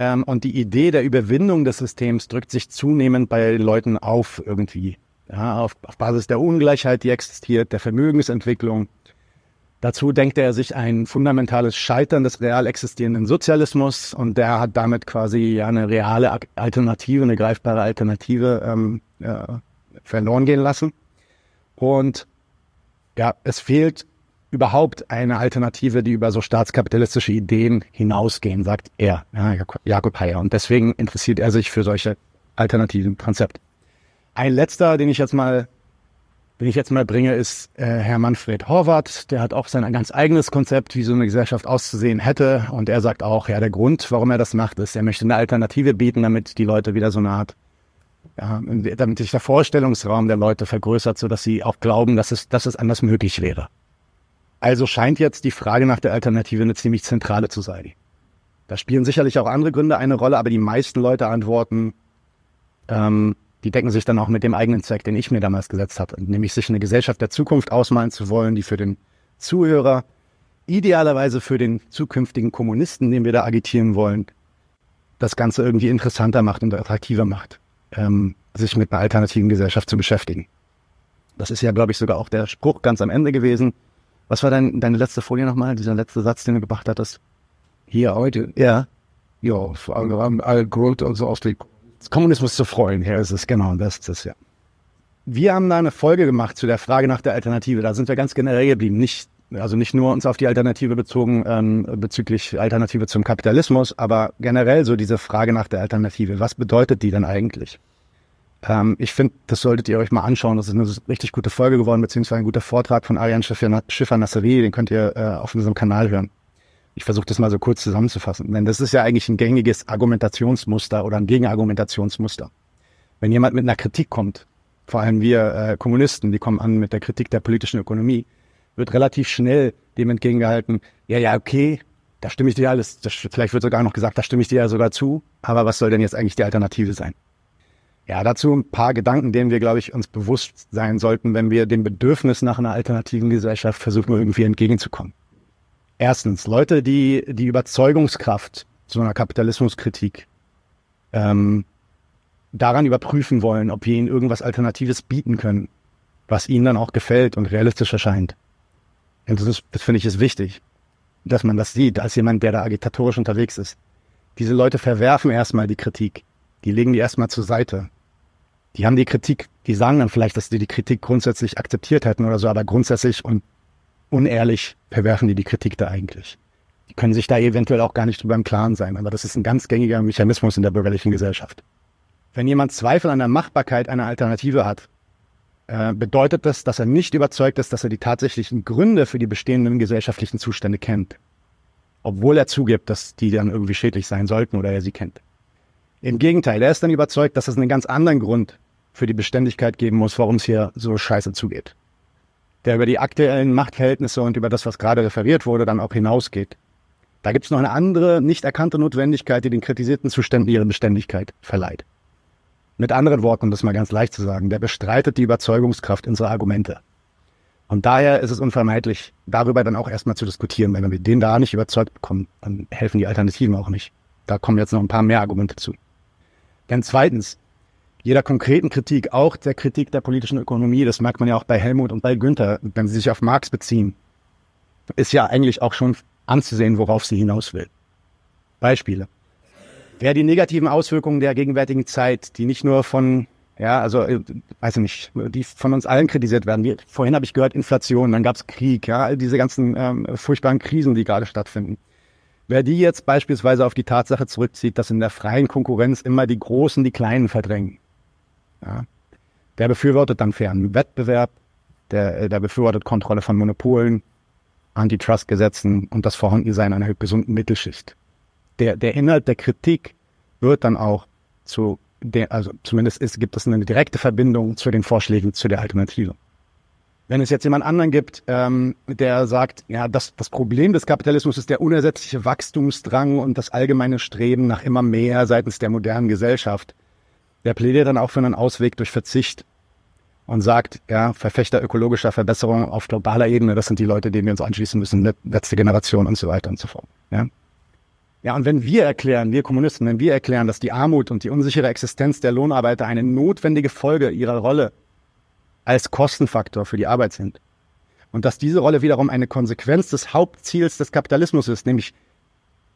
ähm, und die Idee der Überwindung des Systems drückt sich zunehmend bei Leuten auf irgendwie. Ja, auf, auf Basis der Ungleichheit, die existiert, der Vermögensentwicklung, Dazu denkt er sich ein fundamentales Scheitern des real existierenden Sozialismus und der hat damit quasi ja eine reale Alternative, eine greifbare Alternative ähm, ja, verloren gehen lassen. Und ja, es fehlt überhaupt eine Alternative, die über so staatskapitalistische Ideen hinausgehen, sagt er, ja, Jakob Heyer. Und deswegen interessiert er sich für solche alternativen Konzepte. Ein letzter, den ich jetzt mal den ich jetzt mal bringe, ist äh, Herr Manfred Horvath. Der hat auch sein ganz eigenes Konzept, wie so eine Gesellschaft auszusehen hätte. Und er sagt auch, ja, der Grund, warum er das macht, ist, er möchte eine Alternative bieten, damit die Leute wieder so eine Art, ja, damit sich der Vorstellungsraum der Leute vergrößert, so dass sie auch glauben, dass es, dass es anders möglich wäre. Also scheint jetzt die Frage nach der Alternative eine ziemlich zentrale zu sein. Da spielen sicherlich auch andere Gründe eine Rolle, aber die meisten Leute antworten, ähm, die decken sich dann auch mit dem eigenen Zweck, den ich mir damals gesetzt habe, nämlich sich eine Gesellschaft der Zukunft ausmalen zu wollen, die für den Zuhörer, idealerweise für den zukünftigen Kommunisten, den wir da agitieren wollen, das Ganze irgendwie interessanter macht und attraktiver macht, ähm, sich mit einer alternativen Gesellschaft zu beschäftigen. Das ist ja, glaube ich, sogar auch der Spruch ganz am Ende gewesen. Was war dein, deine letzte Folie nochmal, dieser letzte Satz, den du gebracht hattest? Hier heute. Ja. Ja, vor allem Grund und so aus dem Kommunismus zu freuen. Hier ist es, genau, das ist es, ja. Wir haben da eine Folge gemacht zu der Frage nach der Alternative. Da sind wir ganz generell geblieben. Nicht, also nicht nur uns auf die Alternative bezogen ähm, bezüglich Alternative zum Kapitalismus, aber generell so diese Frage nach der Alternative. Was bedeutet die denn eigentlich? Ähm, ich finde, das solltet ihr euch mal anschauen. Das ist eine richtig gute Folge geworden, beziehungsweise ein guter Vortrag von Ariane Schiffer-Nasseri. Den könnt ihr äh, auf unserem Kanal hören. Ich versuche das mal so kurz zusammenzufassen. Denn das ist ja eigentlich ein gängiges Argumentationsmuster oder ein Gegenargumentationsmuster. Wenn jemand mit einer Kritik kommt, vor allem wir äh, Kommunisten, die kommen an mit der Kritik der politischen Ökonomie, wird relativ schnell dem entgegengehalten, ja, ja, okay, da stimme ich dir alles, das, vielleicht wird sogar noch gesagt, da stimme ich dir ja sogar zu, aber was soll denn jetzt eigentlich die Alternative sein? Ja, dazu ein paar Gedanken, denen wir, glaube ich, uns bewusst sein sollten, wenn wir dem Bedürfnis nach einer alternativen Gesellschaft versuchen, irgendwie entgegenzukommen. Erstens, Leute, die die Überzeugungskraft so einer Kapitalismuskritik ähm, daran überprüfen wollen, ob wir ihnen irgendwas Alternatives bieten können, was ihnen dann auch gefällt und realistisch erscheint. Und das, das finde ich ist wichtig, dass man das sieht, als jemand, der da agitatorisch unterwegs ist. Diese Leute verwerfen erstmal die Kritik. Die legen die erstmal zur Seite. Die haben die Kritik, die sagen dann vielleicht, dass sie die Kritik grundsätzlich akzeptiert hätten oder so, aber grundsätzlich und unehrlich verwerfen die die Kritik da eigentlich. Die können sich da eventuell auch gar nicht drüber im Klaren sein, aber das ist ein ganz gängiger Mechanismus in der bürgerlichen Gesellschaft. Wenn jemand Zweifel an der Machbarkeit einer Alternative hat, äh, bedeutet das, dass er nicht überzeugt ist, dass er die tatsächlichen Gründe für die bestehenden gesellschaftlichen Zustände kennt. Obwohl er zugibt, dass die dann irgendwie schädlich sein sollten oder er sie kennt. Im Gegenteil, er ist dann überzeugt, dass es einen ganz anderen Grund für die Beständigkeit geben muss, warum es hier so scheiße zugeht der über die aktuellen Machtverhältnisse und über das, was gerade referiert wurde, dann auch hinausgeht. Da gibt es noch eine andere, nicht erkannte Notwendigkeit, die den kritisierten Zuständen ihre Beständigkeit verleiht. Mit anderen Worten, um das mal ganz leicht zu sagen, der bestreitet die Überzeugungskraft unserer Argumente. Und daher ist es unvermeidlich, darüber dann auch erstmal zu diskutieren, wenn wir den da nicht überzeugt bekommen, dann helfen die Alternativen auch nicht. Da kommen jetzt noch ein paar mehr Argumente zu. Denn zweitens, jeder konkreten Kritik, auch der Kritik der politischen Ökonomie, das merkt man ja auch bei Helmut und bei Günther, wenn sie sich auf Marx beziehen, ist ja eigentlich auch schon anzusehen, worauf sie hinaus will. Beispiele. Wer die negativen Auswirkungen der gegenwärtigen Zeit, die nicht nur von, ja, also, äh, weiß ich nicht, die von uns allen kritisiert werden. Wie, vorhin habe ich gehört, Inflation, dann gab es Krieg, ja, all diese ganzen ähm, furchtbaren Krisen, die gerade stattfinden. Wer die jetzt beispielsweise auf die Tatsache zurückzieht, dass in der freien Konkurrenz immer die Großen die Kleinen verdrängen, ja, der befürwortet dann fairen Wettbewerb, der, äh, der befürwortet Kontrolle von Monopolen, Antitrust-Gesetzen und das Vorhandensein einer gesunden Mittelschicht. Der, der Inhalt der Kritik wird dann auch zu der, also zumindest ist, gibt es eine direkte Verbindung zu den Vorschlägen zu der Alternative. Wenn es jetzt jemand anderen gibt, ähm, der sagt, ja, das, das Problem des Kapitalismus ist der unersetzliche Wachstumsdrang und das allgemeine Streben nach immer mehr seitens der modernen Gesellschaft, der plädiert dann auch für einen Ausweg durch Verzicht und sagt, ja, Verfechter ökologischer Verbesserungen auf globaler Ebene, das sind die Leute, denen wir uns anschließen müssen, letzte Generation und so weiter und so fort. Ja. Ja, und wenn wir erklären, wir Kommunisten, wenn wir erklären, dass die Armut und die unsichere Existenz der Lohnarbeiter eine notwendige Folge ihrer Rolle als Kostenfaktor für die Arbeit sind und dass diese Rolle wiederum eine Konsequenz des Hauptziels des Kapitalismus ist, nämlich,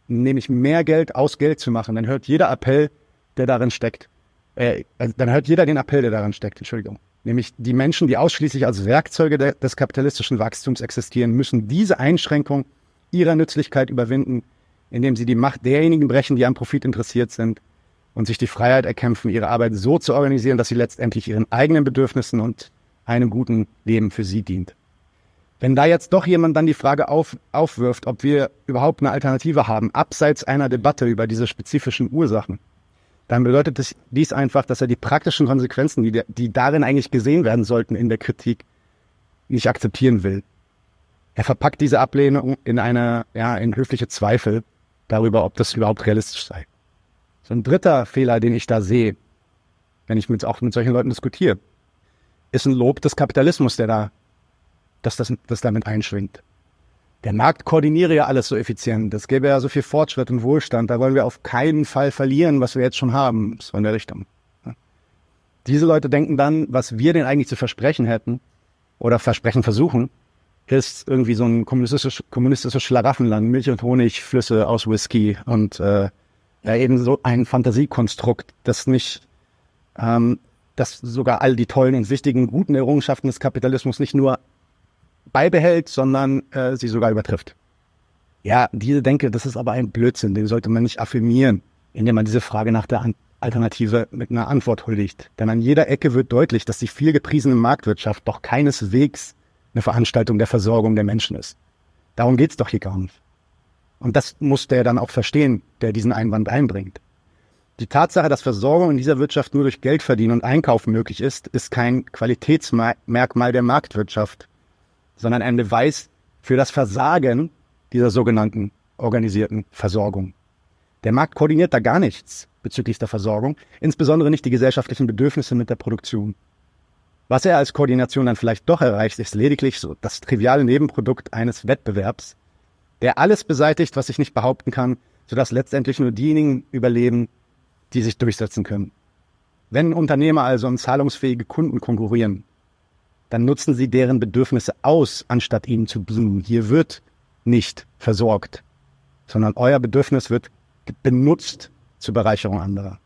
nämlich mehr Geld aus Geld zu machen, dann hört jeder Appell, der darin steckt, äh, dann hört jeder den Appell, der darin steckt, Entschuldigung. Nämlich die Menschen, die ausschließlich als Werkzeuge de des kapitalistischen Wachstums existieren, müssen diese Einschränkung ihrer Nützlichkeit überwinden, indem sie die Macht derjenigen brechen, die am Profit interessiert sind und sich die Freiheit erkämpfen, ihre Arbeit so zu organisieren, dass sie letztendlich ihren eigenen Bedürfnissen und einem guten Leben für sie dient. Wenn da jetzt doch jemand dann die Frage auf, aufwirft, ob wir überhaupt eine Alternative haben, abseits einer Debatte über diese spezifischen Ursachen, dann bedeutet das, dies einfach, dass er die praktischen Konsequenzen, die, die darin eigentlich gesehen werden sollten in der Kritik, nicht akzeptieren will. Er verpackt diese Ablehnung in eine, ja, in höfliche Zweifel darüber, ob das überhaupt realistisch sei. So ein dritter Fehler, den ich da sehe, wenn ich mit, auch mit solchen Leuten diskutiere, ist ein Lob des Kapitalismus, der da, dass das, das damit einschwingt. Der Markt koordiniere ja alles so effizient. Es gäbe ja so viel Fortschritt und Wohlstand. Da wollen wir auf keinen Fall verlieren, was wir jetzt schon haben. So in der Richtung. Diese Leute denken dann, was wir denn eigentlich zu versprechen hätten oder versprechen versuchen, ist irgendwie so ein kommunistisches, kommunistisches Schlaraffenland, Milch und Honig, Flüsse aus Whisky und äh, ja, eben so ein Fantasiekonstrukt, das nicht, ähm, das sogar all die tollen und wichtigen, guten Errungenschaften des Kapitalismus nicht nur beibehält, sondern äh, sie sogar übertrifft. Ja, diese Denke, das ist aber ein Blödsinn, den sollte man nicht affirmieren, indem man diese Frage nach der Alternative mit einer Antwort huldigt. Denn an jeder Ecke wird deutlich, dass die viel gepriesene Marktwirtschaft doch keineswegs eine Veranstaltung der Versorgung der Menschen ist. Darum geht's doch hier gar nicht. Und das muss der dann auch verstehen, der diesen Einwand einbringt. Die Tatsache, dass Versorgung in dieser Wirtschaft nur durch Geld verdienen und Einkaufen möglich ist, ist kein Qualitätsmerkmal der Marktwirtschaft, sondern ein Beweis für das Versagen dieser sogenannten organisierten Versorgung. Der Markt koordiniert da gar nichts bezüglich der Versorgung, insbesondere nicht die gesellschaftlichen Bedürfnisse mit der Produktion. Was er als Koordination dann vielleicht doch erreicht, ist lediglich so das triviale Nebenprodukt eines Wettbewerbs, der alles beseitigt, was sich nicht behaupten kann, sodass letztendlich nur diejenigen überleben, die sich durchsetzen können. Wenn Unternehmer also um zahlungsfähige Kunden konkurrieren, dann nutzen sie deren Bedürfnisse aus, anstatt ihnen zu dienen. Hier wird nicht versorgt, sondern euer Bedürfnis wird benutzt zur Bereicherung anderer.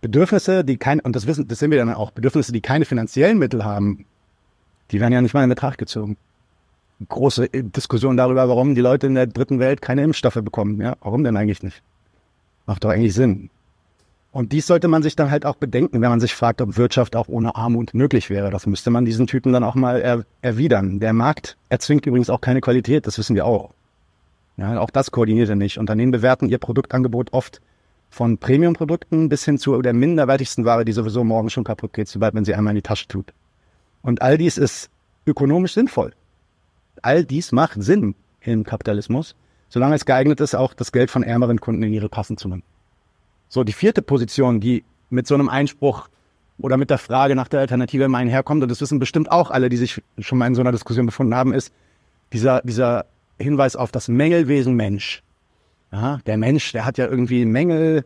Bedürfnisse, die kein, und das wissen, das sehen wir dann auch, Bedürfnisse, die keine finanziellen Mittel haben, die werden ja nicht mal in Betracht gezogen. Große Diskussion darüber, warum die Leute in der dritten Welt keine Impfstoffe bekommen. Ja, warum denn eigentlich nicht? Macht doch eigentlich Sinn. Und dies sollte man sich dann halt auch bedenken, wenn man sich fragt, ob Wirtschaft auch ohne Armut möglich wäre. Das müsste man diesen Typen dann auch mal er erwidern. Der Markt erzwingt übrigens auch keine Qualität, das wissen wir auch. Ja, auch das koordiniert er nicht. Unternehmen bewerten ihr Produktangebot oft von Premium-Produkten bis hin zu der minderwertigsten Ware, die sowieso morgen schon kaputt geht, sobald man sie einmal in die Tasche tut. Und all dies ist ökonomisch sinnvoll. All dies macht Sinn im Kapitalismus, solange es geeignet ist, auch das Geld von ärmeren Kunden in ihre Kassen zu nehmen. So, die vierte Position, die mit so einem Einspruch oder mit der Frage nach der Alternative immer einherkommt, und das wissen bestimmt auch alle, die sich schon mal in so einer Diskussion befunden haben, ist dieser, dieser Hinweis auf das Mängelwesen Mensch. Ja, der Mensch, der hat ja irgendwie Mängel,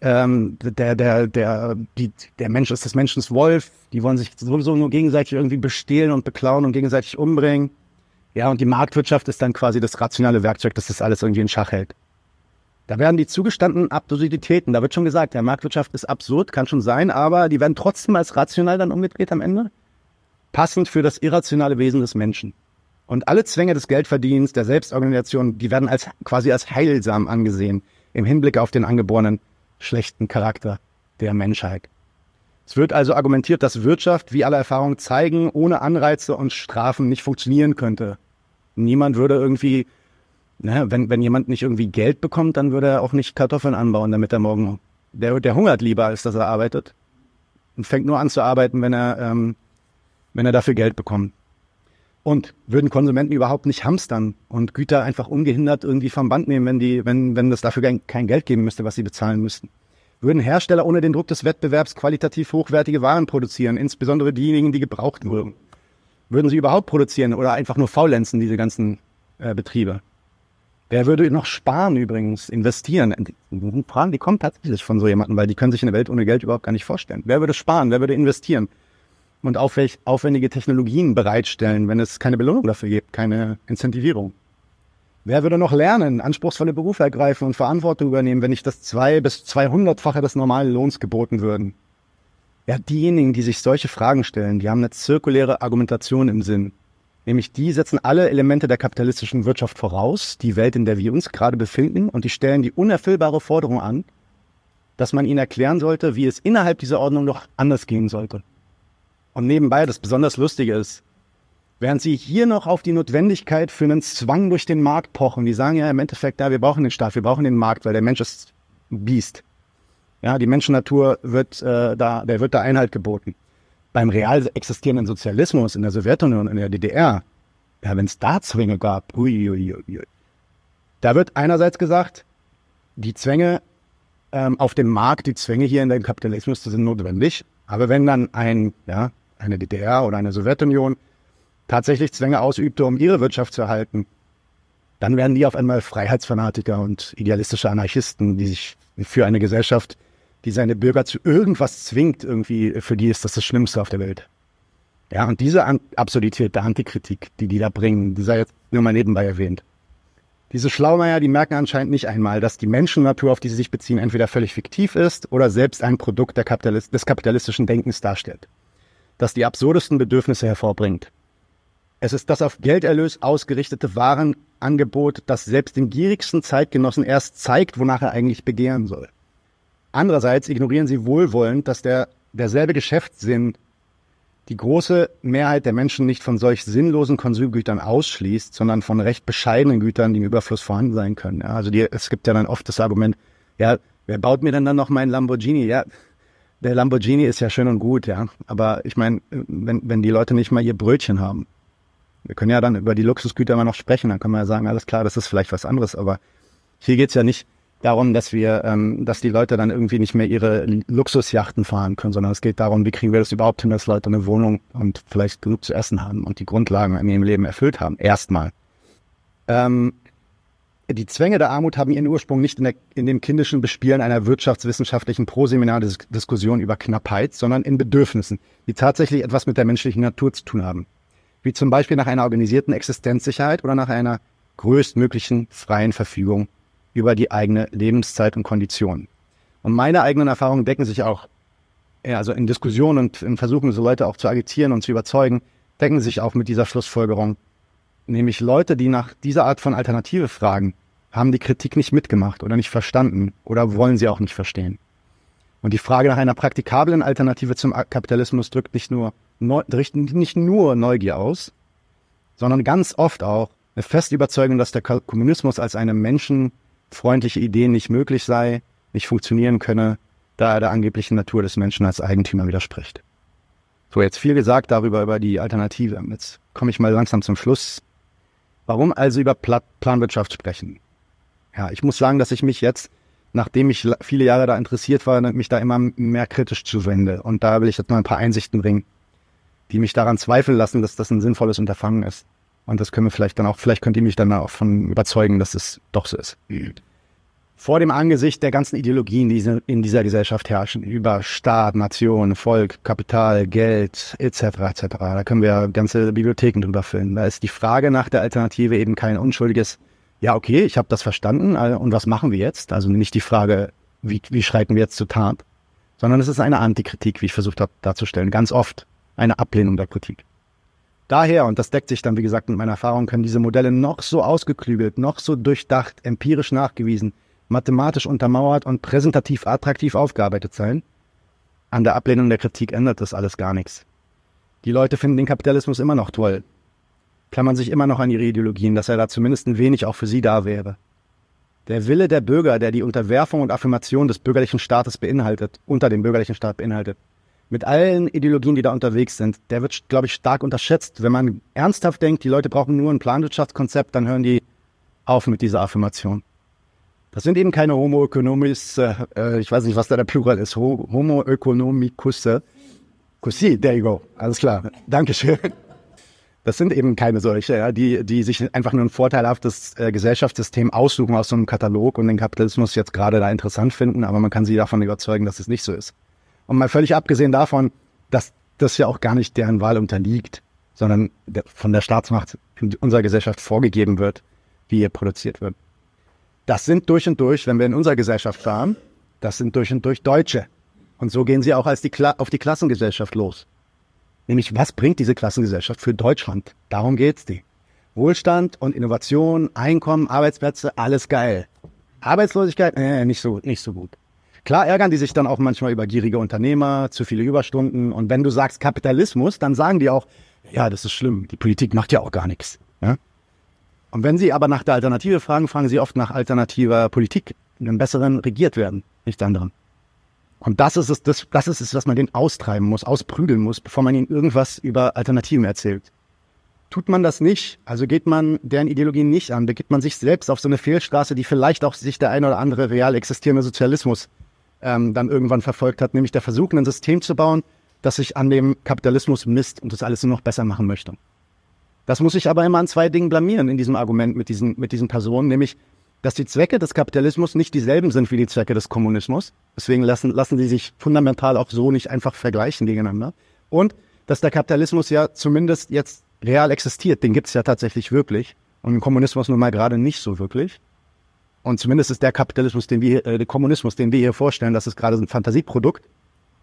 ähm, der, der, der, die, der Mensch ist des Menschen Wolf, die wollen sich sowieso nur gegenseitig irgendwie bestehlen und beklauen und gegenseitig umbringen. Ja, und die Marktwirtschaft ist dann quasi das rationale Werkzeug, das das alles irgendwie in Schach hält. Da werden die zugestandenen Absurditäten, da wird schon gesagt, der Marktwirtschaft ist absurd, kann schon sein, aber die werden trotzdem als rational dann umgedreht am Ende. Passend für das irrationale Wesen des Menschen. Und alle Zwänge des Geldverdienens, der Selbstorganisation, die werden als quasi als heilsam angesehen im Hinblick auf den angeborenen schlechten Charakter der Menschheit. Es wird also argumentiert, dass Wirtschaft, wie alle Erfahrungen zeigen, ohne Anreize und Strafen nicht funktionieren könnte. Niemand würde irgendwie, ne, wenn, wenn jemand nicht irgendwie Geld bekommt, dann würde er auch nicht Kartoffeln anbauen, damit er morgen, der, der hungert lieber, als dass er arbeitet. Und fängt nur an zu arbeiten, wenn er, ähm, wenn er dafür Geld bekommt. Und würden Konsumenten überhaupt nicht hamstern und Güter einfach ungehindert irgendwie vom Band nehmen, wenn die, wenn, wenn das dafür kein Geld geben müsste, was sie bezahlen müssten. Würden Hersteller ohne den Druck des Wettbewerbs qualitativ hochwertige Waren produzieren, insbesondere diejenigen, die gebraucht wurden. Würden sie überhaupt produzieren oder einfach nur faulenzen, diese ganzen äh, Betriebe? Wer würde noch sparen übrigens, investieren? Fragen, die kommen tatsächlich von so jemandem, weil die können sich eine Welt ohne Geld überhaupt gar nicht vorstellen. Wer würde sparen? Wer würde investieren? und aufwendige Technologien bereitstellen, wenn es keine Belohnung dafür gibt, keine Incentivierung? Wer würde noch lernen, anspruchsvolle Berufe ergreifen und Verantwortung übernehmen, wenn nicht das zwei- bis zweihundertfache des normalen Lohns geboten würden? Ja, diejenigen, die sich solche Fragen stellen, die haben eine zirkuläre Argumentation im Sinn. Nämlich die setzen alle Elemente der kapitalistischen Wirtschaft voraus, die Welt, in der wir uns gerade befinden, und die stellen die unerfüllbare Forderung an, dass man ihnen erklären sollte, wie es innerhalb dieser Ordnung noch anders gehen sollte. Und nebenbei, das besonders Lustige ist, während sie hier noch auf die Notwendigkeit für einen Zwang durch den Markt pochen, die sagen ja im Endeffekt, ja, wir brauchen den Staat, wir brauchen den Markt, weil der Mensch ist ein Biest. Ja, die Menschennatur wird äh, da, der wird da Einhalt geboten. Beim real existierenden Sozialismus in der Sowjetunion, in der DDR, ja, wenn es da Zwänge gab, ui, ui, ui, da wird einerseits gesagt, die Zwänge ähm, auf dem Markt, die Zwänge hier in dem Kapitalismus sind notwendig. Aber wenn dann ein, ja, eine DDR oder eine Sowjetunion tatsächlich Zwänge ausübte, um ihre Wirtschaft zu erhalten, dann werden die auf einmal Freiheitsfanatiker und idealistische Anarchisten, die sich für eine Gesellschaft, die seine Bürger zu irgendwas zwingt, irgendwie, für die ist das das Schlimmste auf der Welt. Ja, und diese Absurdität der Antikritik, die die da bringen, die sei jetzt nur mal nebenbei erwähnt. Diese Schlaumeier, die merken anscheinend nicht einmal, dass die Menschennatur, auf die sie sich beziehen, entweder völlig fiktiv ist oder selbst ein Produkt Kapitalist des kapitalistischen Denkens darstellt das die absurdesten Bedürfnisse hervorbringt. Es ist das auf Gelderlös ausgerichtete Warenangebot, das selbst den gierigsten Zeitgenossen erst zeigt, wonach er eigentlich begehren soll. Andererseits ignorieren sie wohlwollend, dass der, derselbe Geschäftssinn die große Mehrheit der Menschen nicht von solch sinnlosen Konsumgütern ausschließt, sondern von recht bescheidenen Gütern, die im Überfluss vorhanden sein können. Ja, also die, es gibt ja dann oft das Argument, ja, wer baut mir denn dann noch meinen Lamborghini? Ja, der Lamborghini ist ja schön und gut, ja. Aber ich meine, wenn, wenn die Leute nicht mal ihr Brötchen haben, wir können ja dann über die Luxusgüter immer noch sprechen, dann können wir ja sagen, alles klar, das ist vielleicht was anderes, aber hier geht's ja nicht darum, dass wir, ähm, dass die Leute dann irgendwie nicht mehr ihre Luxusjachten fahren können, sondern es geht darum, wie kriegen wir das überhaupt hin, dass Leute eine Wohnung und vielleicht genug zu essen haben und die Grundlagen in ihrem Leben erfüllt haben. Erstmal. Ähm, die Zwänge der Armut haben ihren Ursprung nicht in, der, in dem kindischen Bespielen einer wirtschaftswissenschaftlichen Proseminardiskussion über Knappheit, sondern in Bedürfnissen, die tatsächlich etwas mit der menschlichen Natur zu tun haben. Wie zum Beispiel nach einer organisierten Existenzsicherheit oder nach einer größtmöglichen freien Verfügung über die eigene Lebenszeit und Kondition. Und meine eigenen Erfahrungen decken sich auch, ja, also in Diskussionen und in Versuchen, so Leute auch zu agitieren und zu überzeugen, decken sich auch mit dieser Schlussfolgerung Nämlich Leute, die nach dieser Art von Alternative fragen, haben die Kritik nicht mitgemacht oder nicht verstanden oder wollen sie auch nicht verstehen. Und die Frage nach einer praktikablen Alternative zum Kapitalismus drückt nicht nur, nicht nur Neugier aus, sondern ganz oft auch eine feste Überzeugung, dass der Kommunismus als eine menschenfreundliche Idee nicht möglich sei, nicht funktionieren könne, da er der angeblichen Natur des Menschen als Eigentümer widerspricht. So, jetzt viel gesagt darüber, über die Alternative. Jetzt komme ich mal langsam zum Schluss. Warum also über Planwirtschaft sprechen? Ja, ich muss sagen, dass ich mich jetzt, nachdem ich viele Jahre da interessiert war, mich da immer mehr kritisch zuwende. Und da will ich jetzt mal ein paar Einsichten bringen, die mich daran zweifeln lassen, dass das ein sinnvolles Unterfangen ist. Und das können wir vielleicht dann auch, vielleicht könnt ihr mich dann auch von überzeugen, dass es doch so ist. vor dem Angesicht der ganzen Ideologien, die in dieser Gesellschaft herrschen, über Staat, Nation, Volk, Kapital, Geld etc. etc. Da können wir ganze Bibliotheken drüber füllen. Da ist die Frage nach der Alternative eben kein unschuldiges, ja okay, ich habe das verstanden äh, und was machen wir jetzt? Also nicht die Frage, wie, wie schreiten wir jetzt zur Tat, sondern es ist eine Antikritik, wie ich versucht habe darzustellen, ganz oft eine Ablehnung der Kritik. Daher, und das deckt sich dann, wie gesagt, mit meiner Erfahrung, können diese Modelle noch so ausgeklügelt, noch so durchdacht, empirisch nachgewiesen, mathematisch untermauert und präsentativ attraktiv aufgearbeitet sein. An der Ablehnung der Kritik ändert das alles gar nichts. Die Leute finden den Kapitalismus immer noch toll, klammern sich immer noch an ihre Ideologien, dass er da zumindest ein wenig auch für sie da wäre. Der Wille der Bürger, der die Unterwerfung und Affirmation des bürgerlichen Staates beinhaltet, unter dem bürgerlichen Staat beinhaltet, mit allen Ideologien, die da unterwegs sind, der wird, glaube ich, stark unterschätzt. Wenn man ernsthaft denkt, die Leute brauchen nur ein Planwirtschaftskonzept, dann hören die auf mit dieser Affirmation. Das sind eben keine Homo economis, äh, äh ich weiß nicht, was da der Plural ist, Homo economicus. Così, there you go. Alles klar. Dankeschön. Das sind eben keine solche, ja, die, die sich einfach nur ein vorteilhaftes äh, Gesellschaftssystem aussuchen aus so einem Katalog und den Kapitalismus jetzt gerade da interessant finden, aber man kann sie davon überzeugen, dass es nicht so ist. Und mal völlig abgesehen davon, dass das ja auch gar nicht deren Wahl unterliegt, sondern der, von der Staatsmacht in unserer Gesellschaft vorgegeben wird, wie hier produziert wird. Das sind durch und durch, wenn wir in unserer Gesellschaft fahren, das sind durch und durch Deutsche. Und so gehen sie auch als die auf die Klassengesellschaft los. Nämlich, was bringt diese Klassengesellschaft für Deutschland? Darum geht's die. Wohlstand und Innovation, Einkommen, Arbeitsplätze, alles geil. Arbeitslosigkeit, äh, nicht so, nicht so gut. Klar ärgern die sich dann auch manchmal über gierige Unternehmer, zu viele Überstunden. Und wenn du sagst Kapitalismus, dann sagen die auch, ja, das ist schlimm. Die Politik macht ja auch gar nichts. Ja? Und wenn sie aber nach der Alternative fragen, fragen sie oft nach alternativer Politik, einem besseren regiert werden, nicht anderen. Und das ist es, das, das ist es, was man den austreiben muss, ausprügeln muss, bevor man ihnen irgendwas über Alternativen erzählt. Tut man das nicht, also geht man deren Ideologien nicht an, begibt man sich selbst auf so eine Fehlstraße, die vielleicht auch sich der ein oder andere real existierende Sozialismus ähm, dann irgendwann verfolgt hat, nämlich der Versuch, ein System zu bauen, das sich an dem Kapitalismus misst und das alles nur noch besser machen möchte. Das muss ich aber immer an zwei Dingen blamieren in diesem Argument mit diesen, mit diesen Personen, nämlich, dass die Zwecke des Kapitalismus nicht dieselben sind wie die Zwecke des Kommunismus. Deswegen lassen, lassen sie sich fundamental auch so nicht einfach vergleichen gegeneinander. Und dass der Kapitalismus ja zumindest jetzt real existiert, den gibt es ja tatsächlich wirklich. Und im Kommunismus nun mal gerade nicht so wirklich. Und zumindest ist der Kapitalismus, den wir, äh, der Kommunismus, den wir hier vorstellen, das ist gerade ein Fantasieprodukt.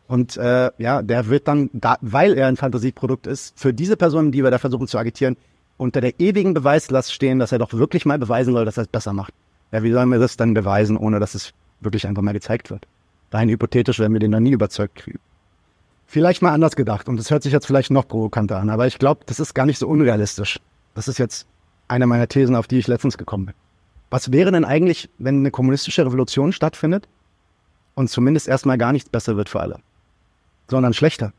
Und äh, ja, der wird dann, da, weil er ein Fantasieprodukt ist, für diese Personen, die wir da versuchen zu agitieren, unter der ewigen Beweislast stehen, dass er doch wirklich mal beweisen soll, dass er es besser macht. Ja, wie sollen wir das dann beweisen, ohne dass es wirklich einfach mal gezeigt wird? Rein hypothetisch werden wir den dann nie überzeugt kriegen. Vielleicht mal anders gedacht, und das hört sich jetzt vielleicht noch provokanter an, aber ich glaube, das ist gar nicht so unrealistisch. Das ist jetzt eine meiner Thesen, auf die ich letztens gekommen bin. Was wäre denn eigentlich, wenn eine kommunistische Revolution stattfindet und zumindest erstmal gar nichts besser wird für alle, sondern schlechter?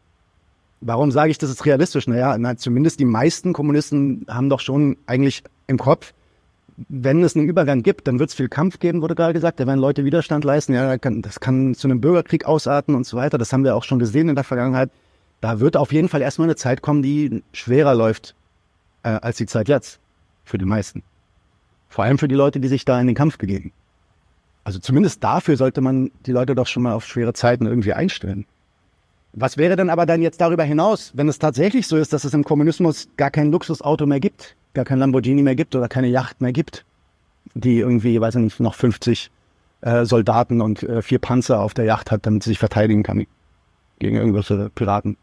Warum sage ich, das ist realistisch? Naja, na, zumindest die meisten Kommunisten haben doch schon eigentlich im Kopf, wenn es einen Übergang gibt, dann wird es viel Kampf geben, wurde gerade gesagt. Da werden Leute Widerstand leisten. Ja, das kann zu einem Bürgerkrieg ausarten und so weiter. Das haben wir auch schon gesehen in der Vergangenheit. Da wird auf jeden Fall erstmal eine Zeit kommen, die schwerer läuft äh, als die Zeit jetzt für die meisten. Vor allem für die Leute, die sich da in den Kampf begeben. Also zumindest dafür sollte man die Leute doch schon mal auf schwere Zeiten irgendwie einstellen. Was wäre denn aber dann jetzt darüber hinaus, wenn es tatsächlich so ist, dass es im Kommunismus gar kein Luxusauto mehr gibt, gar kein Lamborghini mehr gibt oder keine Yacht mehr gibt, die irgendwie, weiß ich nicht, noch 50 äh, Soldaten und äh, vier Panzer auf der Yacht hat, damit sie sich verteidigen kann gegen irgendwelche Piraten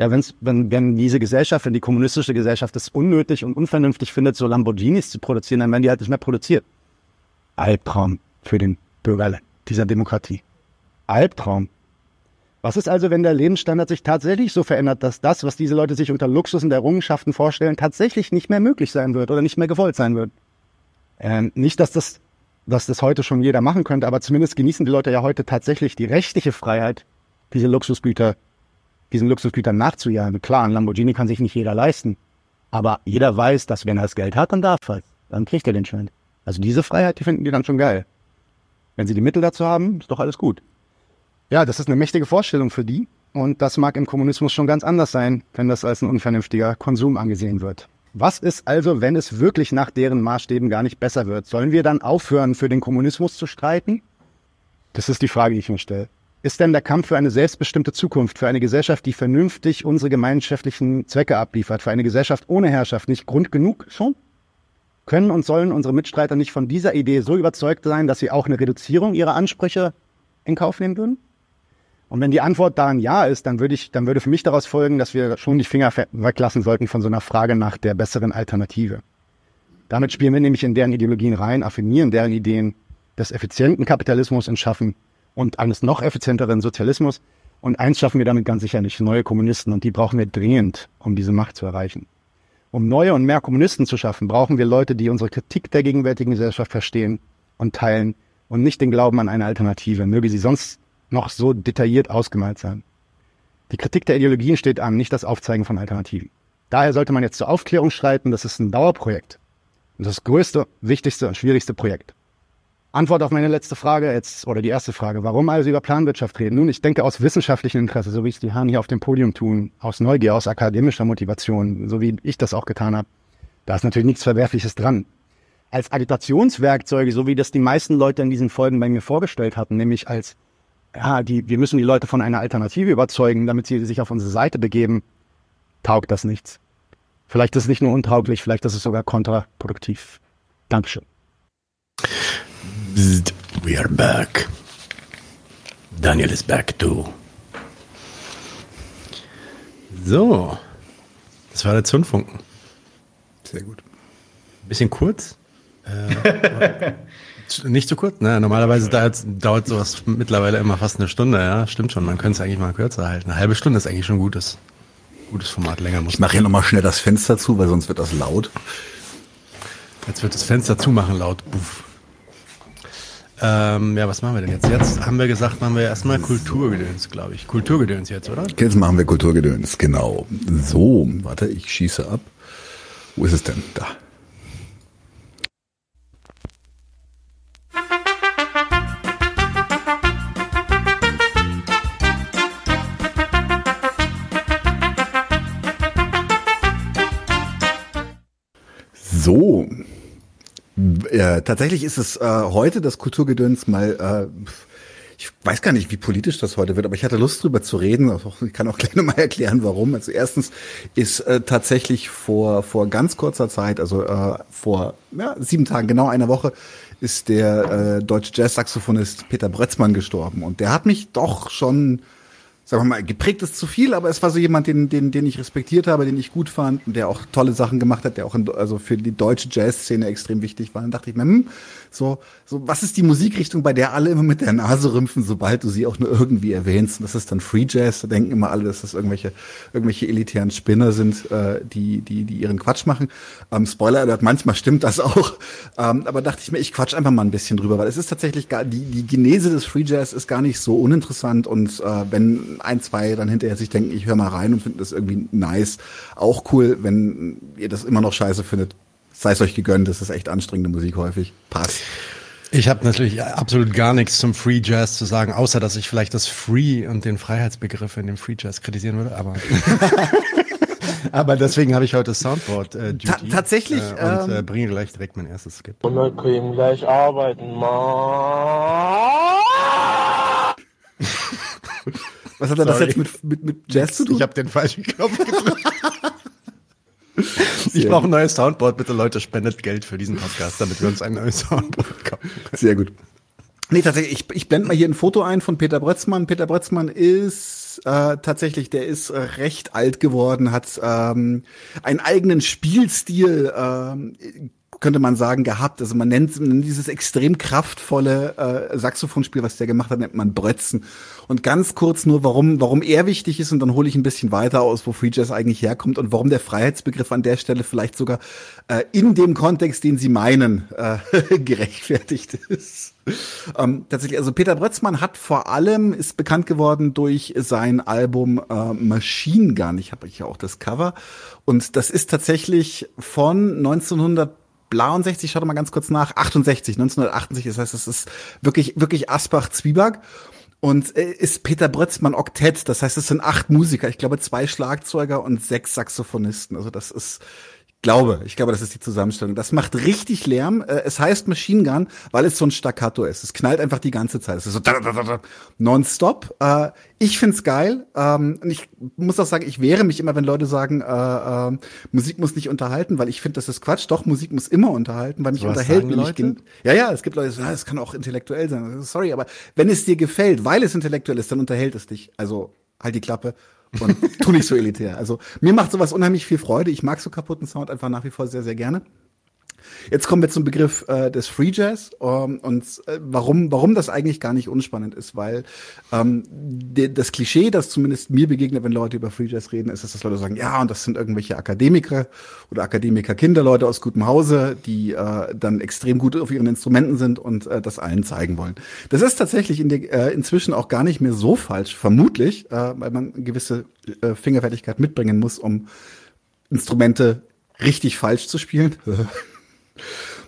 ja, wenn's, wenn, wenn diese Gesellschaft, wenn die kommunistische Gesellschaft es unnötig und unvernünftig findet, so Lamborghinis zu produzieren, dann werden die halt nicht mehr produziert. Albtraum für den Bürger dieser Demokratie. Albtraum. Was ist also, wenn der Lebensstandard sich tatsächlich so verändert, dass das, was diese Leute sich unter Luxus und Errungenschaften vorstellen, tatsächlich nicht mehr möglich sein wird oder nicht mehr gewollt sein wird? Ähm, nicht, dass das, dass das heute schon jeder machen könnte, aber zumindest genießen die Leute ja heute tatsächlich die rechtliche Freiheit, diese Luxusgüter diesen Luxusgütern nachzujagen. Klar, ein Lamborghini kann sich nicht jeder leisten. Aber jeder weiß, dass wenn er das Geld hat, dann darf er. Dann kriegt er den Schein. Also diese Freiheit, die finden die dann schon geil. Wenn sie die Mittel dazu haben, ist doch alles gut. Ja, das ist eine mächtige Vorstellung für die. Und das mag im Kommunismus schon ganz anders sein, wenn das als ein unvernünftiger Konsum angesehen wird. Was ist also, wenn es wirklich nach deren Maßstäben gar nicht besser wird? Sollen wir dann aufhören, für den Kommunismus zu streiten? Das ist die Frage, die ich mir stelle. Ist denn der Kampf für eine selbstbestimmte Zukunft, für eine Gesellschaft, die vernünftig unsere gemeinschaftlichen Zwecke abliefert, für eine Gesellschaft ohne Herrschaft nicht Grund genug schon? Können und sollen unsere Mitstreiter nicht von dieser Idee so überzeugt sein, dass sie auch eine Reduzierung ihrer Ansprüche in Kauf nehmen würden? Und wenn die Antwort da ein Ja ist, dann würde ich, dann würde für mich daraus folgen, dass wir schon die Finger weglassen sollten von so einer Frage nach der besseren Alternative. Damit spielen wir nämlich in deren Ideologien rein, affinieren deren Ideen des effizienten Kapitalismus entschaffen und eines noch effizienteren Sozialismus. Und eins schaffen wir damit ganz sicher nicht, neue Kommunisten. Und die brauchen wir dringend, um diese Macht zu erreichen. Um neue und mehr Kommunisten zu schaffen, brauchen wir Leute, die unsere Kritik der gegenwärtigen Gesellschaft verstehen und teilen und nicht den Glauben an eine Alternative, möge sie sonst noch so detailliert ausgemalt sein. Die Kritik der Ideologien steht an, nicht das Aufzeigen von Alternativen. Daher sollte man jetzt zur Aufklärung schreiten, das ist ein Dauerprojekt. Und das größte, wichtigste und schwierigste Projekt. Antwort auf meine letzte Frage jetzt, oder die erste Frage, warum also über Planwirtschaft reden? Nun, ich denke aus wissenschaftlichem Interesse, so wie es die Herren hier auf dem Podium tun, aus Neugier, aus akademischer Motivation, so wie ich das auch getan habe. Da ist natürlich nichts Verwerfliches dran. Als Agitationswerkzeuge, so wie das die meisten Leute in diesen Folgen bei mir vorgestellt hatten, nämlich als, ja, die, wir müssen die Leute von einer Alternative überzeugen, damit sie sich auf unsere Seite begeben, taugt das nichts. Vielleicht ist es nicht nur untauglich, vielleicht ist es sogar kontraproduktiv. Dankeschön. We are back. Daniel is back too. So. Das war der Zündfunken. Sehr gut. Bisschen kurz. Äh, <laughs> nicht zu kurz, ne? Normalerweise dauert, sowas mittlerweile immer fast eine Stunde, ja. Stimmt schon, man könnte es eigentlich mal kürzer halten. Eine halbe Stunde ist eigentlich schon ein gutes, gutes Format. Länger muss Ich mache hier nochmal schnell das Fenster zu, weil sonst wird das laut. Jetzt wird das Fenster zumachen laut. Buff. Ähm, ja, was machen wir denn jetzt? Jetzt haben wir gesagt, machen wir erstmal Kulturgedöns, glaube ich. Kulturgedöns jetzt, oder? Jetzt machen wir Kulturgedöns, genau. So, warte, ich schieße ab. Wo ist es denn? Da. So, äh, tatsächlich ist es äh, heute das Kulturgedöns mal, äh, ich weiß gar nicht, wie politisch das heute wird, aber ich hatte Lust drüber zu reden. Ich kann auch <laughs> gleich nochmal erklären, warum. Also erstens ist äh, tatsächlich vor, vor ganz kurzer Zeit, also äh, vor ja, sieben Tagen, genau einer Woche, ist der äh, deutsche Jazz-Saxophonist Peter Brötzmann gestorben. Und der hat mich doch schon sagen wir mal, geprägt ist zu viel, aber es war so jemand, den, den, den ich respektiert habe, den ich gut fand der auch tolle Sachen gemacht hat, der auch in, also für die deutsche Jazzszene extrem wichtig war. Dann dachte ich mir, hm, so, so, was ist die Musikrichtung, bei der alle immer mit der Nase rümpfen, sobald du sie auch nur irgendwie erwähnst? Und das ist dann Free Jazz. Da denken immer alle, dass das irgendwelche, irgendwelche elitären Spinner sind, äh, die, die, die ihren Quatsch machen. Ähm, Spoiler Alert, manchmal stimmt das auch. Ähm, aber dachte ich mir, ich quatsch einfach mal ein bisschen drüber, weil es ist tatsächlich gar, die, die Genese des Free Jazz ist gar nicht so uninteressant und äh, wenn ein, zwei dann hinterher sich denken, ich höre mal rein und finde das irgendwie nice, auch cool, wenn ihr das immer noch scheiße findet, sei es euch gegönnt, das ist echt anstrengende Musik häufig. Passt. Ich habe natürlich absolut gar nichts zum Free Jazz zu sagen, außer dass ich vielleicht das Free und den Freiheitsbegriff in dem Free Jazz kritisieren würde, aber <laughs> aber deswegen habe ich heute Soundboard äh, Duty. Ta tatsächlich äh, und äh, bringe gleich direkt mein erstes Skip. Und wir können gleich arbeiten, Mann. Was hat er das jetzt mit, mit, mit Jazz zu tun? Ich habe den falschen Knopf gedrückt. <laughs> <laughs> Ich brauche ein neues Soundboard. Bitte Leute, spendet Geld für diesen Podcast, damit wir uns ein neues Soundboard kaufen können. Sehr gut. Nee, tatsächlich, ich, ich blende mal hier ein Foto ein von Peter Brötzmann. Peter Brötzmann ist äh, tatsächlich, der ist recht alt geworden, hat ähm, einen eigenen Spielstil ähm, könnte man sagen, gehabt. Also man nennt dieses extrem kraftvolle äh, Saxophonspiel, was der gemacht hat, nennt man Brötzen. Und ganz kurz nur, warum, warum er wichtig ist, und dann hole ich ein bisschen weiter aus, wo Free Jazz eigentlich herkommt und warum der Freiheitsbegriff an der Stelle vielleicht sogar äh, in dem Kontext, den Sie meinen, äh, <laughs> gerechtfertigt ist. Ähm, tatsächlich, also Peter Brötzmann hat vor allem, ist bekannt geworden durch sein Album äh, Machine Gun. Ich habe hier auch das Cover. Und das ist tatsächlich von 1900 62, schaut mal ganz kurz nach, 68, 1968, das heißt, es ist wirklich, wirklich Asbach-Zwieback. Und äh, ist Peter Brötzmann Oktett, das heißt, es sind acht Musiker, ich glaube zwei Schlagzeuger und sechs Saxophonisten. Also das ist glaube, ich glaube, das ist die Zusammenstellung. Das macht richtig Lärm. Äh, Es heißt Machine Gun, weil es so ein Staccato ist. Es knallt einfach die ganze Zeit. Es ist so nonstop. Äh, Ich find's geil. Ähm, Und ich muss auch sagen, ich wehre mich immer, wenn Leute sagen, äh, äh, Musik muss nicht unterhalten, weil ich finde, das ist Quatsch. Doch, Musik muss immer unterhalten, weil mich So unterhält. Leute? gen- Ja, ja, es gibt Leute, die sagen, es kann auch intellektuell sein. Sorry, aber wenn es dir gefällt, weil es intellektuell ist, dann unterhält es dich. Also halt die Klappe und tu nicht so elitär. Also mir macht sowas unheimlich viel Freude. Ich mag so kaputten Sound einfach nach wie vor sehr, sehr gerne. Jetzt kommen wir zum Begriff äh, des Free Jazz ähm, und äh, warum, warum das eigentlich gar nicht unspannend ist, weil ähm, das Klischee, das zumindest mir begegnet, wenn Leute über Free Jazz reden, ist, dass Leute sagen, ja, und das sind irgendwelche Akademiker oder Akademiker-Kinder, Leute aus gutem Hause, die äh, dann extrem gut auf ihren Instrumenten sind und äh, das allen zeigen wollen. Das ist tatsächlich in der, äh, inzwischen auch gar nicht mehr so falsch, vermutlich, äh, weil man gewisse äh, Fingerfertigkeit mitbringen muss, um Instrumente richtig falsch zu spielen. <laughs>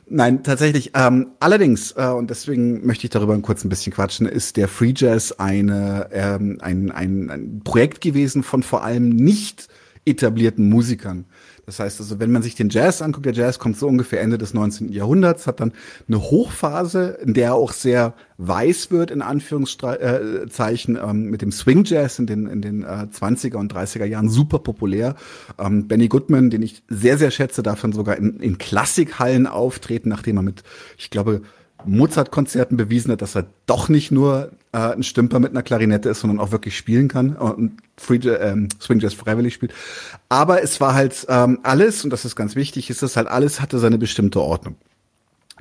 Nein, tatsächlich. Ähm, allerdings, äh, und deswegen möchte ich darüber kurz ein bisschen quatschen, ist der Free Jazz eine, ähm, ein, ein, ein Projekt gewesen von vor allem nicht etablierten Musikern. Das heißt also, wenn man sich den Jazz anguckt, der Jazz kommt so ungefähr Ende des 19. Jahrhunderts, hat dann eine Hochphase, in der er auch sehr weiß wird, in Anführungszeichen, ähm, mit dem Swing Jazz in den, in den äh, 20er und 30er Jahren super populär. Ähm, Benny Goodman, den ich sehr, sehr schätze, darf dann sogar in, in Klassikhallen auftreten, nachdem er mit, ich glaube, Mozart-Konzerten bewiesen hat, dass er doch nicht nur äh, ein Stümper mit einer Klarinette ist, sondern auch wirklich spielen kann und Free, ähm, Swing Jazz freiwillig spielt. Aber es war halt ähm, alles, und das ist ganz wichtig, ist es halt alles hatte seine bestimmte Ordnung.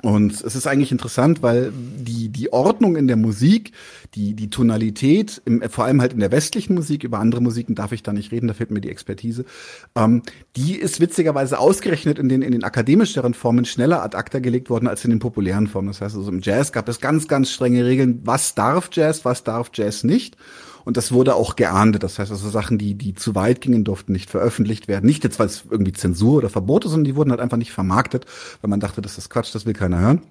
Und es ist eigentlich interessant, weil die, die Ordnung in der Musik, die, die Tonalität, im, vor allem halt in der westlichen Musik, über andere Musiken darf ich da nicht reden, da fehlt mir die Expertise, ähm, die ist witzigerweise ausgerechnet in den, in den akademischeren Formen schneller ad acta gelegt worden als in den populären Formen. Das heißt also im Jazz gab es ganz, ganz strenge Regeln, was darf Jazz, was darf Jazz nicht. Und das wurde auch geahndet. Das heißt also Sachen, die, die zu weit gingen, durften nicht veröffentlicht werden. Nicht jetzt, weil es irgendwie Zensur oder Verbote, sondern die wurden halt einfach nicht vermarktet, weil man dachte, das ist Quatsch, das will keiner hören.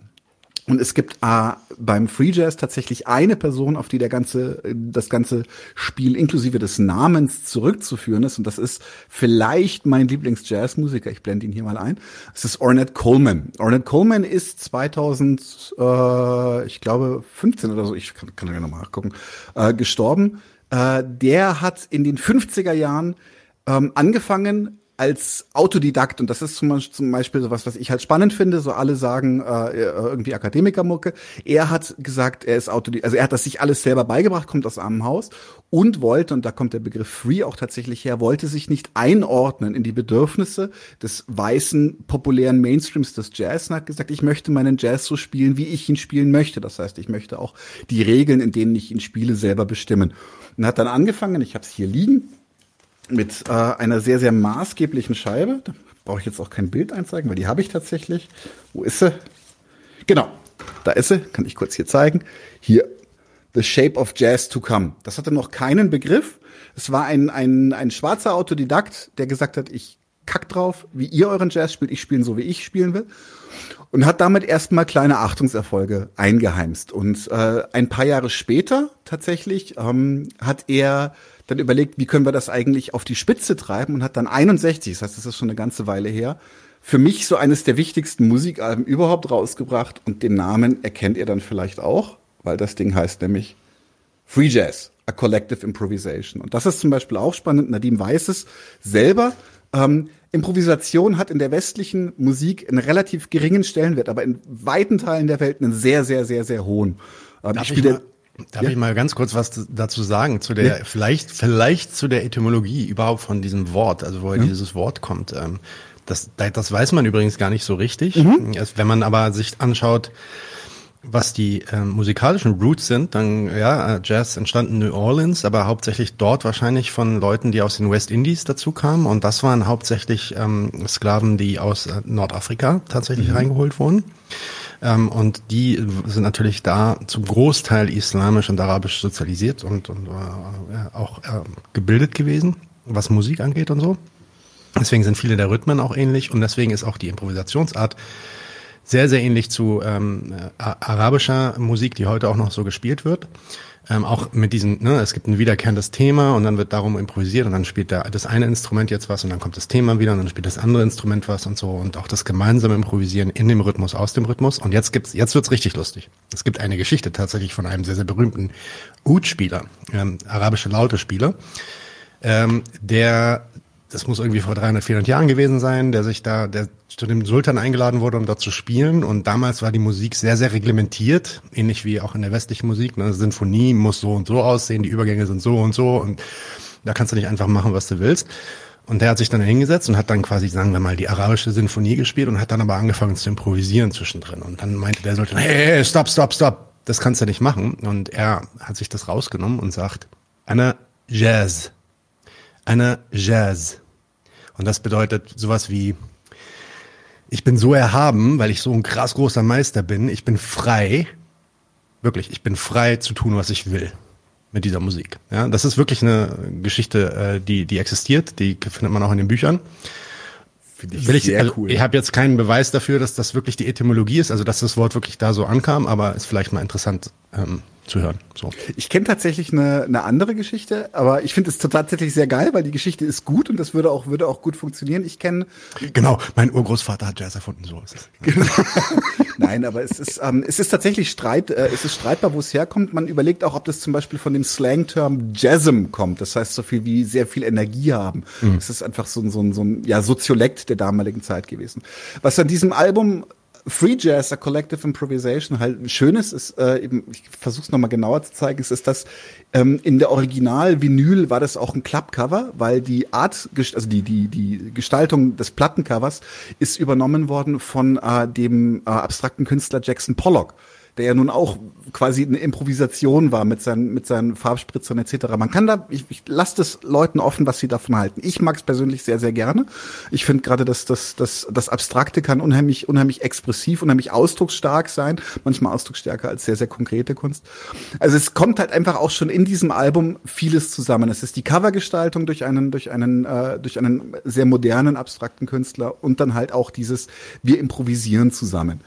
Und es gibt äh, beim Free Jazz tatsächlich eine Person, auf die der ganze, das ganze Spiel inklusive des Namens zurückzuführen ist. Und das ist vielleicht mein Lieblings-Jazzmusiker. Ich blende ihn hier mal ein. Es ist Ornette Coleman. Ornette Coleman ist 2000, äh, ich glaube 15 oder so, ich kann, kann ja noch mal nachgucken, äh, gestorben. Äh, der hat in den 50er Jahren ähm, angefangen als Autodidakt und das ist zum Beispiel, sowas, was ich halt spannend finde. So alle sagen äh, irgendwie Akademikermucke. Er hat gesagt, er ist Autodidakt, also er hat das sich alles selber beigebracht, kommt aus einem Haus und wollte und da kommt der Begriff Free auch tatsächlich her, wollte sich nicht einordnen in die Bedürfnisse des weißen populären Mainstreams des Jazz und hat gesagt, ich möchte meinen Jazz so spielen, wie ich ihn spielen möchte. Das heißt, ich möchte auch die Regeln, in denen ich ihn spiele, selber bestimmen. Und hat dann angefangen, ich habe es hier liegen mit äh, einer sehr, sehr maßgeblichen Scheibe. Da brauche ich jetzt auch kein Bild einzeigen, weil die habe ich tatsächlich. Wo ist sie? Genau, da ist sie. Kann ich kurz hier zeigen. Hier, The Shape of Jazz to Come. Das hatte noch keinen Begriff. Es war ein, ein, ein schwarzer Autodidakt, der gesagt hat, ich kack drauf, wie ihr euren Jazz spielt, ich spiele so, wie ich spielen will. Und hat damit erstmal kleine Achtungserfolge eingeheimst. Und äh, ein paar Jahre später tatsächlich ähm, hat er dann überlegt, wie können wir das eigentlich auf die Spitze treiben und hat dann 61, das heißt, das ist schon eine ganze Weile her, für mich so eines der wichtigsten Musikalben überhaupt rausgebracht und den Namen erkennt ihr dann vielleicht auch, weil das Ding heißt nämlich Free Jazz, a Collective Improvisation. Und das ist zum Beispiel auch spannend, Nadim weiß es selber, ähm, Improvisation hat in der westlichen Musik einen relativ geringen Stellenwert, aber in weiten Teilen der Welt einen sehr, sehr, sehr, sehr hohen. Ähm, ich spiele Darf ich mal ganz kurz was dazu sagen, zu der, Ja. vielleicht, vielleicht zu der Etymologie überhaupt von diesem Wort, also woher Ja. dieses Wort kommt. Ähm, Das, das weiß man übrigens gar nicht so richtig. Mhm. Wenn man aber sich anschaut, was die ähm, musikalischen Roots sind, dann ja, äh, Jazz entstand in New Orleans, aber hauptsächlich dort wahrscheinlich von Leuten, die aus den West Indies dazu kamen. Und das waren hauptsächlich ähm, Sklaven, die aus äh, Nordafrika tatsächlich Mhm. reingeholt wurden. Ähm, und die sind natürlich da zum Großteil islamisch und arabisch sozialisiert und, und äh, auch äh, gebildet gewesen, was Musik angeht und so. Deswegen sind viele der Rhythmen auch ähnlich und deswegen ist auch die Improvisationsart sehr, sehr ähnlich zu ähm, äh, arabischer Musik, die heute auch noch so gespielt wird. Ähm, auch mit diesen, ne, es gibt ein wiederkehrendes Thema und dann wird darum improvisiert und dann spielt da das eine Instrument jetzt was und dann kommt das Thema wieder und dann spielt das andere Instrument was und so und auch das gemeinsame Improvisieren in dem Rhythmus, aus dem Rhythmus. Und jetzt gibt's, jetzt wird's richtig lustig. Es gibt eine Geschichte tatsächlich von einem sehr, sehr berühmten Oud-Spieler, ähm, arabische Laute-Spieler, ähm, der das muss irgendwie vor 300, 400 Jahren gewesen sein, der sich da, der zu dem Sultan eingeladen wurde, um dort zu spielen. Und damals war die Musik sehr, sehr reglementiert, ähnlich wie auch in der westlichen Musik. Eine Sinfonie muss so und so aussehen, die Übergänge sind so und so und da kannst du nicht einfach machen, was du willst. Und der hat sich dann hingesetzt und hat dann quasi, sagen wir mal, die arabische Sinfonie gespielt und hat dann aber angefangen zu improvisieren zwischendrin. Und dann meinte der Sultan, hey, hey, stopp, stopp, stopp, das kannst du nicht machen. Und er hat sich das rausgenommen und sagt, Anna Jazz. Anna Jazz. Und das bedeutet sowas wie, ich bin so erhaben, weil ich so ein krass großer Meister bin. Ich bin frei, wirklich, ich bin frei zu tun, was ich will mit dieser Musik. Ja, das ist wirklich eine Geschichte, äh, die, die existiert, die findet man auch in den Büchern. Ich will ich, sehr also, cool. Ich habe jetzt keinen Beweis dafür, dass das wirklich die Etymologie ist, also dass das Wort wirklich da so ankam, aber ist vielleicht mal interessant ähm, zu hören. So. Ich kenne tatsächlich eine, eine andere Geschichte, aber ich finde es tatsächlich sehr geil, weil die Geschichte ist gut und das würde auch, würde auch gut funktionieren. Ich kenne. Genau, mein Urgroßvater hat Jazz erfunden, so ist es. Genau. <laughs> Nein, aber es ist, ähm, es ist tatsächlich Streit, äh, es ist streitbar, wo es herkommt. Man überlegt auch, ob das zum Beispiel von dem Slang-Term Jasm kommt. Das heißt so viel wie sehr viel Energie haben. Mhm. Es ist einfach so, so, so ein ja, Soziolekt der damaligen Zeit gewesen. Was an diesem Album Free Jazz, a Collective Improvisation, halt schönes ist, äh, eben, ich versuche es nochmal genauer zu zeigen, es ist das, ähm, in der Original-Vinyl war das auch ein Klappcover, weil die Art, also die, die, die Gestaltung des Plattencovers ist übernommen worden von äh, dem äh, abstrakten Künstler Jackson Pollock der ja nun auch quasi eine Improvisation war mit seinen, mit seinen Farbspritzern etc. Man kann da, ich, ich lasse das Leuten offen, was sie davon halten. Ich mag es persönlich sehr, sehr gerne. Ich finde gerade, dass das, das, das Abstrakte kann unheimlich, unheimlich expressiv, unheimlich ausdrucksstark sein, manchmal ausdrucksstärker als sehr, sehr konkrete Kunst. Also es kommt halt einfach auch schon in diesem Album vieles zusammen. Es ist die Covergestaltung durch einen, durch einen, äh, durch einen sehr modernen, abstrakten Künstler und dann halt auch dieses, wir improvisieren zusammen.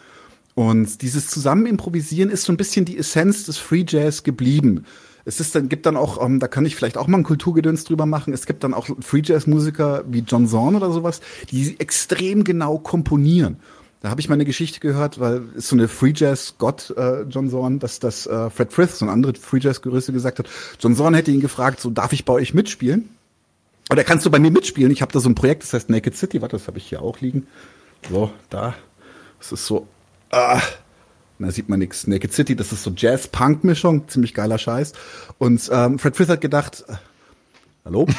Und dieses Zusammenimprovisieren ist so ein bisschen die Essenz des Free Jazz geblieben. Es ist dann, gibt dann auch, um, ähm, da kann ich vielleicht auch mal ein Kulturgedöns drüber machen, es gibt dann auch Free Jazz Musiker wie John Zorn oder sowas, die extrem genau komponieren. Da habe ich mal eine Geschichte gehört, weil ist so eine Free Jazz Gott äh, John Zorn, dass das äh, Fred Frith, so ein anderer Free Jazz Gerüste gesagt hat. John Zorn hätte ihn gefragt, so darf ich bei euch mitspielen? Oder kannst du bei mir mitspielen? Ich habe da so ein Projekt, das heißt Naked City, warte, das habe ich hier auch liegen. So, da. Das ist so ah, da sieht man nichts. Naked City, das ist so Jazz-Punk-Mischung, ziemlich geiler Scheiß. Und ähm, Fred Frith hat gedacht, äh, hallo? <laughs>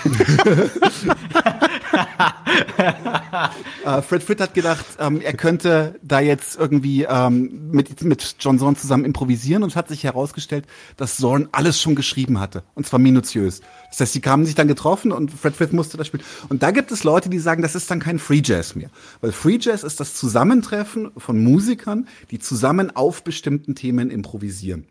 <laughs> <laughs> äh, Fred Fritt hat gedacht, ähm, er könnte da jetzt irgendwie ähm, mit, mit John Zorn zusammen improvisieren und es hat sich herausgestellt, dass Zorn alles schon geschrieben hatte. Und zwar minutiös. Das heißt, sie kamen sich dann getroffen und Fred Frith musste das spielen. Und da gibt es Leute, die sagen, das ist dann kein Free Jazz mehr. Weil Free Jazz ist das Zusammentreffen von Musikern, die zusammen auf bestimmten Themen improvisieren.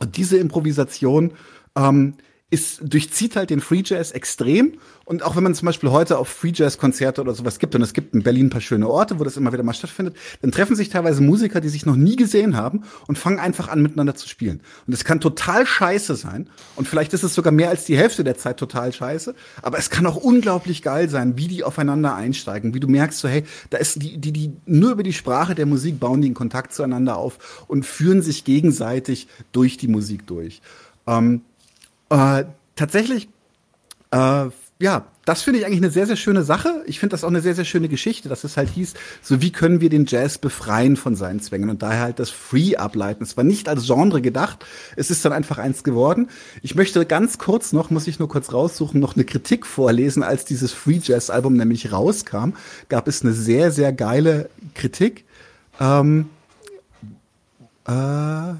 Und diese Improvisation ähm, ist, durchzieht halt den Free Jazz extrem. Und auch wenn man zum Beispiel heute auf Free Jazz Konzerte oder sowas gibt, und es gibt in Berlin ein paar schöne Orte, wo das immer wieder mal stattfindet, dann treffen sich teilweise Musiker, die sich noch nie gesehen haben und fangen einfach an, miteinander zu spielen. Und es kann total scheiße sein. Und vielleicht ist es sogar mehr als die Hälfte der Zeit total scheiße. Aber es kann auch unglaublich geil sein, wie die aufeinander einsteigen, wie du merkst, so, hey, da ist die, die, die, nur über die Sprache der Musik bauen die einen Kontakt zueinander auf und führen sich gegenseitig durch die Musik durch. Ähm, äh, tatsächlich, äh, ja, das finde ich eigentlich eine sehr, sehr schöne Sache. Ich finde das auch eine sehr, sehr schöne Geschichte, dass es halt hieß, so wie können wir den Jazz befreien von seinen Zwängen und daher halt das Free ableiten. Es war nicht als Genre gedacht, es ist dann einfach eins geworden. Ich möchte ganz kurz noch, muss ich nur kurz raussuchen, noch eine Kritik vorlesen, als dieses Free Jazz Album nämlich rauskam, gab es eine sehr, sehr geile Kritik. Ähm, äh,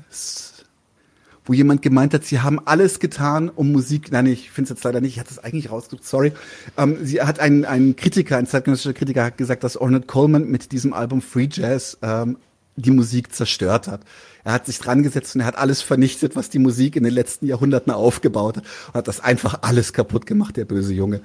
wo jemand gemeint hat, sie haben alles getan, um Musik, nein, ich finde es jetzt leider nicht, ich hatte es eigentlich rausgesucht, sorry. Ähm, sie hat ein, ein Kritiker, ein zeitgenössischer Kritiker hat gesagt, dass Ornette Coleman mit diesem Album Free Jazz ähm, die Musik zerstört hat. Er hat sich dran gesetzt und er hat alles vernichtet, was die Musik in den letzten Jahrhunderten aufgebaut hat und hat das einfach alles kaputt gemacht, der böse Junge.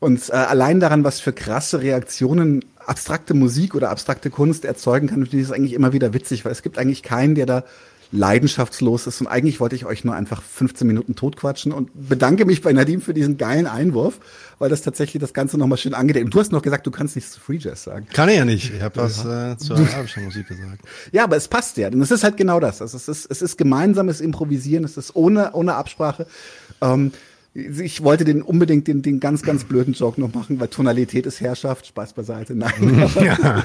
Und äh, allein daran, was für krasse Reaktionen abstrakte Musik oder abstrakte Kunst erzeugen kann, finde ich das eigentlich immer wieder witzig, weil es gibt eigentlich keinen, der da leidenschaftslos ist. Und eigentlich wollte ich euch nur einfach 15 Minuten totquatschen und bedanke mich bei Nadim für diesen geilen Einwurf, weil das tatsächlich das Ganze nochmal schön angedeckt. Du hast noch gesagt, du kannst nichts zu Free Jazz sagen. Kann ich ja nicht. Ich habe was äh, <laughs> zur arabischen Musik gesagt. Ja, aber es passt ja. Und es ist halt genau das. Also es ist, es ist gemeinsames Improvisieren, es ist ohne, ohne Absprache. Ähm, ich wollte den unbedingt den, den ganz, ganz blöden Joke noch machen, weil Tonalität ist Herrschaft. Spaß beiseite. Nein. <laughs> <laughs> Ja.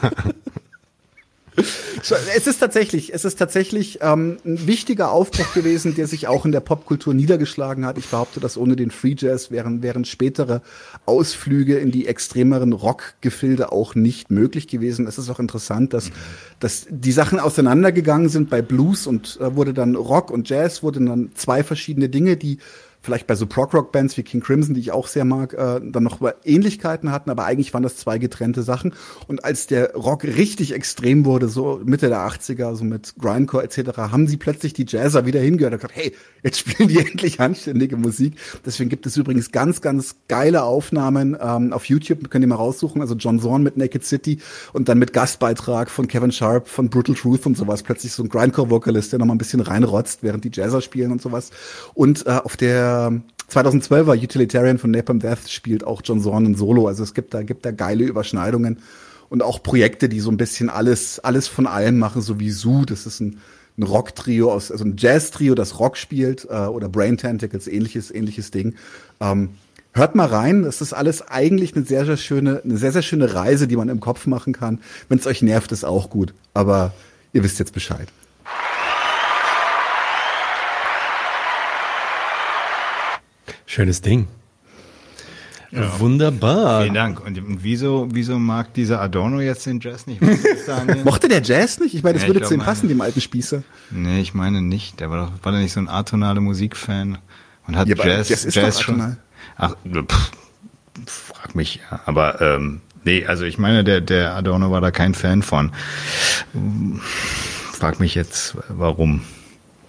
Es ist tatsächlich, es ist tatsächlich ähm, ein wichtiger Aufbruch gewesen, der sich auch in der Popkultur niedergeschlagen hat. Ich behaupte, dass ohne den Free Jazz wären, wären spätere Ausflüge in die extremeren Rockgefilde auch nicht möglich gewesen. Es ist auch interessant, dass, dass die Sachen auseinandergegangen sind bei Blues und äh, wurde dann Rock und Jazz, wurden dann zwei verschiedene Dinge, die vielleicht bei so Prog-Rock-Bands wie King Crimson, die ich auch sehr mag, äh, dann noch Ähnlichkeiten hatten, aber eigentlich waren das zwei getrennte Sachen. Und als der Rock richtig extrem wurde, so Mitte der 80er, so mit Grindcore etc., haben sie plötzlich die Jazzer wieder hingehört und gesagt, hey, jetzt spielen die <laughs> endlich anständige Musik. Deswegen gibt es übrigens ganz, ganz geile Aufnahmen ähm, auf YouTube, könnt ihr mal raussuchen, also John Zorn mit Naked City und dann mit Gastbeitrag von Kevin Sharp, von Brutal Truth und sowas, plötzlich so ein Grindcore-Vocalist, der nochmal ein bisschen reinrotzt, während die Jazzer spielen und sowas. Und äh, auf der 2012er Utilitarian von Napalm Death spielt auch John Zorn Solo. Also es gibt da, gibt da geile Überschneidungen und auch Projekte, die so ein bisschen alles, alles von allem machen, so wie Zoo. Das ist ein, ein Rock-Trio aus, also ein Jazz-Trio, das Rock spielt, äh, oder Brain Tentacles, ähnliches, ähnliches Ding. Ähm, hört mal rein. Das ist alles eigentlich eine sehr, sehr schöne, eine sehr, sehr schöne Reise, die man im Kopf machen kann. Wenn es euch nervt, ist auch gut. Aber ihr wisst jetzt Bescheid. Schönes Ding. Ja. Wunderbar. Vielen Dank. Und wieso, wieso mag dieser Adorno jetzt den Jazz nicht? <laughs> Mochte der Jazz nicht? Ich meine, das ja, würde zu ihm passen, dem alten Spießer. Nee, ich meine nicht. Der war doch, war der nicht so ein atonale Musikfan? Und hat ja, Jazz, Jazz, Jazz schon. Ach, pff, frag mich, ja. Aber, ähm, nee, also ich meine, der, der Adorno war da kein Fan von. Frag mich jetzt, warum.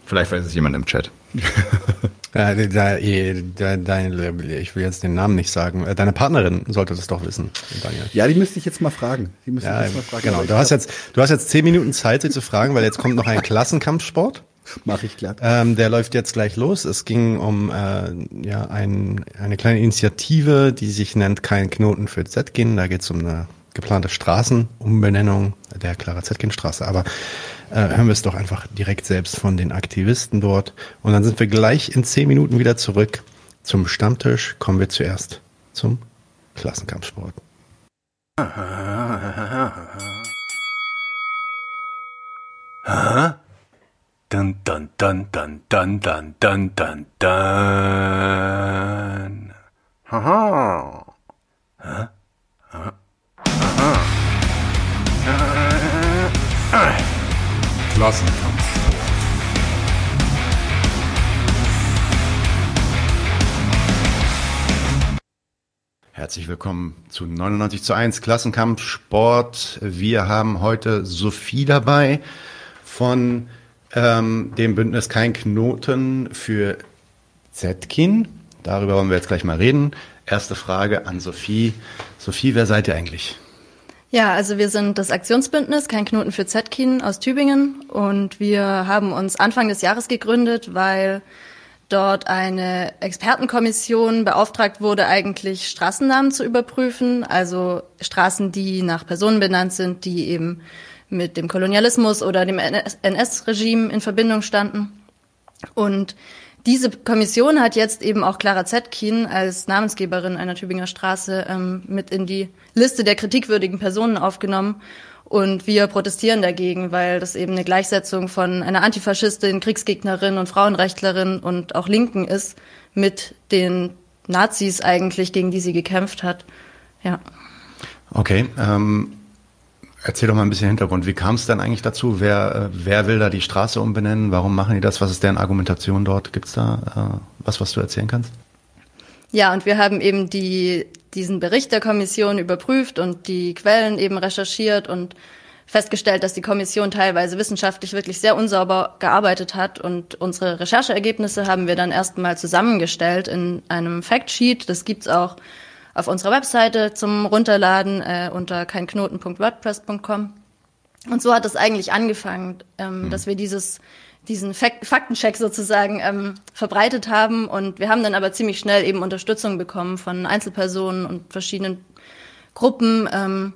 Vielleicht weiß es jemand im Chat. <laughs> Da, deine, ich will jetzt den Namen nicht sagen. Äh, deine Partnerin sollte das doch wissen, Daniel. Ja, die müsste ich jetzt mal fragen. Die müsste ja, ich jetzt mal fragen. Genau, du hast jetzt, du hast jetzt zehn Minuten Zeit, sie zu fragen, weil jetzt kommt noch ein Klassenkampfsport. <laughs> Mach ich glatt. Ähm, der läuft jetzt gleich los. Es ging um äh, ja ein, eine kleine Initiative, die sich nennt Kein Knoten für Zetkin. Da geht es um eine geplante Straßenumbenennung der Clara Zetkin Straße. Aber äh, hören wir es doch einfach direkt selbst von den Aktivisten dort. Und dann sind wir gleich in zehn Minuten wieder zurück zum Stammtisch. Kommen wir zuerst zum Klassenkampfsport. Dun dun dun dun dun dun dun dun dun. Haha. Huh? Huh? Klassenkampf. Herzlich willkommen zu 99 zu 1 Klassenkampf Sport. Wir haben heute Sophie dabei von ähm, dem Bündnis Kein Knoten für Zetkin. Darüber wollen wir jetzt gleich mal reden. Erste Frage an Sophie. Sophie, wer seid ihr eigentlich? Ja, also wir sind das Aktionsbündnis Kein Knoten für Zetkin aus Tübingen und wir haben uns Anfang des Jahres gegründet, weil dort eine Expertenkommission beauftragt wurde, eigentlich Straßennamen zu überprüfen, also Straßen, die nach Personen benannt sind, die eben mit dem Kolonialismus oder dem NS-Regime in Verbindung standen. Und diese Kommission hat jetzt eben auch Clara Zetkin als Namensgeberin einer Tübinger Straße ähm, mit in die Liste der kritikwürdigen Personen aufgenommen. Und wir protestieren dagegen, weil das eben eine Gleichsetzung von einer Antifaschistin, Kriegsgegnerin und Frauenrechtlerin und auch Linken ist mit den Nazis eigentlich, gegen die sie gekämpft hat. Ja. Okay. Ähm Erzähl doch mal ein bisschen Hintergrund. Wie kam es denn eigentlich dazu? Wer, äh, wer will da die Straße umbenennen? Warum machen die das? Was ist deren Argumentation dort? Gibt es da äh, was, was du erzählen kannst? Ja, und wir haben eben die, diesen Bericht der Kommission überprüft und die Quellen eben recherchiert und festgestellt, dass die Kommission teilweise wissenschaftlich wirklich sehr unsauber gearbeitet hat. Und unsere Rechercheergebnisse haben wir dann erstmal zusammengestellt in einem Factsheet. Das gibt's auch auf unserer Webseite zum Runterladen äh, unter keinknoten.wordpress.com. Und so hat es eigentlich angefangen, ähm, mhm. dass wir dieses diesen Fak Faktencheck sozusagen ähm, verbreitet haben. Und wir haben dann aber ziemlich schnell eben Unterstützung bekommen von Einzelpersonen und verschiedenen Gruppen. Ähm,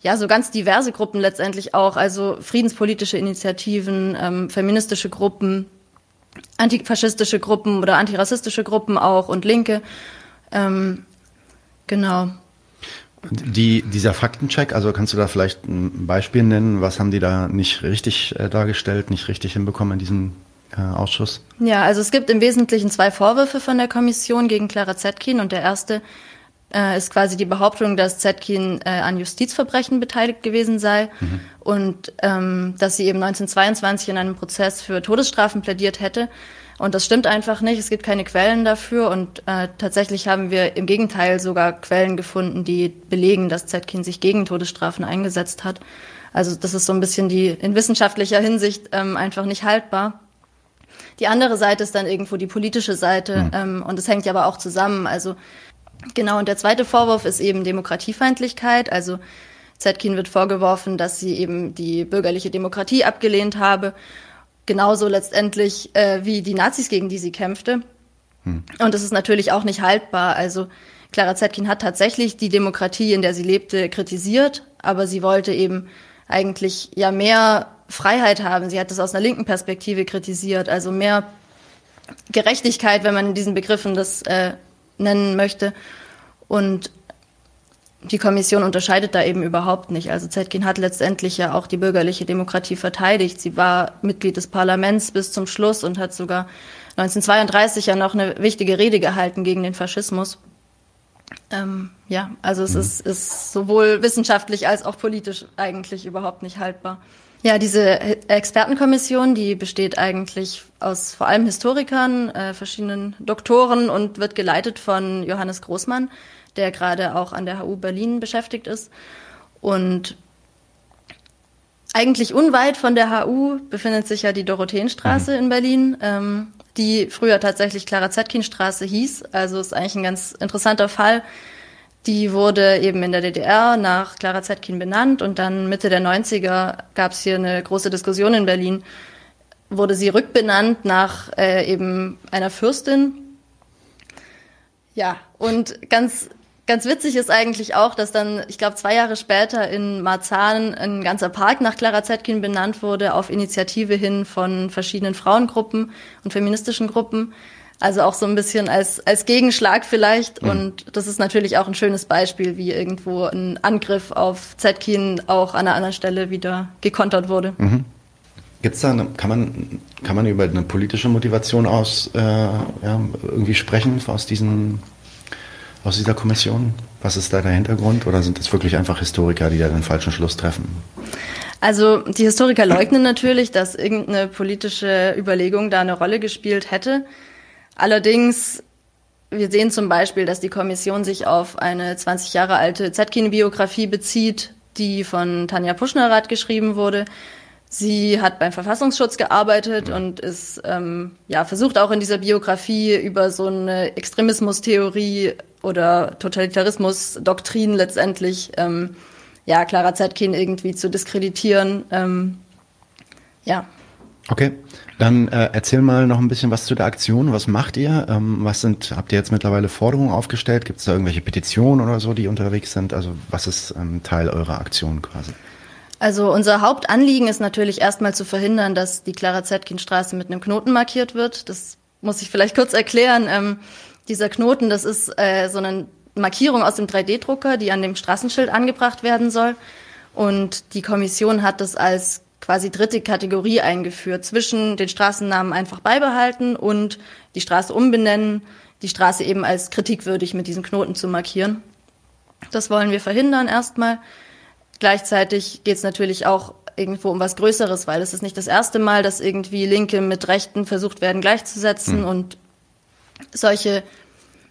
ja, so ganz diverse Gruppen letztendlich auch, also friedenspolitische Initiativen, ähm, feministische Gruppen, antifaschistische Gruppen oder antirassistische Gruppen auch und Linke. Ähm, genau. Die, dieser Faktencheck, also kannst du da vielleicht ein Beispiel nennen? Was haben die da nicht richtig äh, dargestellt, nicht richtig hinbekommen in diesem äh, Ausschuss? Ja, also es gibt im Wesentlichen zwei Vorwürfe von der Kommission gegen Clara Zetkin und der erste äh, ist quasi die Behauptung, dass Zetkin äh, an Justizverbrechen beteiligt gewesen sei mhm. und ähm, dass sie eben 1922 in einem Prozess für Todesstrafen plädiert hätte. Und das stimmt einfach nicht. Es gibt keine Quellen dafür. Und äh, tatsächlich haben wir im Gegenteil sogar Quellen gefunden, die belegen, dass Zetkin sich gegen Todesstrafen eingesetzt hat. Also das ist so ein bisschen die in wissenschaftlicher Hinsicht ähm, einfach nicht haltbar. Die andere Seite ist dann irgendwo die politische Seite. Mhm. Ähm, und es hängt ja aber auch zusammen. Also genau, und der zweite Vorwurf ist eben Demokratiefeindlichkeit. Also Zetkin wird vorgeworfen, dass sie eben die bürgerliche Demokratie abgelehnt habe genauso letztendlich äh, wie die Nazis, gegen die sie kämpfte. Hm. Und das ist natürlich auch nicht haltbar. Also Clara Zetkin hat tatsächlich die Demokratie, in der sie lebte, kritisiert, aber sie wollte eben eigentlich ja mehr Freiheit haben. Sie hat das aus einer linken Perspektive kritisiert, also mehr Gerechtigkeit, wenn man in diesen Begriffen das äh, nennen möchte. Und die Kommission unterscheidet da eben überhaupt nicht. Also Zetkin hat letztendlich ja auch die bürgerliche Demokratie verteidigt. Sie war Mitglied des Parlaments bis zum Schluss und hat sogar 1932 ja noch eine wichtige Rede gehalten gegen den Faschismus. Ähm, ja, also es mhm. ist, ist sowohl wissenschaftlich als auch politisch eigentlich überhaupt nicht haltbar. Ja, diese Expertenkommission, die besteht eigentlich aus vor allem Historikern, äh, verschiedenen Doktoren und wird geleitet von Johannes Großmann der gerade auch an der HU Berlin beschäftigt ist. Und eigentlich unweit von der HU befindet sich ja die Dorotheenstraße mhm. in Berlin, ähm, die früher tatsächlich Clara Zetkin-Straße hieß. Also ist eigentlich ein ganz interessanter Fall. Die wurde eben in der DDR nach Clara Zetkin benannt und dann Mitte der 90er gab es hier eine große Diskussion in Berlin. Wurde sie rückbenannt nach äh, eben einer Fürstin. Ja, und ganz Ganz witzig ist eigentlich auch, dass dann, ich glaube, zwei Jahre später in Marzahn ein ganzer Park nach Clara Zetkin benannt wurde, auf Initiative hin von verschiedenen Frauengruppen und feministischen Gruppen. Also auch so ein bisschen als, als Gegenschlag vielleicht. Mhm. Und das ist natürlich auch ein schönes Beispiel, wie irgendwo ein Angriff auf Zetkin auch an einer anderen Stelle wieder gekontert wurde. Mhm. Gibt's da, eine, kann man, kann man über eine politische Motivation aus äh, ja, irgendwie sprechen aus diesen aus dieser Kommission? Was ist da der Hintergrund? Oder sind das wirklich einfach Historiker, die da den falschen Schluss treffen? Also die Historiker leugnen natürlich, dass irgendeine politische Überlegung da eine Rolle gespielt hätte. Allerdings, wir sehen zum Beispiel, dass die Kommission sich auf eine 20 Jahre alte Zetkin-Biografie bezieht, die von Tanja Puschnerath geschrieben wurde. Sie hat beim Verfassungsschutz gearbeitet und ist ähm, ja versucht auch in dieser Biografie über so eine Extremismustheorie oder Totalitarismus-Doktrin letztendlich ähm, ja Clara Zetkin irgendwie zu diskreditieren. Ähm, ja. Okay, dann äh, erzähl mal noch ein bisschen was zu der Aktion. Was macht ihr? Ähm, was sind, habt ihr jetzt mittlerweile Forderungen aufgestellt? Gibt es da irgendwelche Petitionen oder so, die unterwegs sind? Also was ist ähm, Teil eurer Aktion quasi? Also unser Hauptanliegen ist natürlich erstmal zu verhindern, dass die Clara Zetkin Straße mit einem Knoten markiert wird. Das muss ich vielleicht kurz erklären. Ähm, dieser Knoten, das ist äh, so eine Markierung aus dem 3D-Drucker, die an dem Straßenschild angebracht werden soll. Und die Kommission hat das als quasi dritte Kategorie eingeführt, zwischen den Straßennamen einfach beibehalten und die Straße umbenennen, die Straße eben als kritikwürdig mit diesen Knoten zu markieren. Das wollen wir verhindern erstmal. Gleichzeitig geht es natürlich auch irgendwo um was Größeres, weil es ist nicht das erste Mal, dass irgendwie Linke mit Rechten versucht werden gleichzusetzen mhm. und solche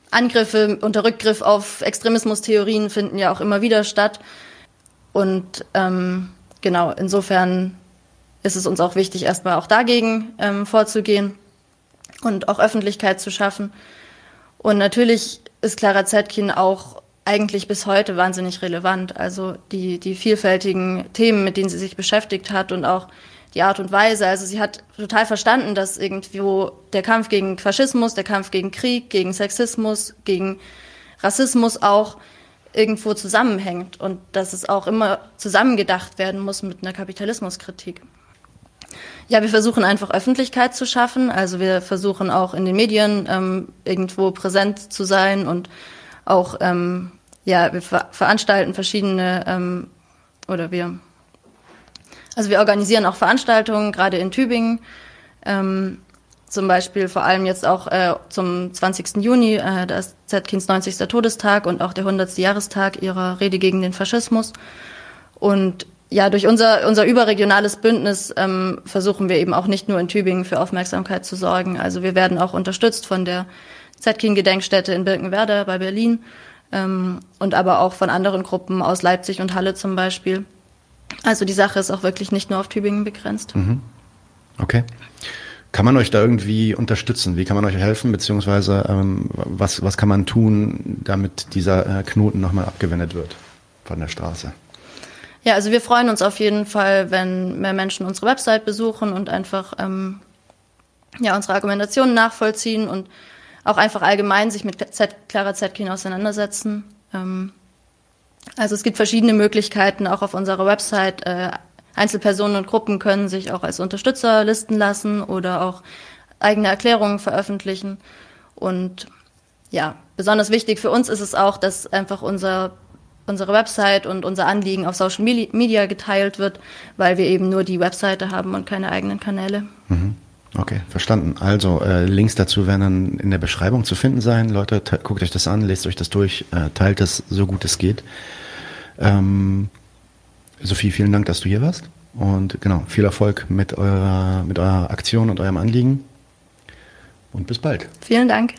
Angriffe unter Rückgriff auf Extremismustheorien finden ja auch immer wieder statt. Und ähm, genau, insofern ist es uns auch wichtig, erstmal auch dagegen ähm, vorzugehen und auch Öffentlichkeit zu schaffen. Und natürlich ist Clara Zetkin auch eigentlich bis heute wahnsinnig relevant. Also die, die vielfältigen Themen, mit denen sie sich beschäftigt hat und auch die Art und Weise. Also sie hat total verstanden, dass irgendwo der Kampf gegen Faschismus, der Kampf gegen Krieg, gegen Sexismus, gegen Rassismus auch irgendwo zusammenhängt und dass es auch immer zusammengedacht werden muss mit einer Kapitalismuskritik. Ja, wir versuchen einfach Öffentlichkeit zu schaffen. Also wir versuchen auch in den Medien ähm, irgendwo präsent zu sein und auch, ähm, ja, wir ver veranstalten verschiedene ähm, oder wir, also wir organisieren auch Veranstaltungen, gerade in Tübingen. Ähm, zum Beispiel vor allem jetzt auch äh, zum 20. Juni, äh, da ist Zetkins 90. Todestag und auch der 100. Jahrestag ihrer Rede gegen den Faschismus. Und ja, durch unser, unser überregionales Bündnis ähm, versuchen wir eben auch nicht nur in Tübingen für Aufmerksamkeit zu sorgen. Also wir werden auch unterstützt von der Zetkin-Gedenkstätte in Birkenwerder bei Berlin ähm, und aber auch von anderen Gruppen aus Leipzig und Halle zum Beispiel. Also die Sache ist auch wirklich nicht nur auf Tübingen begrenzt. Mhm. Okay. Kann man euch da irgendwie unterstützen? Wie kann man euch helfen? Beziehungsweise ähm, was, was kann man tun, damit dieser äh, Knoten nochmal abgewendet wird von der Straße? Ja, also wir freuen uns auf jeden Fall, wenn mehr Menschen unsere Website besuchen und einfach ähm, ja, unsere Argumentationen nachvollziehen und auch einfach allgemein sich mit Z Clara Zetkin auseinandersetzen. Ähm, also es gibt verschiedene Möglichkeiten, auch auf unserer Website äh, Einzelpersonen und Gruppen können sich auch als Unterstützer listen lassen oder auch eigene Erklärungen veröffentlichen. Und ja, besonders wichtig für uns ist es auch, dass einfach unser, unsere Website und unser Anliegen auf Social Media geteilt wird, weil wir eben nur die Webseite haben und keine eigenen Kanäle. Mhm. Okay, verstanden. Also äh, Links dazu werden dann in der Beschreibung zu finden sein. Leute, guckt euch das an, lest euch das durch, äh, teilt es so gut es geht. Ähm, Sophie, vielen Dank, dass du hier warst. Und genau, viel Erfolg mit eurer, mit eurer Aktion und eurem Anliegen. Und bis bald. Vielen Dank.